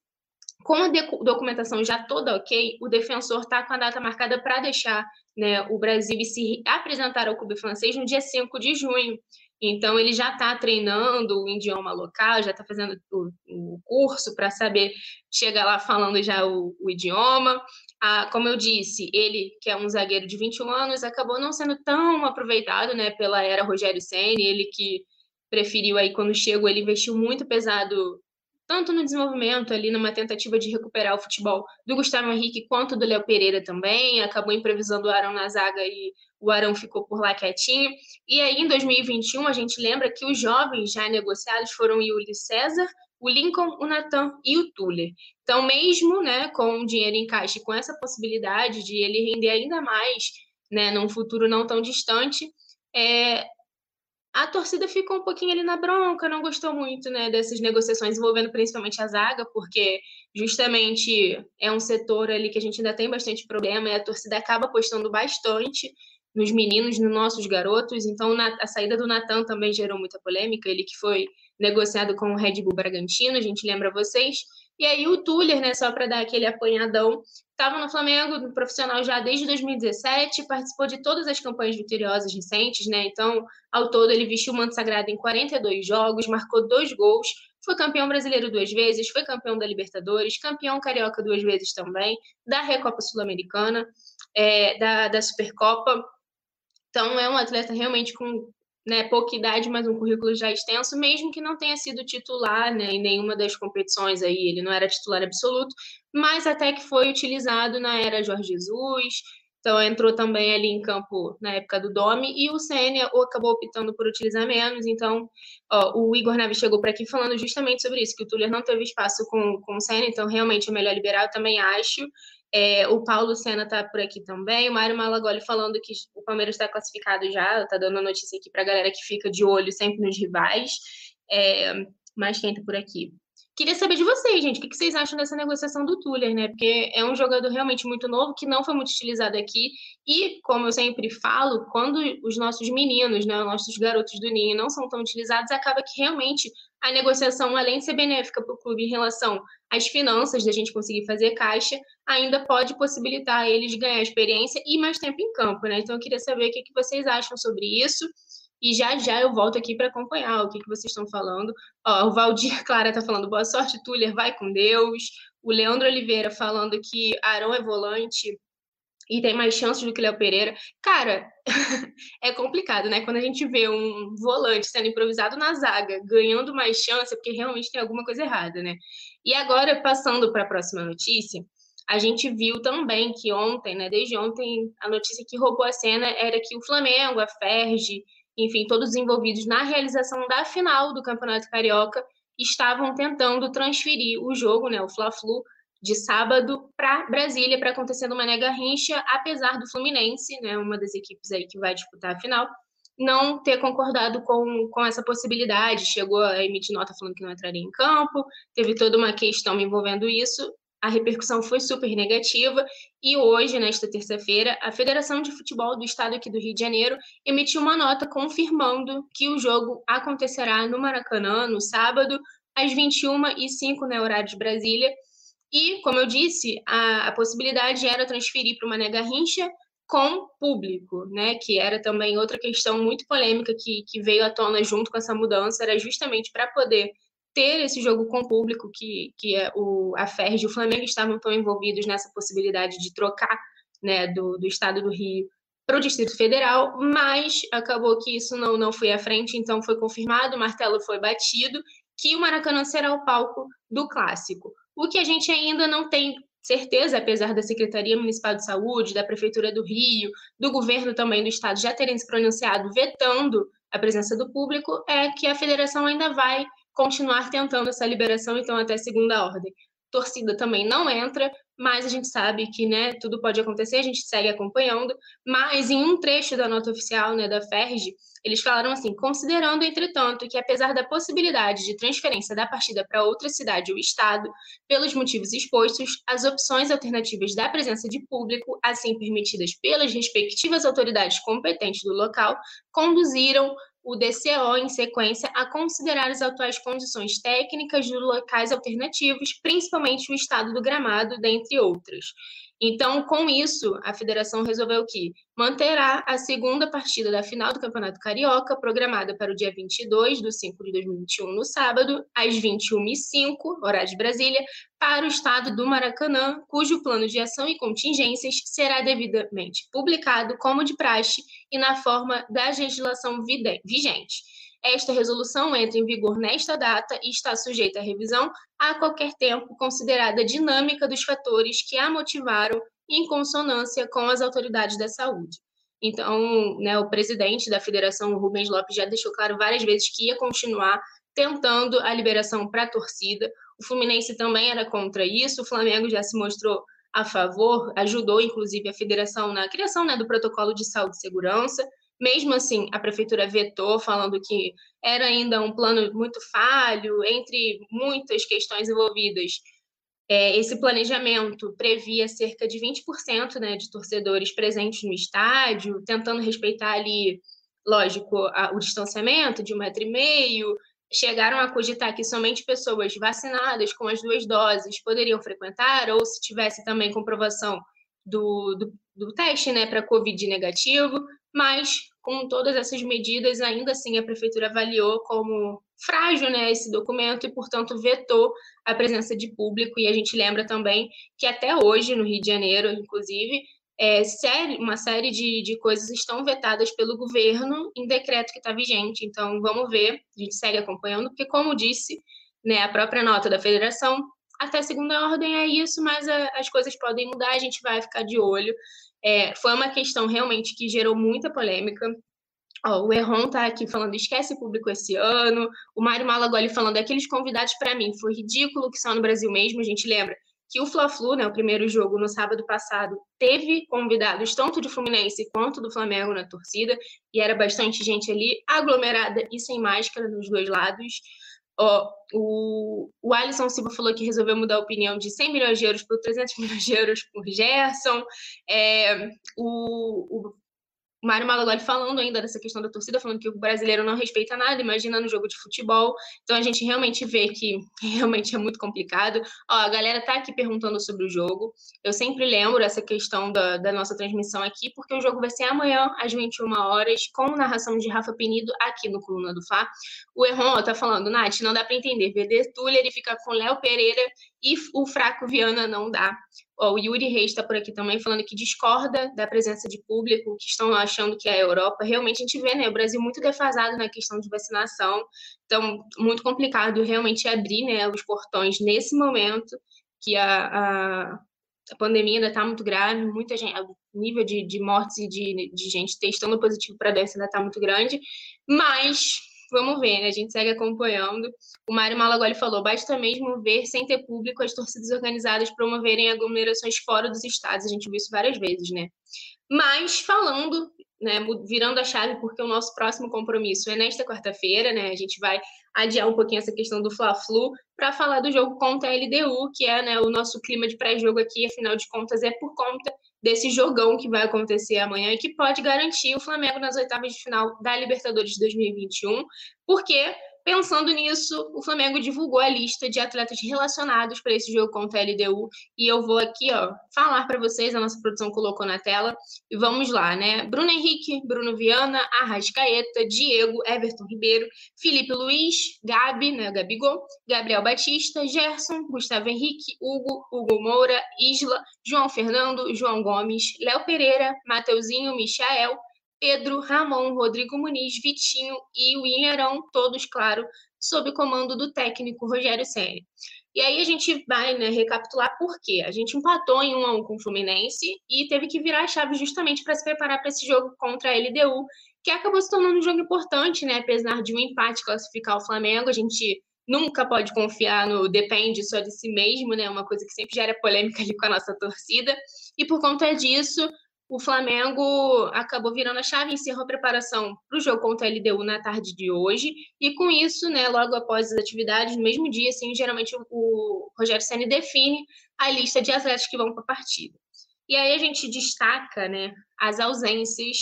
Com a documentação já toda ok, o defensor está com a data marcada para deixar né, o Brasil e se apresentar ao clube francês no dia 5 de junho. Então, ele já está treinando o idioma local, já está fazendo o, o curso para saber chegar lá falando já o, o idioma. Ah, como eu disse, ele, que é um zagueiro de 21 anos, acabou não sendo tão aproveitado né, pela era Rogério Senna, ele que preferiu aí, quando chegou, ele investiu muito pesado tanto no desenvolvimento ali, numa tentativa de recuperar o futebol do Gustavo Henrique, quanto do Léo Pereira também, acabou improvisando o Arão na zaga e o Arão ficou por lá quietinho. E aí, em 2021, a gente lembra que os jovens já negociados foram o Yuli César, o Lincoln, o Natan e o Tuller. Então, mesmo né, com o dinheiro em caixa e com essa possibilidade de ele render ainda mais né, num futuro não tão distante, é, a torcida ficou um pouquinho ali na bronca, não gostou muito né, dessas negociações envolvendo principalmente a zaga, porque justamente é um setor ali que a gente ainda tem bastante problema e a torcida acaba apostando bastante nos meninos, nos nossos garotos. Então, a saída do Natan também gerou muita polêmica, ele que foi negociado com o Red Bull Bragantino, a gente lembra vocês. E aí o Tuller, né, só para dar aquele apanhadão, estava no Flamengo no profissional já desde 2017, participou de todas as campanhas vitoriosas recentes, né? Então, ao todo ele vestiu o manto sagrado em 42 jogos, marcou dois gols, foi campeão brasileiro duas vezes, foi campeão da Libertadores, campeão carioca duas vezes também, da Recopa Sul-Americana, é, da, da Supercopa. Então, é um atleta realmente com né, pouca idade, mas um currículo já extenso, mesmo que não tenha sido titular né, em nenhuma das competições aí, ele não era titular absoluto, mas até que foi utilizado na era Jorge Jesus, então entrou também ali em campo na época do Domi, e o Sênia acabou optando por utilizar menos, então ó, o Igor Neves chegou para aqui falando justamente sobre isso, que o Tuller não teve espaço com, com o Sênia, então realmente é melhor liberar, eu também acho, é, o Paulo Sena está por aqui também. O Mário Malagoli falando que o Palmeiras está classificado já. Está dando a notícia aqui para a galera que fica de olho sempre nos rivais. É, mas quem está por aqui? Queria saber de vocês, gente, o que vocês acham dessa negociação do Tuller, né? Porque é um jogador realmente muito novo, que não foi muito utilizado aqui. E, como eu sempre falo, quando os nossos meninos, né, os nossos garotos do Ninho não são tão utilizados, acaba que realmente a negociação, além de ser benéfica para o clube em relação às finanças, da gente conseguir fazer caixa, ainda pode possibilitar eles ganhar experiência e mais tempo em campo, né? Então eu queria saber o que, que vocês acham sobre isso. E já já eu volto aqui para acompanhar o que, que vocês estão falando. Ó, o Valdir Clara está falando boa sorte, Tuller, vai com Deus. O Leandro Oliveira falando que Arão é volante e tem mais chances do que Léo Pereira. Cara, é complicado, né? Quando a gente vê um volante sendo improvisado na zaga, ganhando mais chance, é porque realmente tem alguma coisa errada, né? E agora, passando para a próxima notícia, a gente viu também que ontem, né, desde ontem, a notícia que roubou a cena era que o Flamengo, a Ferge enfim, todos os envolvidos na realização da final do Campeonato Carioca estavam tentando transferir o jogo, né, o Fla-Flu, de sábado para Brasília para acontecer no Mané Garrincha, apesar do Fluminense, né, uma das equipes aí que vai disputar a final, não ter concordado com, com essa possibilidade, chegou a emitir nota falando que não entraria em campo, teve toda uma questão envolvendo isso, a repercussão foi super negativa e hoje, nesta terça-feira, a Federação de Futebol do Estado aqui do Rio de Janeiro emitiu uma nota confirmando que o jogo acontecerá no Maracanã no sábado às 21h05, no né, horário de Brasília. E, como eu disse, a, a possibilidade era transferir para o Mané Garrincha com público, né? Que era também outra questão muito polêmica que, que veio à tona junto com essa mudança, era justamente para poder ter esse jogo com público, que, que é o, a FERJ e o Flamengo estavam tão envolvidos nessa possibilidade de trocar né, do, do estado do Rio para o Distrito Federal, mas acabou que isso não, não foi à frente, então foi confirmado, o martelo foi batido, que o Maracanã será o palco do clássico. O que a gente ainda não tem certeza, apesar da Secretaria Municipal de Saúde, da Prefeitura do Rio, do governo também do estado já terem se pronunciado vetando a presença do público, é que a federação ainda vai continuar tentando essa liberação, então até segunda ordem. Torcida também não entra, mas a gente sabe que né, tudo pode acontecer, a gente segue acompanhando. Mas em um trecho da nota oficial né, da FERJ, eles falaram assim: considerando, entretanto, que apesar da possibilidade de transferência da partida para outra cidade ou estado, pelos motivos expostos, as opções alternativas da presença de público, assim permitidas pelas respectivas autoridades competentes do local, conduziram o DCO, em sequência, a considerar as atuais condições técnicas dos locais alternativos, principalmente o estado do gramado, dentre outras. Então, com isso, a federação resolveu que manterá a segunda partida da final do Campeonato Carioca, programada para o dia 22 de 5 de 2021, no sábado, às 21h05, horário de Brasília, para o estado do Maracanã, cujo plano de ação e contingências será devidamente publicado, como de praxe, e na forma da legislação vigente. Esta resolução entra em vigor nesta data e está sujeita à revisão a qualquer tempo, considerada a dinâmica dos fatores que a motivaram em consonância com as autoridades da saúde. Então, né, o presidente da federação, Rubens Lopes, já deixou claro várias vezes que ia continuar tentando a liberação para a torcida. O Fluminense também era contra isso, o Flamengo já se mostrou a favor, ajudou inclusive a federação na criação né, do protocolo de saúde e segurança. Mesmo assim, a prefeitura vetou, falando que era ainda um plano muito falho, entre muitas questões envolvidas. É, esse planejamento previa cerca de 20% né, de torcedores presentes no estádio, tentando respeitar ali, lógico, a, o distanciamento de um metro e meio. Chegaram a cogitar que somente pessoas vacinadas com as duas doses poderiam frequentar, ou se tivesse também comprovação do, do, do teste né, para Covid negativo mas com todas essas medidas, ainda assim a prefeitura avaliou como frágil né, esse documento e, portanto, vetou a presença de público. E a gente lembra também que até hoje, no Rio de Janeiro, inclusive, é, série, uma série de, de coisas estão vetadas pelo governo em decreto que está vigente. Então, vamos ver, a gente segue acompanhando, porque, como disse né, a própria nota da federação, até segunda ordem é isso, mas a, as coisas podem mudar, a gente vai ficar de olho. É, foi uma questão realmente que gerou muita polêmica. O Erron tá aqui falando, esquece público esse ano. O Mário Malagoli falando, aqueles convidados para mim, foi ridículo que só no Brasil mesmo. A gente lembra que o Fla-Flu, né, o primeiro jogo no sábado passado, teve convidados tanto de Fluminense quanto do Flamengo na torcida, e era bastante gente ali aglomerada e sem máscara nos dois lados. Ó, o, o Alisson Silva falou que resolveu mudar a opinião de 100 milhões de euros por 300 milhões de euros por Gerson. É, o, o o Mário Malagoli falando ainda dessa questão da torcida, falando que o brasileiro não respeita nada, imagina no jogo de futebol. Então a gente realmente vê que realmente é muito complicado. Ó, a galera tá aqui perguntando sobre o jogo. Eu sempre lembro essa questão da, da nossa transmissão aqui, porque o jogo vai ser amanhã, às 21 horas, com narração de Rafa Penido aqui no Coluna do Fá. O Erron tá falando, Nath, não dá para entender. Veder Tuller ele fica com Léo Pereira e o fraco Viana não dá. o Yuri Reis está por aqui também falando que discorda da presença de público, que estão achando que é a Europa. Realmente a gente vê né, o Brasil muito defasado na questão de vacinação, então muito complicado realmente abrir né, os portões nesse momento que a, a a pandemia ainda está muito grave, muita gente, o nível de, de mortes e de, de gente testando positivo para a doença ainda está muito grande, mas vamos ver, né? A gente segue acompanhando. O Mário Malagoli falou: basta mesmo ver, sem ter público, as torcidas organizadas promoverem aglomerações fora dos estados. A gente viu isso várias vezes, né? Mas falando, né, virando a chave, porque o nosso próximo compromisso é nesta quarta-feira, né? A gente vai adiar um pouquinho essa questão do Fla-Flu para falar do jogo contra a LDU, que é né, o nosso clima de pré-jogo aqui, afinal de contas, é por conta desse jogão que vai acontecer amanhã e que pode garantir o Flamengo nas oitavas de final da Libertadores de 2021, porque Pensando nisso, o Flamengo divulgou a lista de atletas relacionados para esse jogo contra a LDU e eu vou aqui, ó, falar para vocês, a nossa produção colocou na tela, e vamos lá, né? Bruno Henrique, Bruno Viana, Arrascaeta, Diego, Everton Ribeiro, Felipe Luiz, Gabi, né, Gabigol, Gabriel Batista, Gerson, Gustavo Henrique, Hugo, Hugo Moura, Isla, João Fernando, João Gomes, Léo Pereira, Mateuzinho, Michael, Pedro, Ramon, Rodrigo Muniz, Vitinho e o Arão, todos, claro, sob o comando do técnico Rogério Ceni. E aí a gente vai né, recapitular por quê. A gente empatou em 1 a 1 com o Fluminense e teve que virar a chave justamente para se preparar para esse jogo contra a LDU, que acabou se tornando um jogo importante, né? Apesar de um empate classificar o Flamengo, a gente nunca pode confiar no depende só de si mesmo, né? Uma coisa que sempre gera polêmica ali com a nossa torcida. E por conta disso, o Flamengo acabou virando a chave, encerrou a preparação para o jogo contra a LDU na tarde de hoje, e com isso, né, logo após as atividades, no mesmo dia, assim, geralmente o, Rogério Senna define a lista de atletas que vão para a partida. E aí a gente destaca, né, as ausências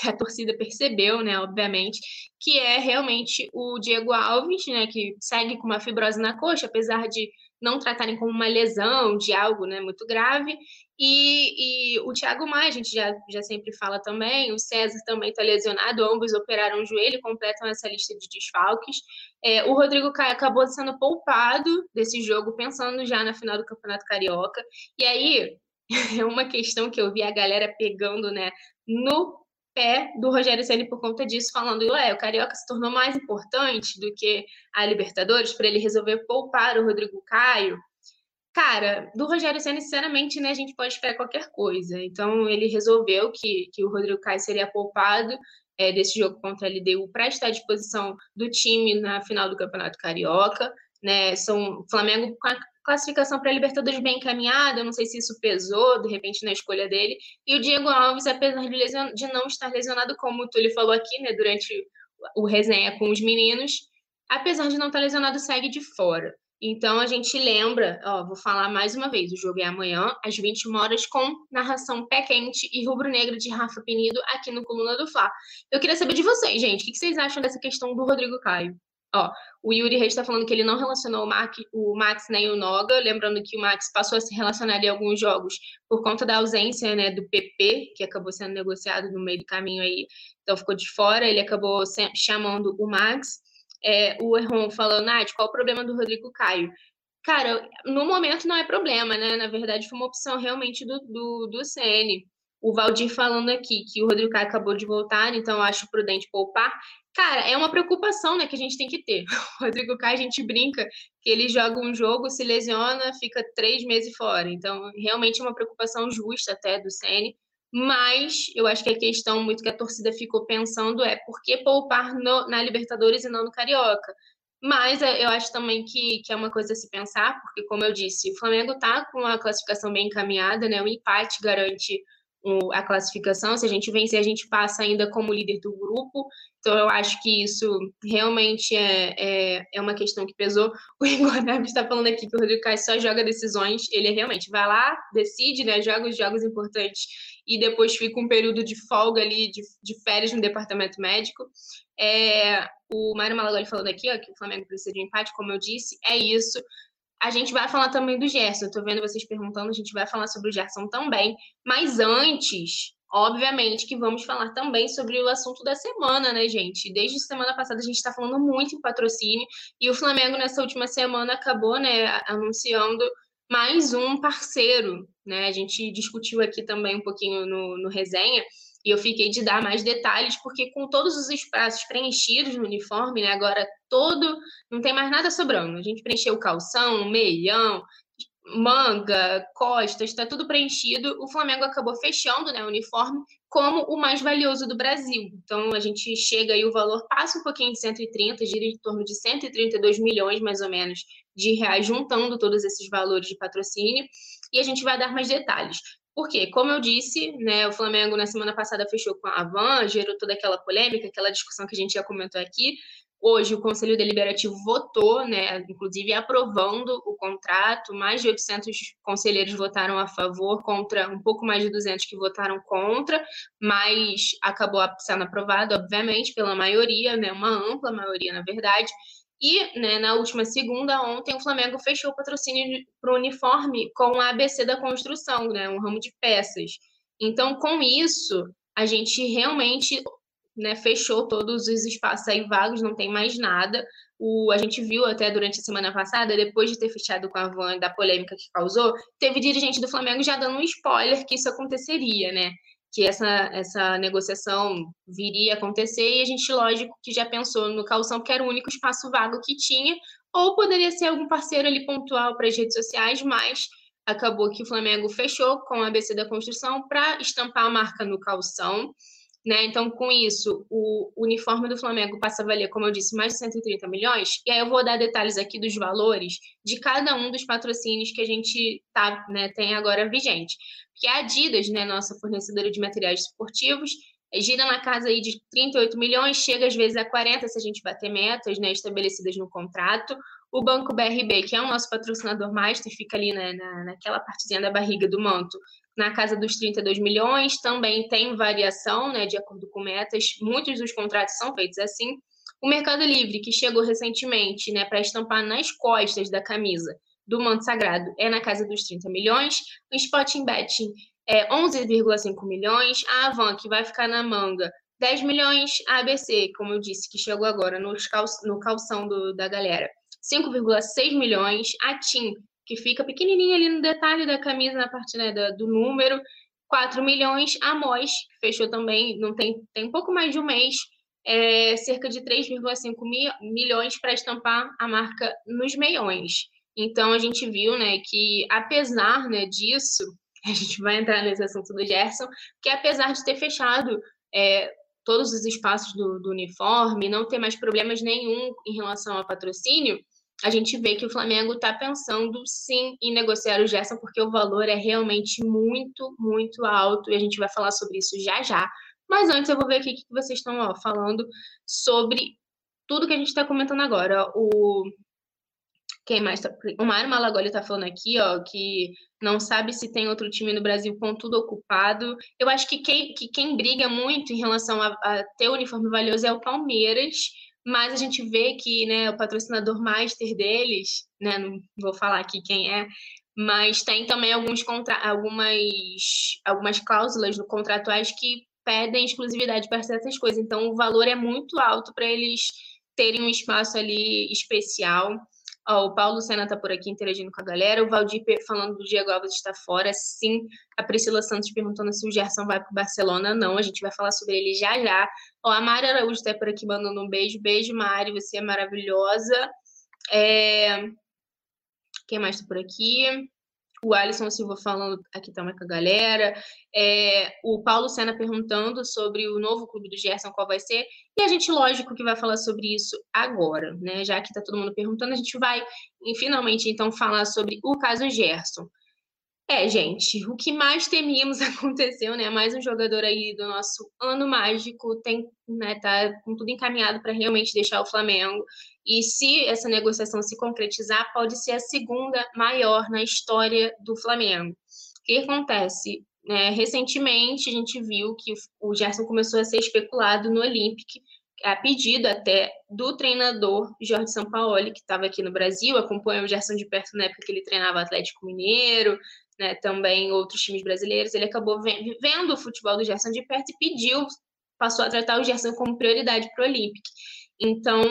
que a torcida percebeu, né, obviamente, que é realmente o Diego Alves, né, que segue com uma fibrose na coxa, apesar de não tratarem como uma lesão de algo né, muito grave. E, e o Thiago Maia, a gente já, já sempre fala também, o César também está lesionado, ambos operaram o joelho, completam essa lista de desfalques. É, o Rodrigo Caio acabou sendo poupado desse jogo, pensando já na final do Campeonato Carioca. E aí, é uma questão que eu vi a galera pegando né, no pé do Rogério Ceni por conta disso, falando, ué, o Carioca se tornou mais importante do que a Libertadores para ele resolver poupar o Rodrigo Caio. Cara, do Rogério Ceni, sinceramente, né, a gente pode esperar qualquer coisa. Então, ele resolveu que, que o Rodrigo Caio seria poupado é, desse jogo contra a LDU para estar à disposição do time na final do Campeonato Carioca. Né, são Flamengo com a classificação para a Libertadores bem encaminhada, não sei se isso pesou, de repente, na escolha dele. E o Diego Alves, apesar de, lesion... de não estar lesionado, como o Túlio falou aqui, né, durante o resenha com os meninos, apesar de não estar lesionado, segue de fora. Então a gente lembra, ó, vou falar mais uma vez, o jogo é amanhã, às 21 horas, com narração pé quente e rubro-negra de Rafa Penido aqui no Coluna do Fla. Eu queria saber de vocês, gente, o que vocês acham dessa questão do Rodrigo Caio? Ó, o Yuri Reis está falando que ele não relacionou o, Mac, o Max nem o Noga, lembrando que o Max passou a se relacionar em alguns jogos por conta da ausência né, do PP, que acabou sendo negociado no meio do caminho aí, então ficou de fora, ele acabou chamando o Max. É, o Erron falando, Nath, qual o problema do Rodrigo Caio? Cara, no momento não é problema, né? Na verdade, foi uma opção realmente do, do, do CN. O Valdir falando aqui que o Rodrigo Caio acabou de voltar, então acho prudente poupar. Cara, é uma preocupação, né, que a gente tem que ter. O Rodrigo Caio, a gente brinca que ele joga um jogo, se lesiona, fica três meses fora. Então, realmente é uma preocupação justa até do Ceni. Mas eu acho que a questão muito que a torcida ficou pensando é por que poupar no, na Libertadores e não no Carioca? Mas é, eu acho também que, que é uma coisa a se pensar, porque, como eu disse, o Flamengo está com a classificação bem encaminhada, né? O empate garante a classificação. Se a gente vencer, a gente passa ainda como líder do grupo. Então, eu acho que isso realmente é, é, é uma questão que pesou. O Igor Neves está falando aqui que o Rodrigo Caio só joga decisões. Ele realmente vai lá, decide, né, joga os jogos importantes e depois fica um período de folga ali, de, de férias no departamento médico. É, o Mário Malagoli falando aqui ó, que o Flamengo precisa de empate, como eu disse, é isso. A gente vai falar também do Gerson. Estou vendo vocês perguntando, a gente vai falar sobre o Gerson também. Mas antes, obviamente, que vamos falar também sobre o assunto da semana, né, gente? Desde semana passada a gente está falando muito em patrocínio e o Flamengo nessa última semana acabou, né, anunciando mais um parceiro, né? A gente discutiu aqui também um pouquinho no, no resenha e eu fiquei de dar mais detalhes, porque com todos os espaços preenchidos no uniforme, né, agora todo, não tem mais nada sobrando. A gente preencheu o calção, o meião, manga, costas, está tudo preenchido. O Flamengo acabou fechando né, o uniforme como o mais valioso do Brasil. Então a gente chega aí, o valor passa um pouquinho de 130, gira em torno de 132 milhões mais ou menos de reais, juntando todos esses valores de patrocínio, e a gente vai dar mais detalhes. Porque, como eu disse, né, o Flamengo na semana passada fechou com a Avan, gerou toda aquela polêmica, aquela discussão que a gente já comentou aqui, Hoje, o Conselho Deliberativo votou, né, inclusive aprovando o contrato. Mais de 800 conselheiros votaram a favor, contra um pouco mais de 200 que votaram contra, mas acabou sendo aprovado, obviamente, pela maioria, né, uma ampla maioria, na verdade. E né, na última segunda, ontem, o Flamengo fechou o patrocínio para o uniforme com a ABC da construção, né, um ramo de peças. Então, com isso, a gente realmente né, fechou todos os espaços aí vagos, não tem mais nada. O, a gente viu até durante a semana passada, depois de ter fechado com a Van da polêmica que causou, teve dirigente do Flamengo já dando um spoiler que isso aconteceria, né? Que essa, essa negociação viria a acontecer e a gente, lógico, que já pensou no calção, que era o único espaço vago que tinha, ou poderia ser algum parceiro ali pontual para as redes sociais, mas acabou que o Flamengo fechou com a ABC da Construção para estampar a marca no calção. Né? Então, com isso, o uniforme do Flamengo passa a valer, como eu disse, mais de 130 milhões. E aí eu vou dar detalhes aqui dos valores de cada um dos patrocínios que a gente tá, né, tem agora vigente. Porque a Adidas, né, nossa fornecedora de materiais esportivos, gira na casa aí de 38 milhões, chega às vezes a 40 se a gente bater metas né, estabelecidas no contrato. O Banco BRB, que é o nosso patrocinador master, fica ali na, na, naquela partezinha da barriga do manto, na casa dos 32 milhões, também tem variação, né, de acordo com metas, muitos dos contratos são feitos assim. O Mercado Livre, que chegou recentemente, né, para estampar nas costas da camisa do manto sagrado, é na casa dos 30 milhões. O Sporting Betting é 11,5 milhões. A Avan, que vai ficar na manga, 10 milhões. A ABC, como eu disse, que chegou agora no calção do, da galera, 5,6 milhões. A TIM, que fica pequenininha ali no detalhe da camisa, na parte né, do número. 4 milhões. A MOS, que fechou também, não tem, tem um pouco mais de um mês, é, cerca de 3,5 milhões para estampar a marca nos meiões. Então, a gente viu né, que, apesar né, disso, a gente vai entrar nesse assunto do Gerson, que apesar de ter fechado é, todos os espaços do, do uniforme, não ter mais problemas nenhum em relação ao patrocínio, a gente vê que o Flamengo está pensando sim em negociar o Gerson, porque o valor é realmente muito, muito alto, e a gente vai falar sobre isso já já. Mas antes eu vou ver aqui o que vocês estão ó, falando sobre tudo que a gente está comentando agora. O quem mais tá... O Mário Malagoli está falando aqui, ó, que não sabe se tem outro time no Brasil com tudo ocupado. Eu acho que quem, que quem briga muito em relação a, a ter o uniforme valioso é o Palmeiras mas a gente vê que né, o patrocinador master deles, né, não vou falar aqui quem é, mas tem também alguns contra algumas, algumas cláusulas no contratuais que pedem exclusividade para certas coisas. Então, o valor é muito alto para eles terem um espaço ali especial. Ó, o Paulo Sena está por aqui interagindo com a galera. O Valdir falando do Diego Alves está fora. Sim. A Priscila Santos perguntando se o Gerson vai para o Barcelona. Não, a gente vai falar sobre ele já já. Ó, a Mari Araújo está por aqui mandando um beijo. Beijo, Mari. Você é maravilhosa. É... Quem mais está por aqui? O Alisson Silva falando aqui também com a galera, é, o Paulo Sena perguntando sobre o novo clube do Gerson, qual vai ser, e a gente, lógico, que vai falar sobre isso agora, né? Já que está todo mundo perguntando, a gente vai, finalmente, então, falar sobre o caso Gerson. É, gente, o que mais temíamos aconteceu, né? Mais um jogador aí do nosso ano mágico tem, né, tá com tudo encaminhado para realmente deixar o Flamengo. E se essa negociação se concretizar, pode ser a segunda maior na história do Flamengo. O que acontece? É, recentemente, a gente viu que o Gerson começou a ser especulado no Olympic, a pedido até do treinador Jorge Sampaoli, que estava aqui no Brasil, acompanhou o Gerson de perto na época que ele treinava Atlético Mineiro, né, também outros times brasileiros, ele acabou vendo o futebol do Gerson de perto e pediu, passou a tratar o Gerson como prioridade para o Olympic. Então,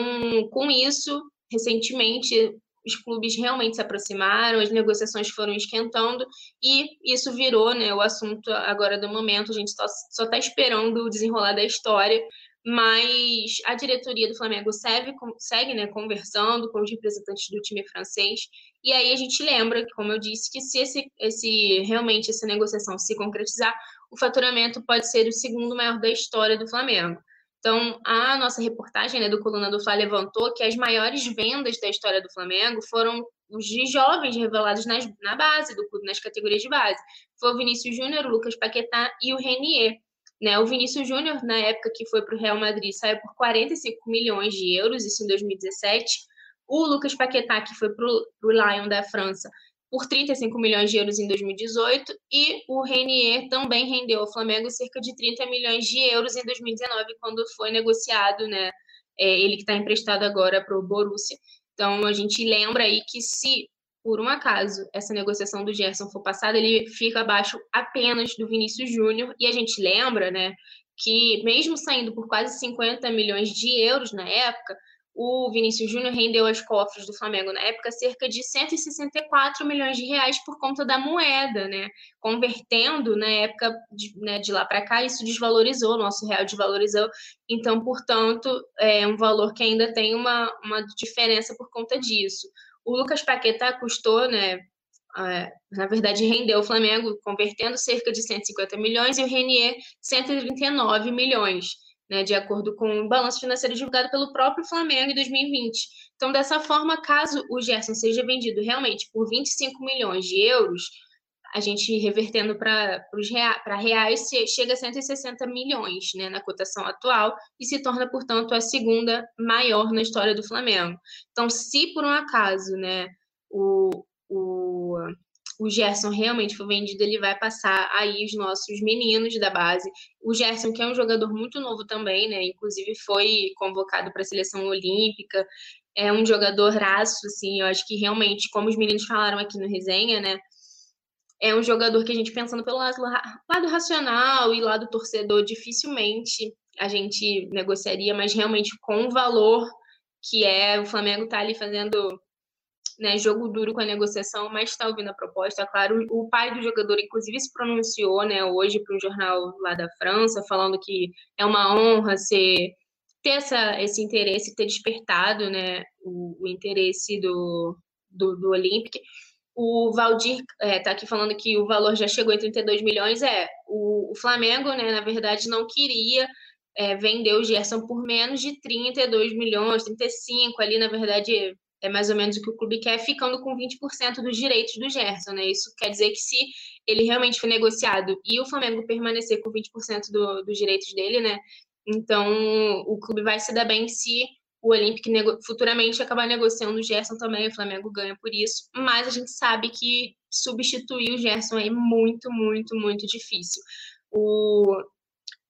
com isso, recentemente, os clubes realmente se aproximaram, as negociações foram esquentando e isso virou né, o assunto agora do momento. A gente só está esperando o desenrolar da história, mas a diretoria do Flamengo segue, segue né, conversando com os representantes do time francês, e aí a gente lembra, como eu disse, que se esse, esse realmente essa negociação se concretizar, o faturamento pode ser o segundo maior da história do Flamengo. Então, a nossa reportagem né, do Coluna do Fla levantou que as maiores vendas da história do Flamengo foram os de jovens revelados nas, na base do clube, nas categorias de base. Foi o Vinícius Júnior, o Lucas Paquetá e o Renier. Né? O Vinícius Júnior, na época que foi para o Real Madrid, saiu por 45 milhões de euros, isso em 2017. O Lucas Paquetá, que foi para o Lyon da França, por 35 milhões de euros em 2018. E o Renier também rendeu ao Flamengo cerca de 30 milhões de euros em 2019, quando foi negociado, né? É, ele que está emprestado agora para o Borussia. Então, a gente lembra aí que se por um acaso essa negociação do Gerson for passada, ele fica abaixo apenas do Vinícius Júnior. E a gente lembra, né, que mesmo saindo por quase 50 milhões de euros na época, o Vinícius Júnior rendeu aos cofres do Flamengo na época cerca de 164 milhões de reais por conta da moeda, né? Convertendo na época de, né, de lá para cá, isso desvalorizou, o nosso real desvalorizou. Então, portanto, é um valor que ainda tem uma, uma diferença por conta disso. O Lucas Paquetá custou, né? É, na verdade, rendeu o Flamengo convertendo cerca de 150 milhões e o Renier 139 milhões, né, de acordo com o balanço financeiro divulgado pelo próprio Flamengo em 2020. Então, dessa forma, caso o Gerson seja vendido realmente por 25 milhões de euros, a gente revertendo para rea, reais chega a 160 milhões né, na cotação atual e se torna, portanto, a segunda maior na história do Flamengo. Então, se por um acaso né, o, o, o Gerson realmente for vendido, ele vai passar aí os nossos meninos da base. O Gerson, que é um jogador muito novo também, né? Inclusive foi convocado para a seleção olímpica. É um jogador raço, assim, eu acho que realmente, como os meninos falaram aqui no resenha, né? É um jogador que a gente pensando pelo lado, racional e lado torcedor, dificilmente a gente negociaria, mas realmente com o valor que é o Flamengo está ali fazendo né, jogo duro com a negociação, mas está ouvindo a proposta. Claro, o pai do jogador, inclusive, se pronunciou né, hoje para um jornal lá da França, falando que é uma honra ser, ter essa, esse interesse, ter despertado né, o, o interesse do, do, do Olympique. O Valdir está é, tá aqui falando que o valor já chegou em 32 milhões. É, o, o Flamengo, né, na verdade, não queria é, vender o Gerson por menos de 32 milhões, 35 ali, na verdade, é mais ou menos o que o clube quer, ficando com 20% dos direitos do Gerson, né? Isso quer dizer que se ele realmente for negociado e o Flamengo permanecer com 20% do, dos direitos dele, né? Então o clube vai se dar bem se o Olympique futuramente acabar negociando o Gerson também, o Flamengo ganha por isso, mas a gente sabe que substituir o Gerson é muito, muito, muito difícil. O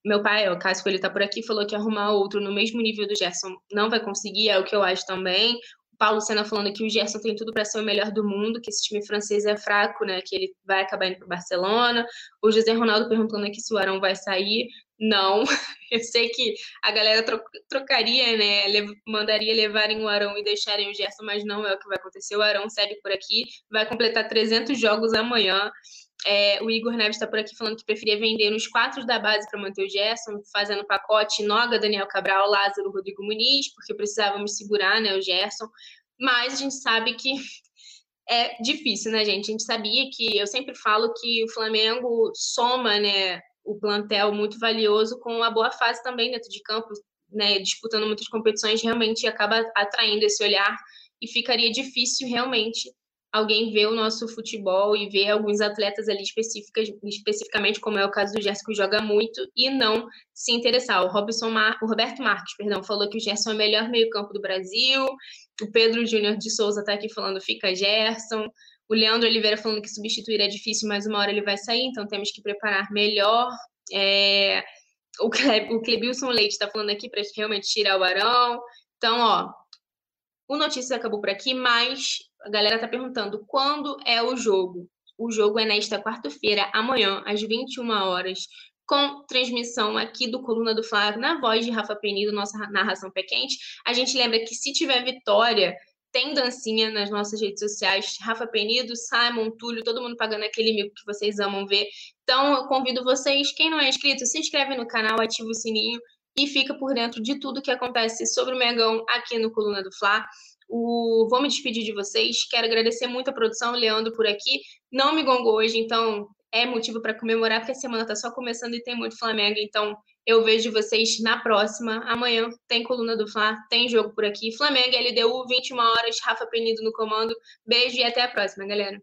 meu pai, o Cássio, ele tá por aqui, falou que arrumar outro no mesmo nível do Gerson não vai conseguir, é o que eu acho também. O Paulo Senna falando que o Gerson tem tudo para ser o melhor do mundo, que esse time francês é fraco, né, que ele vai acabar indo para Barcelona. O José Ronaldo perguntando aqui se o Arão vai sair. Não, eu sei que a galera tro trocaria, né? Mandaria levarem o Arão e deixarem o Gerson, mas não é o que vai acontecer. O Arão segue por aqui, vai completar 300 jogos amanhã. É, o Igor Neves está por aqui falando que preferia vender nos quatro da base para manter o Gerson, fazendo pacote Noga, Daniel Cabral, Lázaro, Rodrigo Muniz, porque precisávamos segurar né, o Gerson. Mas a gente sabe que é difícil, né, gente? A gente sabia que eu sempre falo que o Flamengo soma, né, o plantel muito valioso com uma boa fase também dentro de campo, né, disputando muitas competições, realmente acaba atraindo esse olhar e ficaria difícil realmente alguém ver o nosso futebol e ver alguns atletas ali específicas, especificamente, como é o caso do Gerson, que joga muito, e não se interessar. O, Robson Mar... o Roberto Marques perdão, falou que o Gerson é o melhor meio-campo do Brasil. O Pedro Júnior de Souza está aqui falando fica Gerson. O Leandro Oliveira falando que substituir é difícil, mas uma hora ele vai sair, então temos que preparar melhor. É... O, Cle... o Clebilson Leite está falando aqui para realmente tirar o Arão. Então, ó, o Notícias acabou por aqui, mas a galera está perguntando quando é o jogo. O jogo é nesta quarta-feira, amanhã, às 21 horas, com transmissão aqui do Coluna do Flávio, na voz de Rafa Penido, nossa narração pé quente. A gente lembra que se tiver vitória, tem dancinha nas nossas redes sociais. Rafa Penido, Simon, Túlio, todo mundo pagando aquele mico que vocês amam ver. Então, eu convido vocês, quem não é inscrito, se inscreve no canal, ativa o sininho e fica por dentro de tudo que acontece sobre o Mengão aqui no Coluna do Fla. O... Vou me despedir de vocês. Quero agradecer muito a produção, Leandro, por aqui. Não me gongou hoje, então é motivo para comemorar, porque a semana está só começando e tem muito Flamengo. Então eu vejo vocês na próxima. Amanhã tem coluna do Fla, tem jogo por aqui. Flamengo, LDU, 21 horas, Rafa Penido no comando. Beijo e até a próxima, galera.